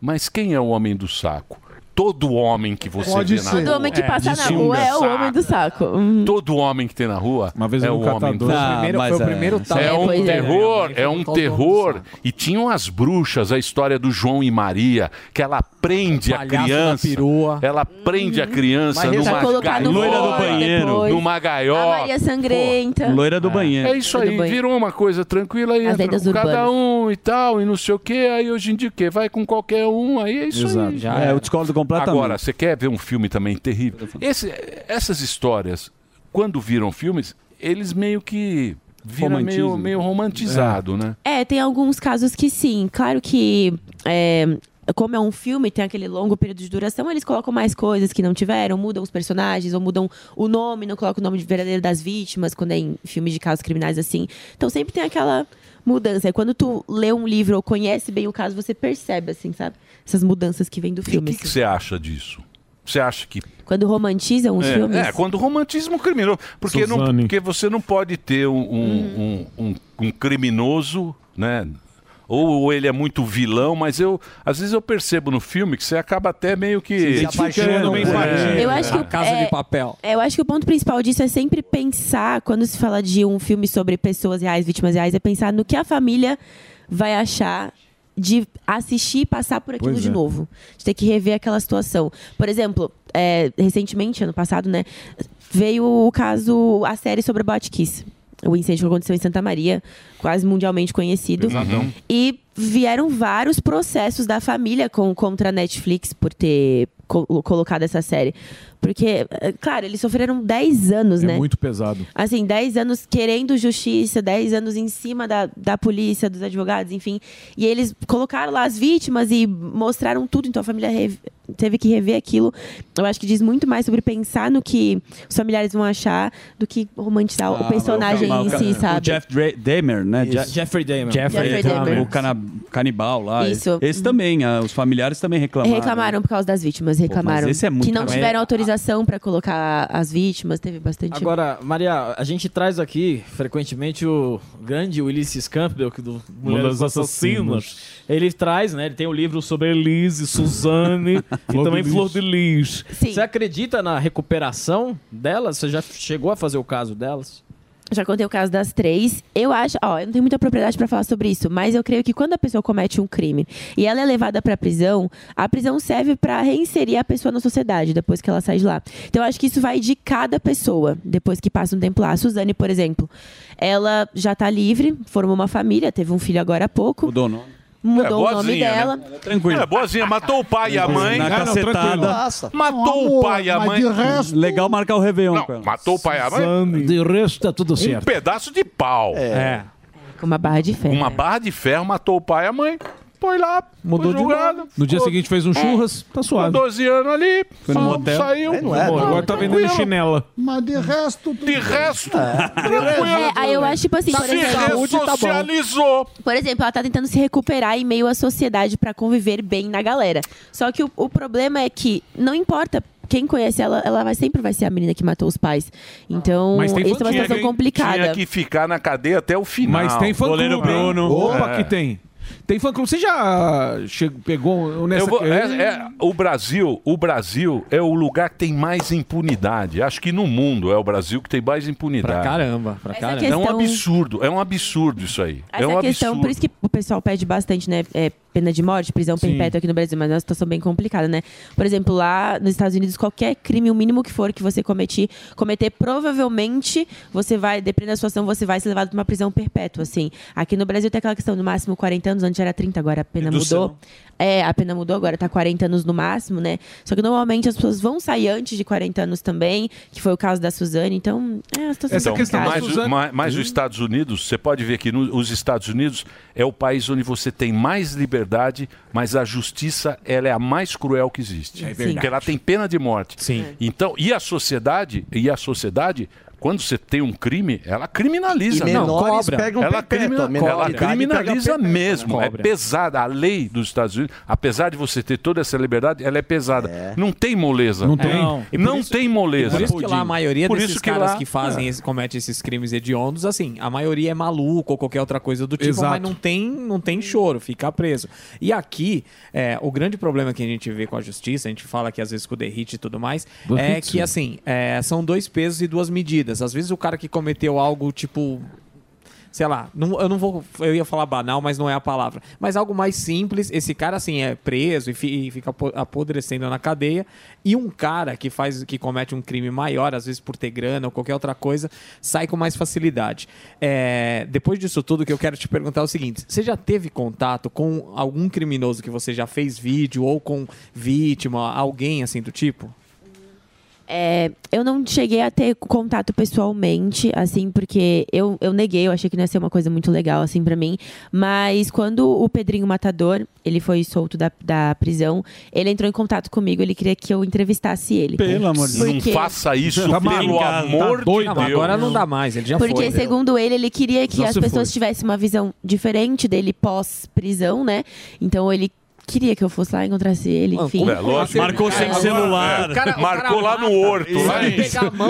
Mas quem é o homem do saco? Todo homem que você Pode vê na ser. rua. Todo homem que passa de na rua é o homem do saco. Uhum. Todo homem que tem na rua vez é o um homem do saco. Ah, Primeiro- mas foi o é. primeiro tapa. É É, um pois é. terror, é um Tal terror. E tinham as bruxas, a história do João e Maria, que ela prende a criança. perua. Ela prende a criança Mas numa gaiola. Loira do banheiro. depois. Numa A gaiola. Maria Sangrenta. Loira do banheiro. É isso aí, virou uma coisa tranquila aí cada um e tal, e não sei o quê. Aí hoje em dia o quê? Vai com qualquer um, aí é isso Exato. aí. Já É, eu discordo completamente. Agora, você quer ver um filme também terrível? Esse- essas histórias, quando viram filmes, eles meio que viram meio, meio romantizado, né? É, tem alguns casos que sim. Claro que. é, como é um filme, tem aquele longo período de duração, eles colocam mais coisas que não tiveram, mudam os personagens, ou mudam o nome, não colocam o nome de verdadeiro das vítimas, quando é em filmes de casos criminais assim. Então sempre tem aquela mudança. E quando tu lê um livro ou conhece bem o caso, você percebe, assim, sabe? Essas mudanças que vêm do O filme. que que você acha disso? Você acha que Quando romantizam os é, filmes. é, quando o romantismo criminoso. Porque, não, porque você não pode ter um, um, um, um- um criminoso, né? Ou ele é muito vilão, mas eu às vezes eu percebo no filme que você acaba até meio que Se identificando, É. Eu acho que A o- Casa é- de Papel. É, eu acho que o ponto principal disso é sempre pensar, quando se fala de um filme sobre pessoas reais, vítimas reais, é pensar no que a família vai achar de assistir e passar por aquilo Pois de é. novo. De ter que rever aquela situação. Por exemplo, é, recentemente, ano passado, né, veio o caso, a série sobre a Botkiss. O incêndio que aconteceu em Santa Maria, quase mundialmente conhecido. Pesadão. E vieram vários processos da família com, contra a Netflix por ter co- colocado essa série. Porque, eh, claro, eles sofreram 10 anos, É né? muito pesado. Assim, 10 anos querendo justiça, 10 anos em cima da, da polícia, dos advogados, enfim. E eles colocaram lá as vítimas e mostraram tudo, então a família teve que rever aquilo. Eu acho que diz muito mais sobre pensar no que os familiares vão achar do que romantizar o personagem Ah, o- em o- si, o sabe? Jeff Dra- Dahmer, né? Isso. Jeffrey Dahmer. Jeffrey, Jeffrey Dahmer. O cana- canibal lá. Isso. Esse também, ah, os familiares também reclamaram. Reclamaram por causa das vítimas, reclamaram. esse é muito que não tiveram autorização pra colocar as vítimas, teve bastante. Agora, Maria, a gente traz aqui frequentemente o grande Ulysses Campbell, que do Mulheres Assassinas. Ele traz, né? Ele tem o livro sobre Elise, Suzane (laughs) e Flor também de Flor Lis. de Lis. Sim. Você acredita na recuperação delas? Você já chegou a fazer o caso delas? Já contei o caso das três. Eu acho, ó, eu não tenho muita propriedade pra falar sobre isso, mas eu creio que quando a pessoa comete um crime e ela é levada pra prisão, a prisão serve pra reinserir a pessoa na sociedade depois que ela sai de lá. Então eu acho que isso vai de cada pessoa depois que passa um tempo lá. A Suzane, por exemplo, ela já tá livre, formou uma família, teve um filho agora há pouco. Mudou o nome. Mudou o nome né? dela. Tranquilo. Ela é boazinha, matou o pai e a mãe. Na cacetada. Matou o pai e a mãe. Legal marcar o Réveillon Não, com ela. matou o pai e a mãe. De resto, tá tudo Um certo. pedaço de pau. É. Com uma barra de ferro. Uma barra de ferro matou o pai e a mãe. Põe lá, Mudou foi de julgado. No dia seguinte fez um churras, tá suave. Com 12 anos ali, Foi no motel. saiu. É, não é, não. Agora tá vendendo Tranquilo. chinela. Mas de resto... De resto, É, aí eu acho, tipo assim, por se exemplo... ressocializou. Por exemplo, ela tá tentando se recuperar em meio à sociedade pra conviver bem na galera. Só que o, o problema é que não importa quem conhece ela, ela vai, sempre vai ser a menina que matou os pais. Então, Mas tem isso é uma situação complicada. Tinha que ficar na cadeia até o final. Mas tem fã clube. hein? Opa, É. que tem. Tem fã clube. Você já chegou, pegou nessa... Eu vou- é- é- o Brasil, o Brasil é o lugar que tem mais impunidade. Acho que no mundo é o Brasil que tem mais impunidade. Pra caramba, pra caramba. É um questão- absurdo, é um absurdo isso aí. Essa é um questão, absurdo. por isso que o pessoal pede bastante, né? é, pena de morte, prisão Sim. perpétua aqui no Brasil, mas é uma situação bem complicada, né? Por exemplo, lá nos Estados Unidos, qualquer crime, o mínimo que for que você cometer, cometer provavelmente você vai, dependendo da situação, você vai ser levado para uma prisão perpétua, assim. Aqui no Brasil tem aquela questão do máximo 40 anos, antes era 30, agora a pena Redução. mudou. É, a pena mudou, agora tá 40 anos no máximo, né? Só que normalmente as pessoas vão sair antes de 40 anos também, que foi o caso da Suzane, então é uma situação complicada. mas, o- mas- mas os Estados Unidos, você pode ver que no- os Estados Unidos é o país onde você tem mais liberdade, mas a justiça ela é a mais cruel que existe. É verdade. Porque ela tem pena de morte. Sim. Então, e a sociedade, e a sociedade quando você tem um crime, ela criminaliza. E menores pegam ela, perpétua, crimina- ela criminaliza pega perpétua. mesmo. É Cobra. pesada. A lei dos Estados Unidos, apesar de você ter toda essa liberdade, ela é pesada. Não tem moleza. Não tem. Não, por isso- tem moleza. Por isso que lá a maioria Por desses isso que caras lá- que fazem, é. esse, cometem esses crimes hediondos, assim, a maioria é maluco ou qualquer outra coisa do tipo, Exato. mas não tem, não tem choro, fica preso. E aqui, é, o grande problema que a gente vê com a justiça, a gente fala que às vezes com o derrite e tudo mais, Do é que assim, é, são dois pesos e duas medidas. Às vezes o cara que cometeu algo tipo sei lá, não- eu não vou, eu ia falar banal, mas não é a palavra. Mas algo mais simples, esse cara assim é preso e, fi- e fica apo- apodrecendo na cadeia, e um cara que faz, que comete um crime maior, às vezes por ter grana ou qualquer outra coisa, sai com mais facilidade. É, depois disso tudo, o que eu quero te perguntar é o seguinte: você já teve contato com algum criminoso que você já fez vídeo ou com vítima, alguém assim do tipo? É, eu não cheguei a ter contato pessoalmente, assim, porque eu, eu neguei, eu achei que não ia ser uma coisa muito legal, assim, pra mim. Mas quando o Pedrinho Matador, ele foi solto da, da prisão, ele entrou em contato comigo, ele queria que eu entrevistasse ele. Pelo amor de Deus. Não faça isso, Tá pelo maluco, amor de doido. Deus. Agora não dá mais, ele já Porque, foi. segundo ele, ele queria que Já as pessoas foi. tivessem uma visão diferente dele pós-prisão, né? Então ele queria que eu fosse lá e encontrasse ele, enfim. É, lógico. Marcou sem celular. É, O cara- o Marcou lá no horto, lá em-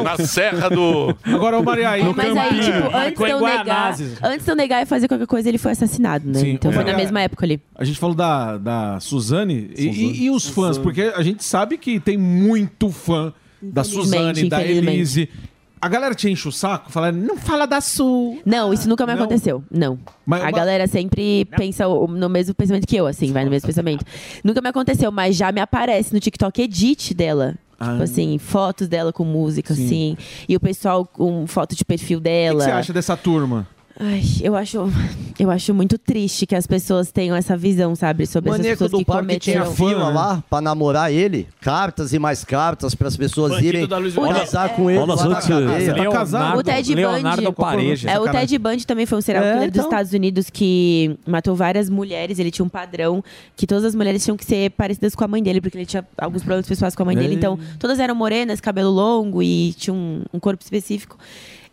na serra do. Agora, o Maria aí. Mas aí, tipo, antes de, eu negar, antes de eu negar e fazer qualquer coisa, ele foi assassinado, né? Sim. então foi É. na mesma época ali. A gente falou da, da Suzane, e- E, e os fãs, porque a gente sabe que tem muito fã da Suzane, da. Elise. A galera te enche o saco, fala, não fala da Su. Não, isso nunca me aconteceu. Não. Mas- a mas- galera sempre pensa o- no mesmo pensamento que eu, assim, vai no mesmo pensamento. Nunca me aconteceu, mas já me aparece no TikTok edit dela. Ah. Tipo assim, fotos dela com música, assim. E o pessoal com foto de perfil O dela. que você acha dessa turma? Ai, eu acho, eu acho muito triste que as pessoas tenham essa visão, sabe? Sobre essas Maneco pessoas do que parque tinha cometeram. fila lá pra namorar ele. Cartas e mais cartas para as pessoas Bandido irem da casar com ele Olha lá só na que. Tá casado? O Ted Bundy. É, o Ted Bundy também foi um serial É, killer dos então. Estados Unidos que matou várias mulheres. Ele tinha um padrão que todas as mulheres tinham que ser parecidas com a mãe dele, porque ele tinha alguns problemas pessoais com a mãe dele. Ei. Então, todas eram morenas, cabelo longo e tinha um, um corpo específico.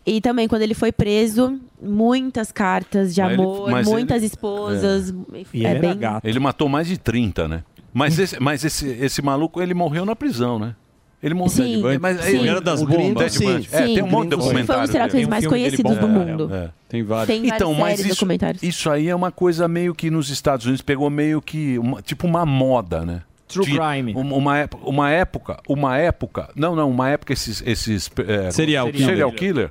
E também, quando ele foi preso, muitas cartas de Mas ele- amor, mas muitas ele- esposas. É, bem... Ele matou mais de 30, né? Mas esse, mas esse, esse maluco, ele morreu na prisão, né? Ele morreu. Sim, mas sim. ele era das O bombas. Sim. Bundy. É, Sim. tem um monte de Sim. Foi um documentário. dos dele. mais conhecidos do bom. mundo. É, Tem vários. Tem Então, mas isso, documentários. isso aí é uma coisa meio que nos Estados Unidos pegou meio que uma- tipo uma moda, né? True Tinha crime. Uma, uma época, uma época, uma época, não, não, uma época esses, esses é, Serial killer. serial killer.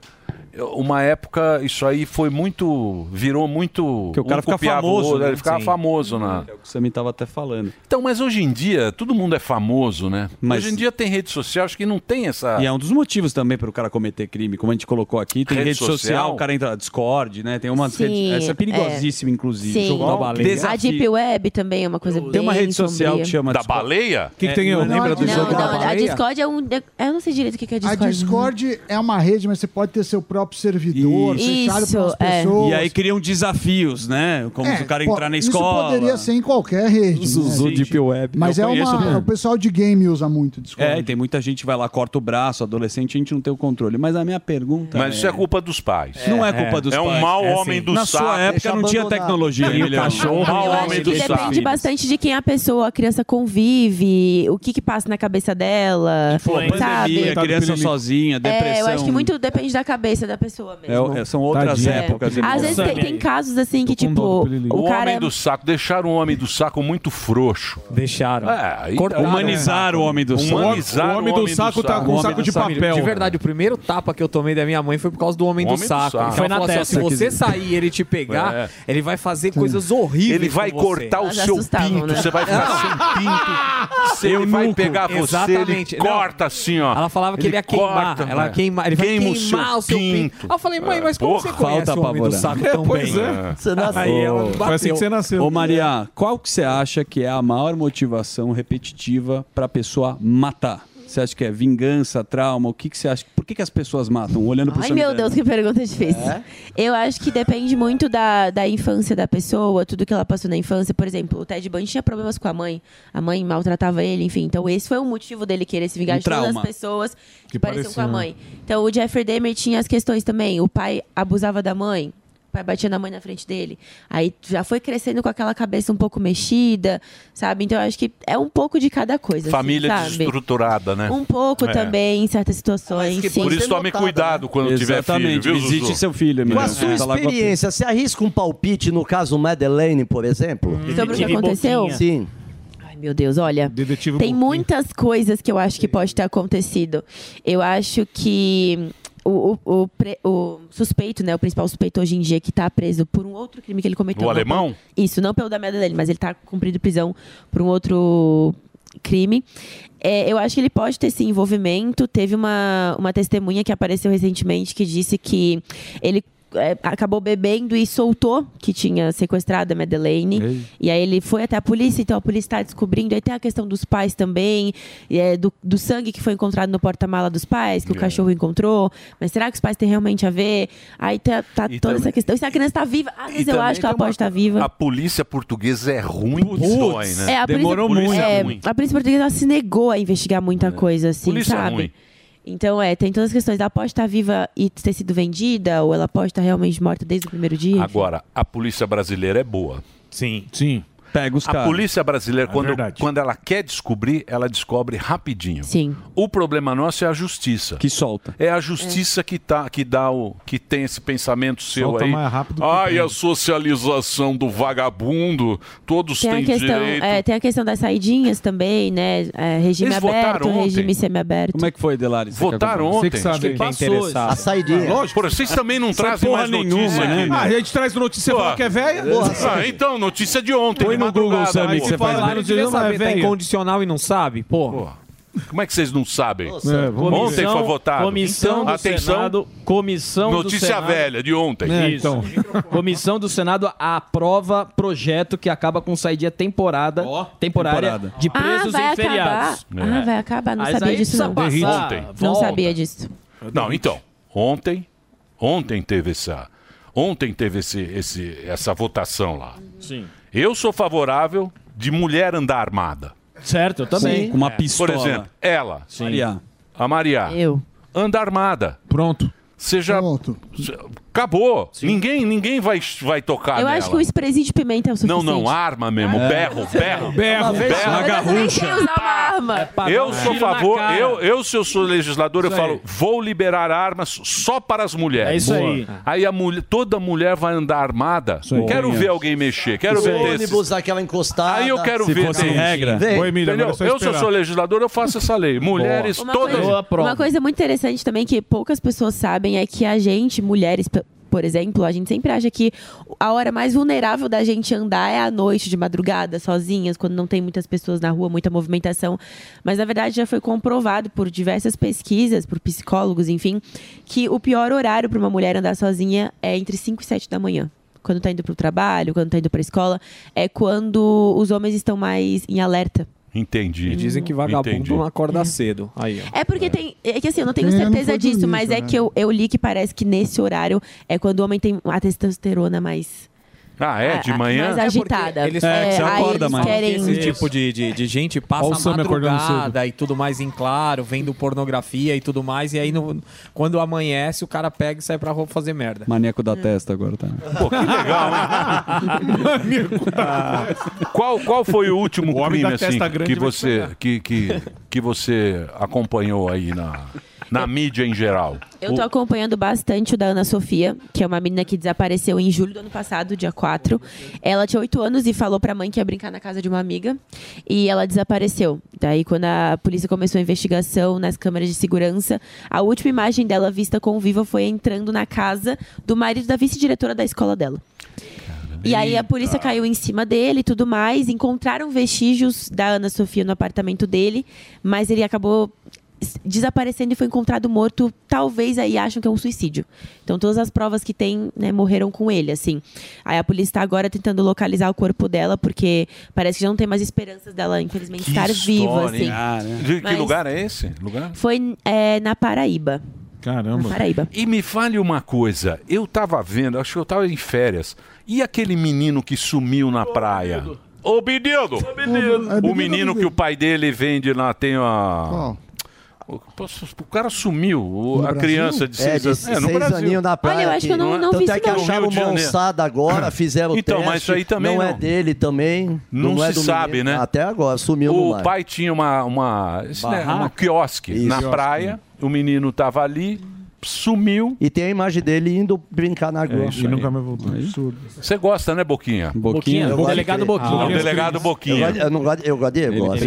Uma época isso aí foi muito, virou muito. Que o cara um fica copiava o famoso, outro, né? Ele ficava Sim. famoso na. É o que você me tava até falando. Então, mas hoje em dia todo mundo é famoso, né? Mas- Hoje em dia tem rede social, acho que não tem essa. E é um dos motivos também para o cara cometer crime, como a gente colocou aqui. Tem Rede rede, social, social, o cara entra no Discord, né? Tem uma Sim, rede, essa é perigosíssima, inclusive. Sim. Jogo da baleia. A Deep Web também é uma coisa bem Tem uma rede social sombria. que chama Da Discord. baleia? O que, que tem? É, eu não, lembra do não, jogo da Não, a baleia? Discord é um. Eu não sei direito o que é A Discord. Discord é uma rede, mas você pode ter seu próprio próprio servidor, fecharam para as é. pessoas. E aí criam desafios, né? Como É, se o cara entrar na Isso escola. poderia ser em qualquer rede. Zuzu né? Deep Web. Mas Eu é conheço uma, um- o pessoal de game usa muito Discord. É, e tem muita gente que vai lá, corta o braço, adolescente, a gente não tem o controle. Mas a minha pergunta Mas é... isso é culpa dos pais. Não é culpa dos É pais. um mau É homem assim. do Na saco. sua época não tinha tecnologia, E o Emiliano. cachorro, Um mau homem que do depende saco. bastante de quem a pessoa, a criança convive, o que que passa na cabeça dela, sabe? Pandemia, criança sozinha, depressão. É, eu acho que muito depende da cabeça da pessoa mesmo. É, é, são outras Tadinho. épocas. Às irmão. vezes tem, tem casos assim que, tipo, O, o cara homem é do saco, deixaram o homem do saco muito frouxo. Deixaram. É, Cortaram Humanizaram o homem do saco. Humanizaram O homem do saco tá com um saco de papel. De verdade, o primeiro tapa que eu tomei da minha mãe foi por causa do homem, O do, saco. Ela Foi na assim, testa. se você sair e ele te pegar, É. ele vai fazer coisas horríveis Ele vai cortar o seu pinto, você vai ficar sem (laughs) pinto. Se ele vai pegar você, Exatamente. ele corta assim, ó. Ela falava que ele ia queimar. ela é. queima, ele vai Queima o queimar o seu pinto. Pinto. Aí eu falei, mãe, mas como Porra, você conhece falta o homem do apavorar. saco tão Pois bem? é. Você nasceu. Aí ela bateu. Ô Maria, qual que você acha que é a maior motivação repetitiva pra pessoa matar? Você acha que é vingança, trauma? O que, que você acha? Por que, que as pessoas matam? Olhando pro Ai, seu meu Deus, que pergunta difícil. Eu acho que depende muito da, da infância da pessoa, tudo que ela passou na infância. Por exemplo, o Ted Bundy tinha problemas com a mãe. A mãe maltratava ele, enfim. Então, esse foi o motivo dele querer se vingar Um de todas as pessoas que, Que pareciam com a mãe. Então, o Jeffrey Dahmer tinha as questões também. O pai abusava da mãe. O pai batia na mãe na frente dele. Aí já foi crescendo com aquela cabeça um pouco mexida, sabe? Então, eu acho que é um pouco de cada coisa. assim, Família desestruturada, né? Um pouco É. também, em certas situações. sim. Por isso tome cuidado quando tiver filho, Exatamente, viu, visite Zuzu? seu filho, Com a sua experiência, você arrisca um palpite no caso Madeleine, por exemplo? Sobre o que aconteceu? Sim. Ai, meu Deus, olha. Detetive Tem muitas coisas que eu acho que pode ter acontecido. Eu acho que o, o, o o suspeito, né? O principal suspeito hoje em dia que está preso por um outro crime que ele cometeu. O alemão? pelo- isso, não pelo da merda dele, mas ele está cumprindo prisão por um outro crime. É, eu acho que ele pode ter esse envolvimento. Teve uma, uma testemunha que apareceu recentemente que disse que ele é, acabou bebendo e soltou que tinha sequestrado a Madeleine. E aí ele foi até a polícia, então a polícia está descobrindo. Aí tem a questão dos pais também, e, é, do, do sangue que foi encontrado no porta-mala dos pais, que o É. cachorro encontrou. Mas será que os pais têm realmente a ver? Aí tá, tá toda também- essa questão. E se a criança está viva? Às vezes E eu acho que ela pode estar viva. A polícia portuguesa é ruim que dói, né? É, a polícia, Polícia é, ruim. a polícia portuguesa se negou a investigar muita coisa, assim, Polícia é sabe? ruim. Então, é, tem todas as questões. Ela pode estar viva e ter sido vendida, ou ela pode estar realmente morta desde o primeiro dia. Agora, a polícia brasileira é boa. Sim. Sim. Pega os A caras. polícia brasileira, É quando, verdade. quando ela quer descobrir, ela descobre rapidinho. Sim. O problema nosso é a justiça. Que solta. É a justiça que, tá, que dá o. que tem esse pensamento seu Solta aí. mais rápido que Ai, a socialização do vagabundo, todos Tem a, têm questão, direito. é, tem a questão das saidinhas também, né? É, regime Eles aberto, votaram ontem? regime semiaberto. Como é que foi, Delari? Votaram ontem. Você que sabe, quem passou interessado. A saidinha. Lógico. Pô, vocês também não Sai trazem porra mais notícia nenhuma, né? aqui. Ah, a gente traz notícia e fala que é velha? Ah, então, notícia de ontem. Põe no Google. Sammy, que você fala, faz "Ah, lá. devia saber, saber, tá em velho." condicional e não sabe? Pô. Como é que vocês não sabem? É, ontem foi votado. Comissão Então, do atenção. Senado. Comissão Notícia do Senado, velha de ontem. É, então. (laughs) Comissão do Senado aprova projeto que acaba com saída temporada, temporária temporada. de Ah, presos vai e acabar. feriados. Ah, vai acabar. Não Mas sabia aí disso, não. passar, Ontem. Não volta. sabia disso. Não, então, ontem, ontem teve essa, ontem teve esse, esse, essa votação lá. Sim. Eu sou favorável de mulher andar armada. Certo, eu também. Com uma É. pistola. Por exemplo, ela, Maria. a Maria, Eu. anda armada. Pronto. Seja, acabou. Ninguém, ninguém vai, vai tocar Eu nela. acho que o spray de pimenta é o Não, suficiente. não, arma mesmo, É. berro, berro. Berro, berro. Eu sei usar uma arma. Eu sou a favor, eu, eu, se eu sou legislador, eu Isso falo, aí. vou liberar armas só para as mulheres. É isso aí. Aí a mulher, toda mulher vai andar armada. Quero Boa. ver alguém mexer, quero O ver ônibus, aquela encostada. Aí eu quero Se ver fosse regra. Vem. É só Eu, se eu sou legislador, eu faço essa lei. Mulheres, Uma todas. coisa, Eu aprovo. uma coisa muito interessante também que poucas pessoas sabem é que a gente, mulheres, por exemplo, a gente sempre acha que a hora mais vulnerável da gente andar é à noite, de madrugada, sozinhas, quando não tem muitas pessoas na rua, muita movimentação. Mas na verdade já foi comprovado por diversas pesquisas, por psicólogos, enfim, que o pior horário para uma mulher andar sozinha é entre 5 e 7 da manhã. Quando tá indo pro trabalho, quando tá indo pra escola, é quando os homens estão mais em alerta. Entendi. E dizem que vagabundo Entendi. não acorda cedo. Aí, ó. É porque tem. É que assim, eu não tenho É, não certeza foi disso, dormir, mas é né? que eu, eu li que parece que nesse horário é quando o homem tem a testosterona mais. Ah, é? De a- manhã? Mais agitada. Eles, É, aí eles querem. Esse tipo de, de, de gente passa Olha a madrugada e tudo mais em claro, vendo pornografia e tudo mais, e aí no, quando amanhece o cara pega e sai pra rua fazer merda. Maníaco da testa agora, tá? Pô, que legal, hein? qual, qual foi o último O crime assim, testa grande que você que, que, que você acompanhou aí na, na mídia em geral? Eu tô acompanhando bastante o da Ana Sofia, que é uma menina que desapareceu em julho do ano passado, dia 4. Ela tinha 8 anos e falou pra mãe que ia brincar na casa de uma amiga. E ela desapareceu. Daí, quando a polícia começou a investigação nas câmeras de segurança, a última imagem dela vista com viva foi entrando na casa do marido da vice-diretora da escola dela. E aí a polícia caiu em cima dele e tudo mais. Encontraram vestígios da Ana Sofia no apartamento dele, mas ele acabou desaparecendo e foi encontrado morto. Talvez aí acham que é um suicídio. Então todas as provas que tem, né, morreram com ele, assim. Aí a polícia está agora tentando localizar o corpo dela, porque parece que já não tem mais esperanças dela, infelizmente, estar viva, assim. De que Mas lugar é esse? Lugar? Foi é, na Paraíba. Caramba. Na Paraíba. E me fale uma coisa, eu tava vendo, acho que eu tava em férias, e aquele menino que sumiu na praia? Ô, menino! O menino que o pai dele vende lá, tem a... O, o cara sumiu, o- a Brasil? criança de É, seis, de anos. É, no seis Brasil. aninhos na praia. Olha, eu acho que eu não- não Tanto vi é que não. acharam Janeiro. moçada agora, fizeram o Então, teste. mas isso aí também não, é não. dele também. Não, é se do sabe, menino. né? Até agora, sumiu O pai tinha uma, uma, né, uma quiosque Isso. na Quiosque. praia, o menino tava ali, sumiu. E tem a imagem dele indo brincar na água. É isso aí. mais voltou. Absurdo. Você gosta, né, Boquinha? Boquinha, gosto delegado de- Boquinha. Ah, o delegado Boquinha. eu não gosto, eu gosto dele, eu gosto.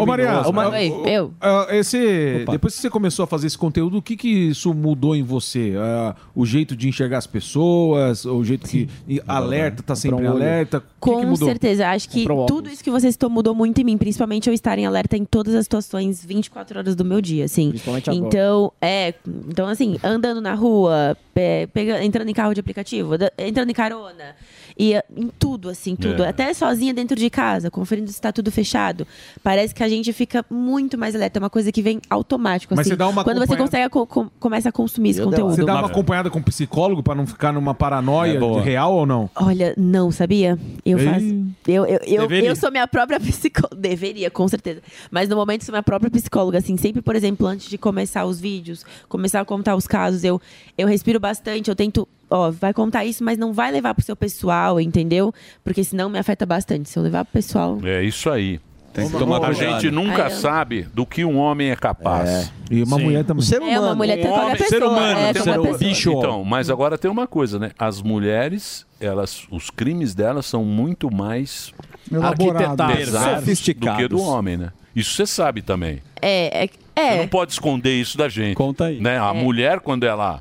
Ô, Maria, Ô, Maria, eu. esse, depois que você começou a fazer esse conteúdo, o que, que isso mudou em você? Ah, o jeito de enxergar as pessoas, o jeito que e alerta, tá sempre um olho. alerta? Que Com que mudou? certeza. Acho que Comprou tudo isso que você citou mudou muito em mim, principalmente eu estar em alerta em todas as situações 24 horas do meu dia, assim. Principalmente agora. Então, é, então assim, andando na rua, pe- pega, entrando em carro de aplicativo, entrando em carona, e eh, em tudo assim, tudo, É. até sozinha dentro de casa, conferindo se está tudo fechado. Parece que a gente fica muito mais alerta, é uma coisa que vem automático Mas assim. você dá uma Quando você consegue co- com- começa a consumir esse conteúdo. Você dá uma acompanhada com um psicólogo pra não ficar numa paranoia É real ou não? Olha, não, sabia? Eu Ei. faço. Eu, eu, eu, Deveria. eu sou minha própria (laughs) psicóloga. Deveria, com certeza. Mas no momento sou minha própria psicóloga, assim. Sempre, por exemplo, antes de começar os vídeos, começar a contar os casos, eu, eu respiro bastante, eu tento. Ó, vai contar isso, mas não vai levar pro seu pessoal, entendeu? Porque senão me afeta bastante. Se eu levar pro pessoal. É isso aí. Tem que A tomar cuidado. gente nunca Aí eu- sabe do que um homem é capaz. E uma mulher também. É, uma mulher tem qualquer pessoa. Ser humano, é, tem qualquer pessoa. Então, mas agora tem uma coisa, né? As mulheres, elas, os crimes delas são muito mais Elaborados. pesados Sofisticados. do que do homem, né? Isso você sabe também. É, é. Você é. não pode esconder isso da gente. Conta aí. Né? A mulher, quando ela,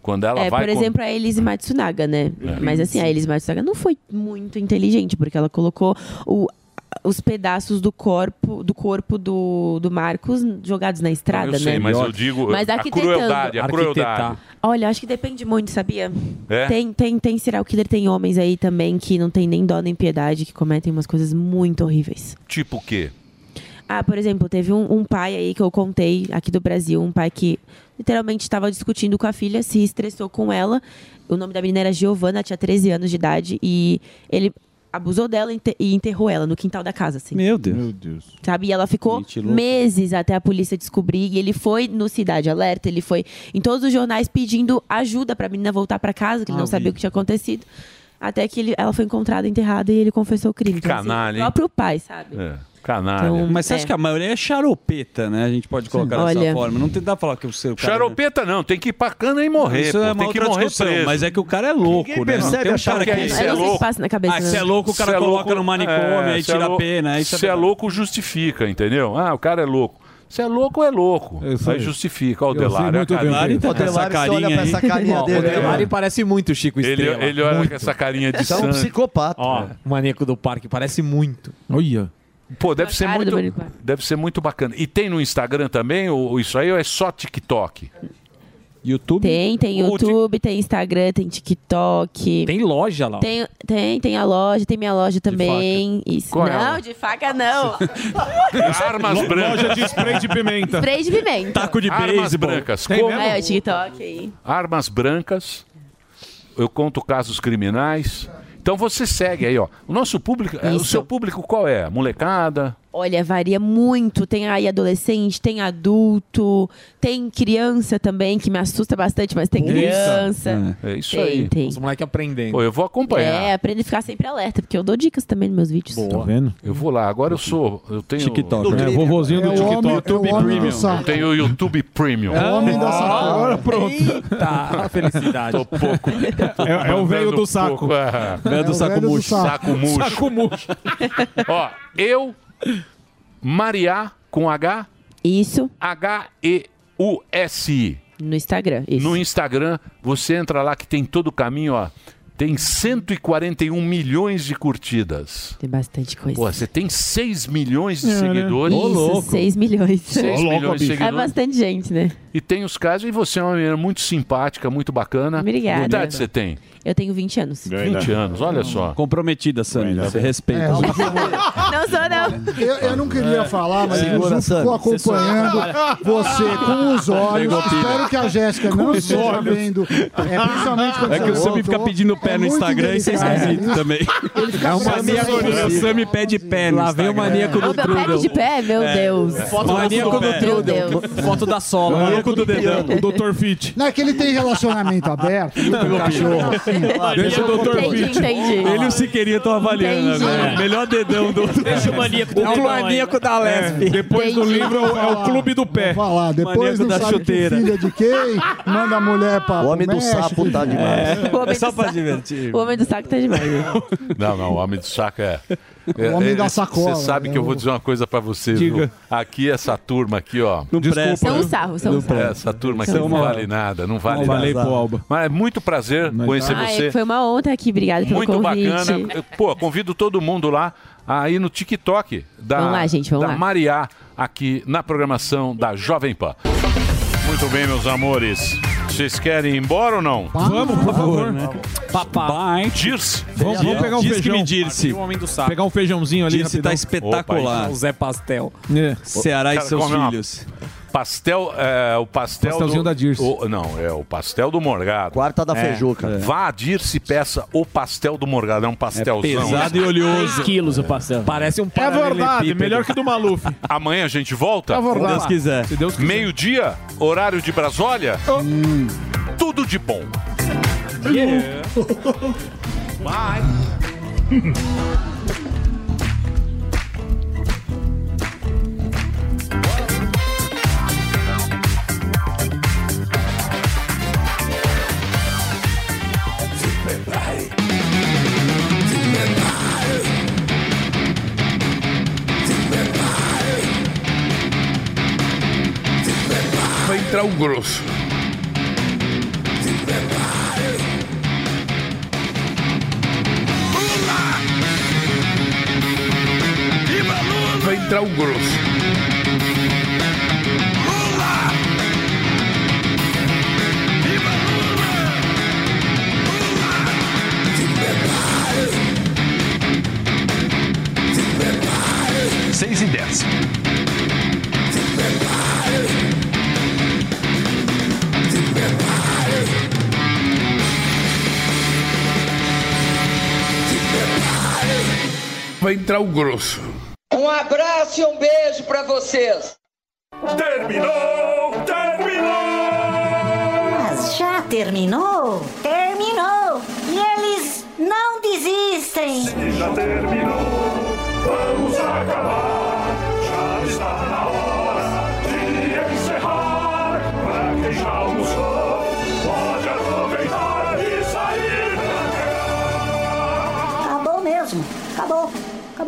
quando ela É, vai... por com- exemplo, a Elise Matsunaga, né? É. Mas assim, a Elise Matsunaga não foi muito inteligente, porque ela colocou o- os pedaços do corpo do corpo do, do Marcos jogados na estrada, eu sei, né? mas eu digo Mas a crueldade, a crueldade. Olha, acho que depende muito, sabia? É? Tem, tem, tem serial killer, tem homens aí também que não tem nem dó nem piedade, que cometem umas coisas muito horríveis. Tipo o quê? Ah, por exemplo, teve um, um pai aí que eu contei aqui do Brasil, um pai que literalmente estava discutindo com a filha, se estressou com ela. O nome da menina era Giovana, tinha 13 anos de idade, e ele abusou dela e ente- enterrou ela no quintal da casa, assim. Meu Deus. Meu Deus. Sabe? E ela ficou meses até a polícia descobrir. E ele foi no Cidade Alerta, ele foi em todos os jornais pedindo ajuda pra menina voltar pra casa, que ele Ah, não vi. sabia o que tinha acontecido. Até que ele- ela foi encontrada enterrada e ele confessou o crime. Então, assim, canalha, o hein? próprio pai, sabe? É, canalha. Então, Mas você acha É. que a maioria é charopeta, né? A gente pode colocar dessa Olha. forma. Não tem dá pra falar que o seu cara... Charopeta não, tem que ir pra cana e morrer. Isso pô, é uma tem que morrer discussão, preso. mas é que o cara é louco, Ninguém né? percebe Tem um que é que isso. é o louco. que passa na cabeça. Ah, né? se é louco, o cara é coloca louco- no manicômio, é, aí é tira a pena. Aí Se é louco, justifica, entendeu? Ah, o cara é louco. Se é louco, é louco. Isso Aí aí. justifica. Olha o Delário. muito a bem o carinha. que é. O Delari, você olha essa carinha Ó, dele. o Delari né? parece muito Chico Ele, Estrela. ele olha Muito. com essa carinha de Você é um sangue. psicopata. Ó, o maníaco do parque parece muito. Olha. Pô, deve ser, muito, deve ser muito bacana. E tem no Instagram também ou isso aí ou é só TikTok? YouTube? Tem, tem YouTube, tem Instagram, tem TikTok. Tem loja lá. Tem, tem, tem a loja, tem minha loja também. Isso. Qual é não, de faca não. (laughs) Armas Lo- brancas. loja de spray de pimenta. Spray de pimenta. Armas brancas. Como? É, o TikTok aí. Armas brancas. Eu conto casos criminais. Então você segue aí, ó. O nosso público, é, o Isso. seu público qual é? Molecada? Olha, varia muito. Tem aí adolescente, tem adulto, tem criança também, que me assusta bastante, mas tem criança. É, isso Tem, aí. tem. Os moleques aprendendo. Pô, eu vou acompanhar. É, aprende a ficar sempre alerta, porque eu dou dicas também nos meus vídeos. Tá vendo? Eu vou lá. Agora eu sou. Eu tenho. TikTok, né? O vovozinho do É o homem- TikTok. é do Premium. Eu tenho o YouTube Premium. É o homem da sacola. Agora pronto. Tá, felicidade. (laughs) Tô pouco. É, é o velho do saco. pouco, é. Velho do É o saco velho do murcho. saco. Saco murcho. Saco murcho. Ó, eu, Maria com H. Isso. H-E-U-S-I. No Instagram, isso. No Instagram, você entra lá que tem todo o caminho, ó. Tem 141 milhões de curtidas. Tem bastante coisa. Pô, você tem 6 milhões de É, né? seguidores. Isso, 6 milhões. 6 milhões de É seguidores. bastante gente, né? E tem os casos, e você é uma menina muito simpática, muito bacana. Obrigada. Que idade você tem? Eu tenho 20 anos. 20 anos, olha só. Comprometida, Sami. Você respeita. É, Não sou, não. Eu, eu não queria falar, mas Segura, Você só acompanhando trabalha. você com os olhos. Espero que a Jéssica Com não os esteja olhos. vendo. É, principalmente quando É que o você Sami fica pedindo pé É no muito Instagram e você delicado. esquece também. Ele fica É uma pensando maníaco. O Sami pede pé no Lá vem o maníaco do O meu pack de pé, meu É. Deus. Maníaco do Trudel. Foto da sola. Maníaco do dedão. O Dr. Fit. Não é que ele tem relacionamento aberto com o cachorro. Deixa o Dr. Entendi, entendi. Ele e o Siqueirinha estão avaliando Entendi. agora. Melhor dedão do. Deixa o maníaco do É o dedão aí. maníaco da Lesp. Depois do Entendi. livro é o clube do pé. Vou falar, depois Maníaco não da sabe chuteira. que filha de quem, manda a mulher pra O homem do México. sapo tá demais. O homem É só do pra saco- divertir. O homem do saco tá demais. Não, não, o homem do saco é. É- O homem é- da sacola, Você sabe é que eu o- vou dizer uma coisa pra você. Diga. viu? Aqui, essa turma aqui, ó. Não presta. São um sarro, são um sarro. É, essa turma aqui São não vale nada, não vale Uma nada. lei pro Alba. Mas é muito prazer conhecer Ai, você. foi uma honra aqui, obrigada pelo Muito convite. bacana. Eu, Pô, convido todo mundo lá aí no TikTok da, Vamos lá, gente, vamos da lá. Mariá, aqui na programação da Jovem Pan. Muito bem, meus amores. Vocês querem ir embora ou não? Vamos, por favor. Papai. Dirce. Vamos, vamos pegar um Diz que feijão. me Dirce. O homem do saco. Pegar um feijãozinho ali. Dirce tá rapidão. espetacular. O Zé Pastel. É. Ceará e Cara, seus come uma- filhos. Pastel, é, o pastel Pastelzinho do, da Dirce. o- não, é o pastel do Morgado. Quarta da É, Feijuca. Vá a Dirce e peça o pastel do Morgado. É um pastelzão. Pesado e oleoso. 3 quilos o pastel. Parece um É verdade, melhor que do Maluf. Amanhã a gente volta? É Se verdade. Deus quiser. Se Deus quiser. Meio-dia, horário de Brasólia. Hum. Tudo de bom. (laughs) Bye. Entrar o grosso. Vai entrar o grosso. Seis e dez. Vai entrar o grosso. Um abraço e um beijo pra vocês. Terminou! Terminou! Mas já terminou? Terminou! E eles não desistem! Se já terminou, vamos acabar.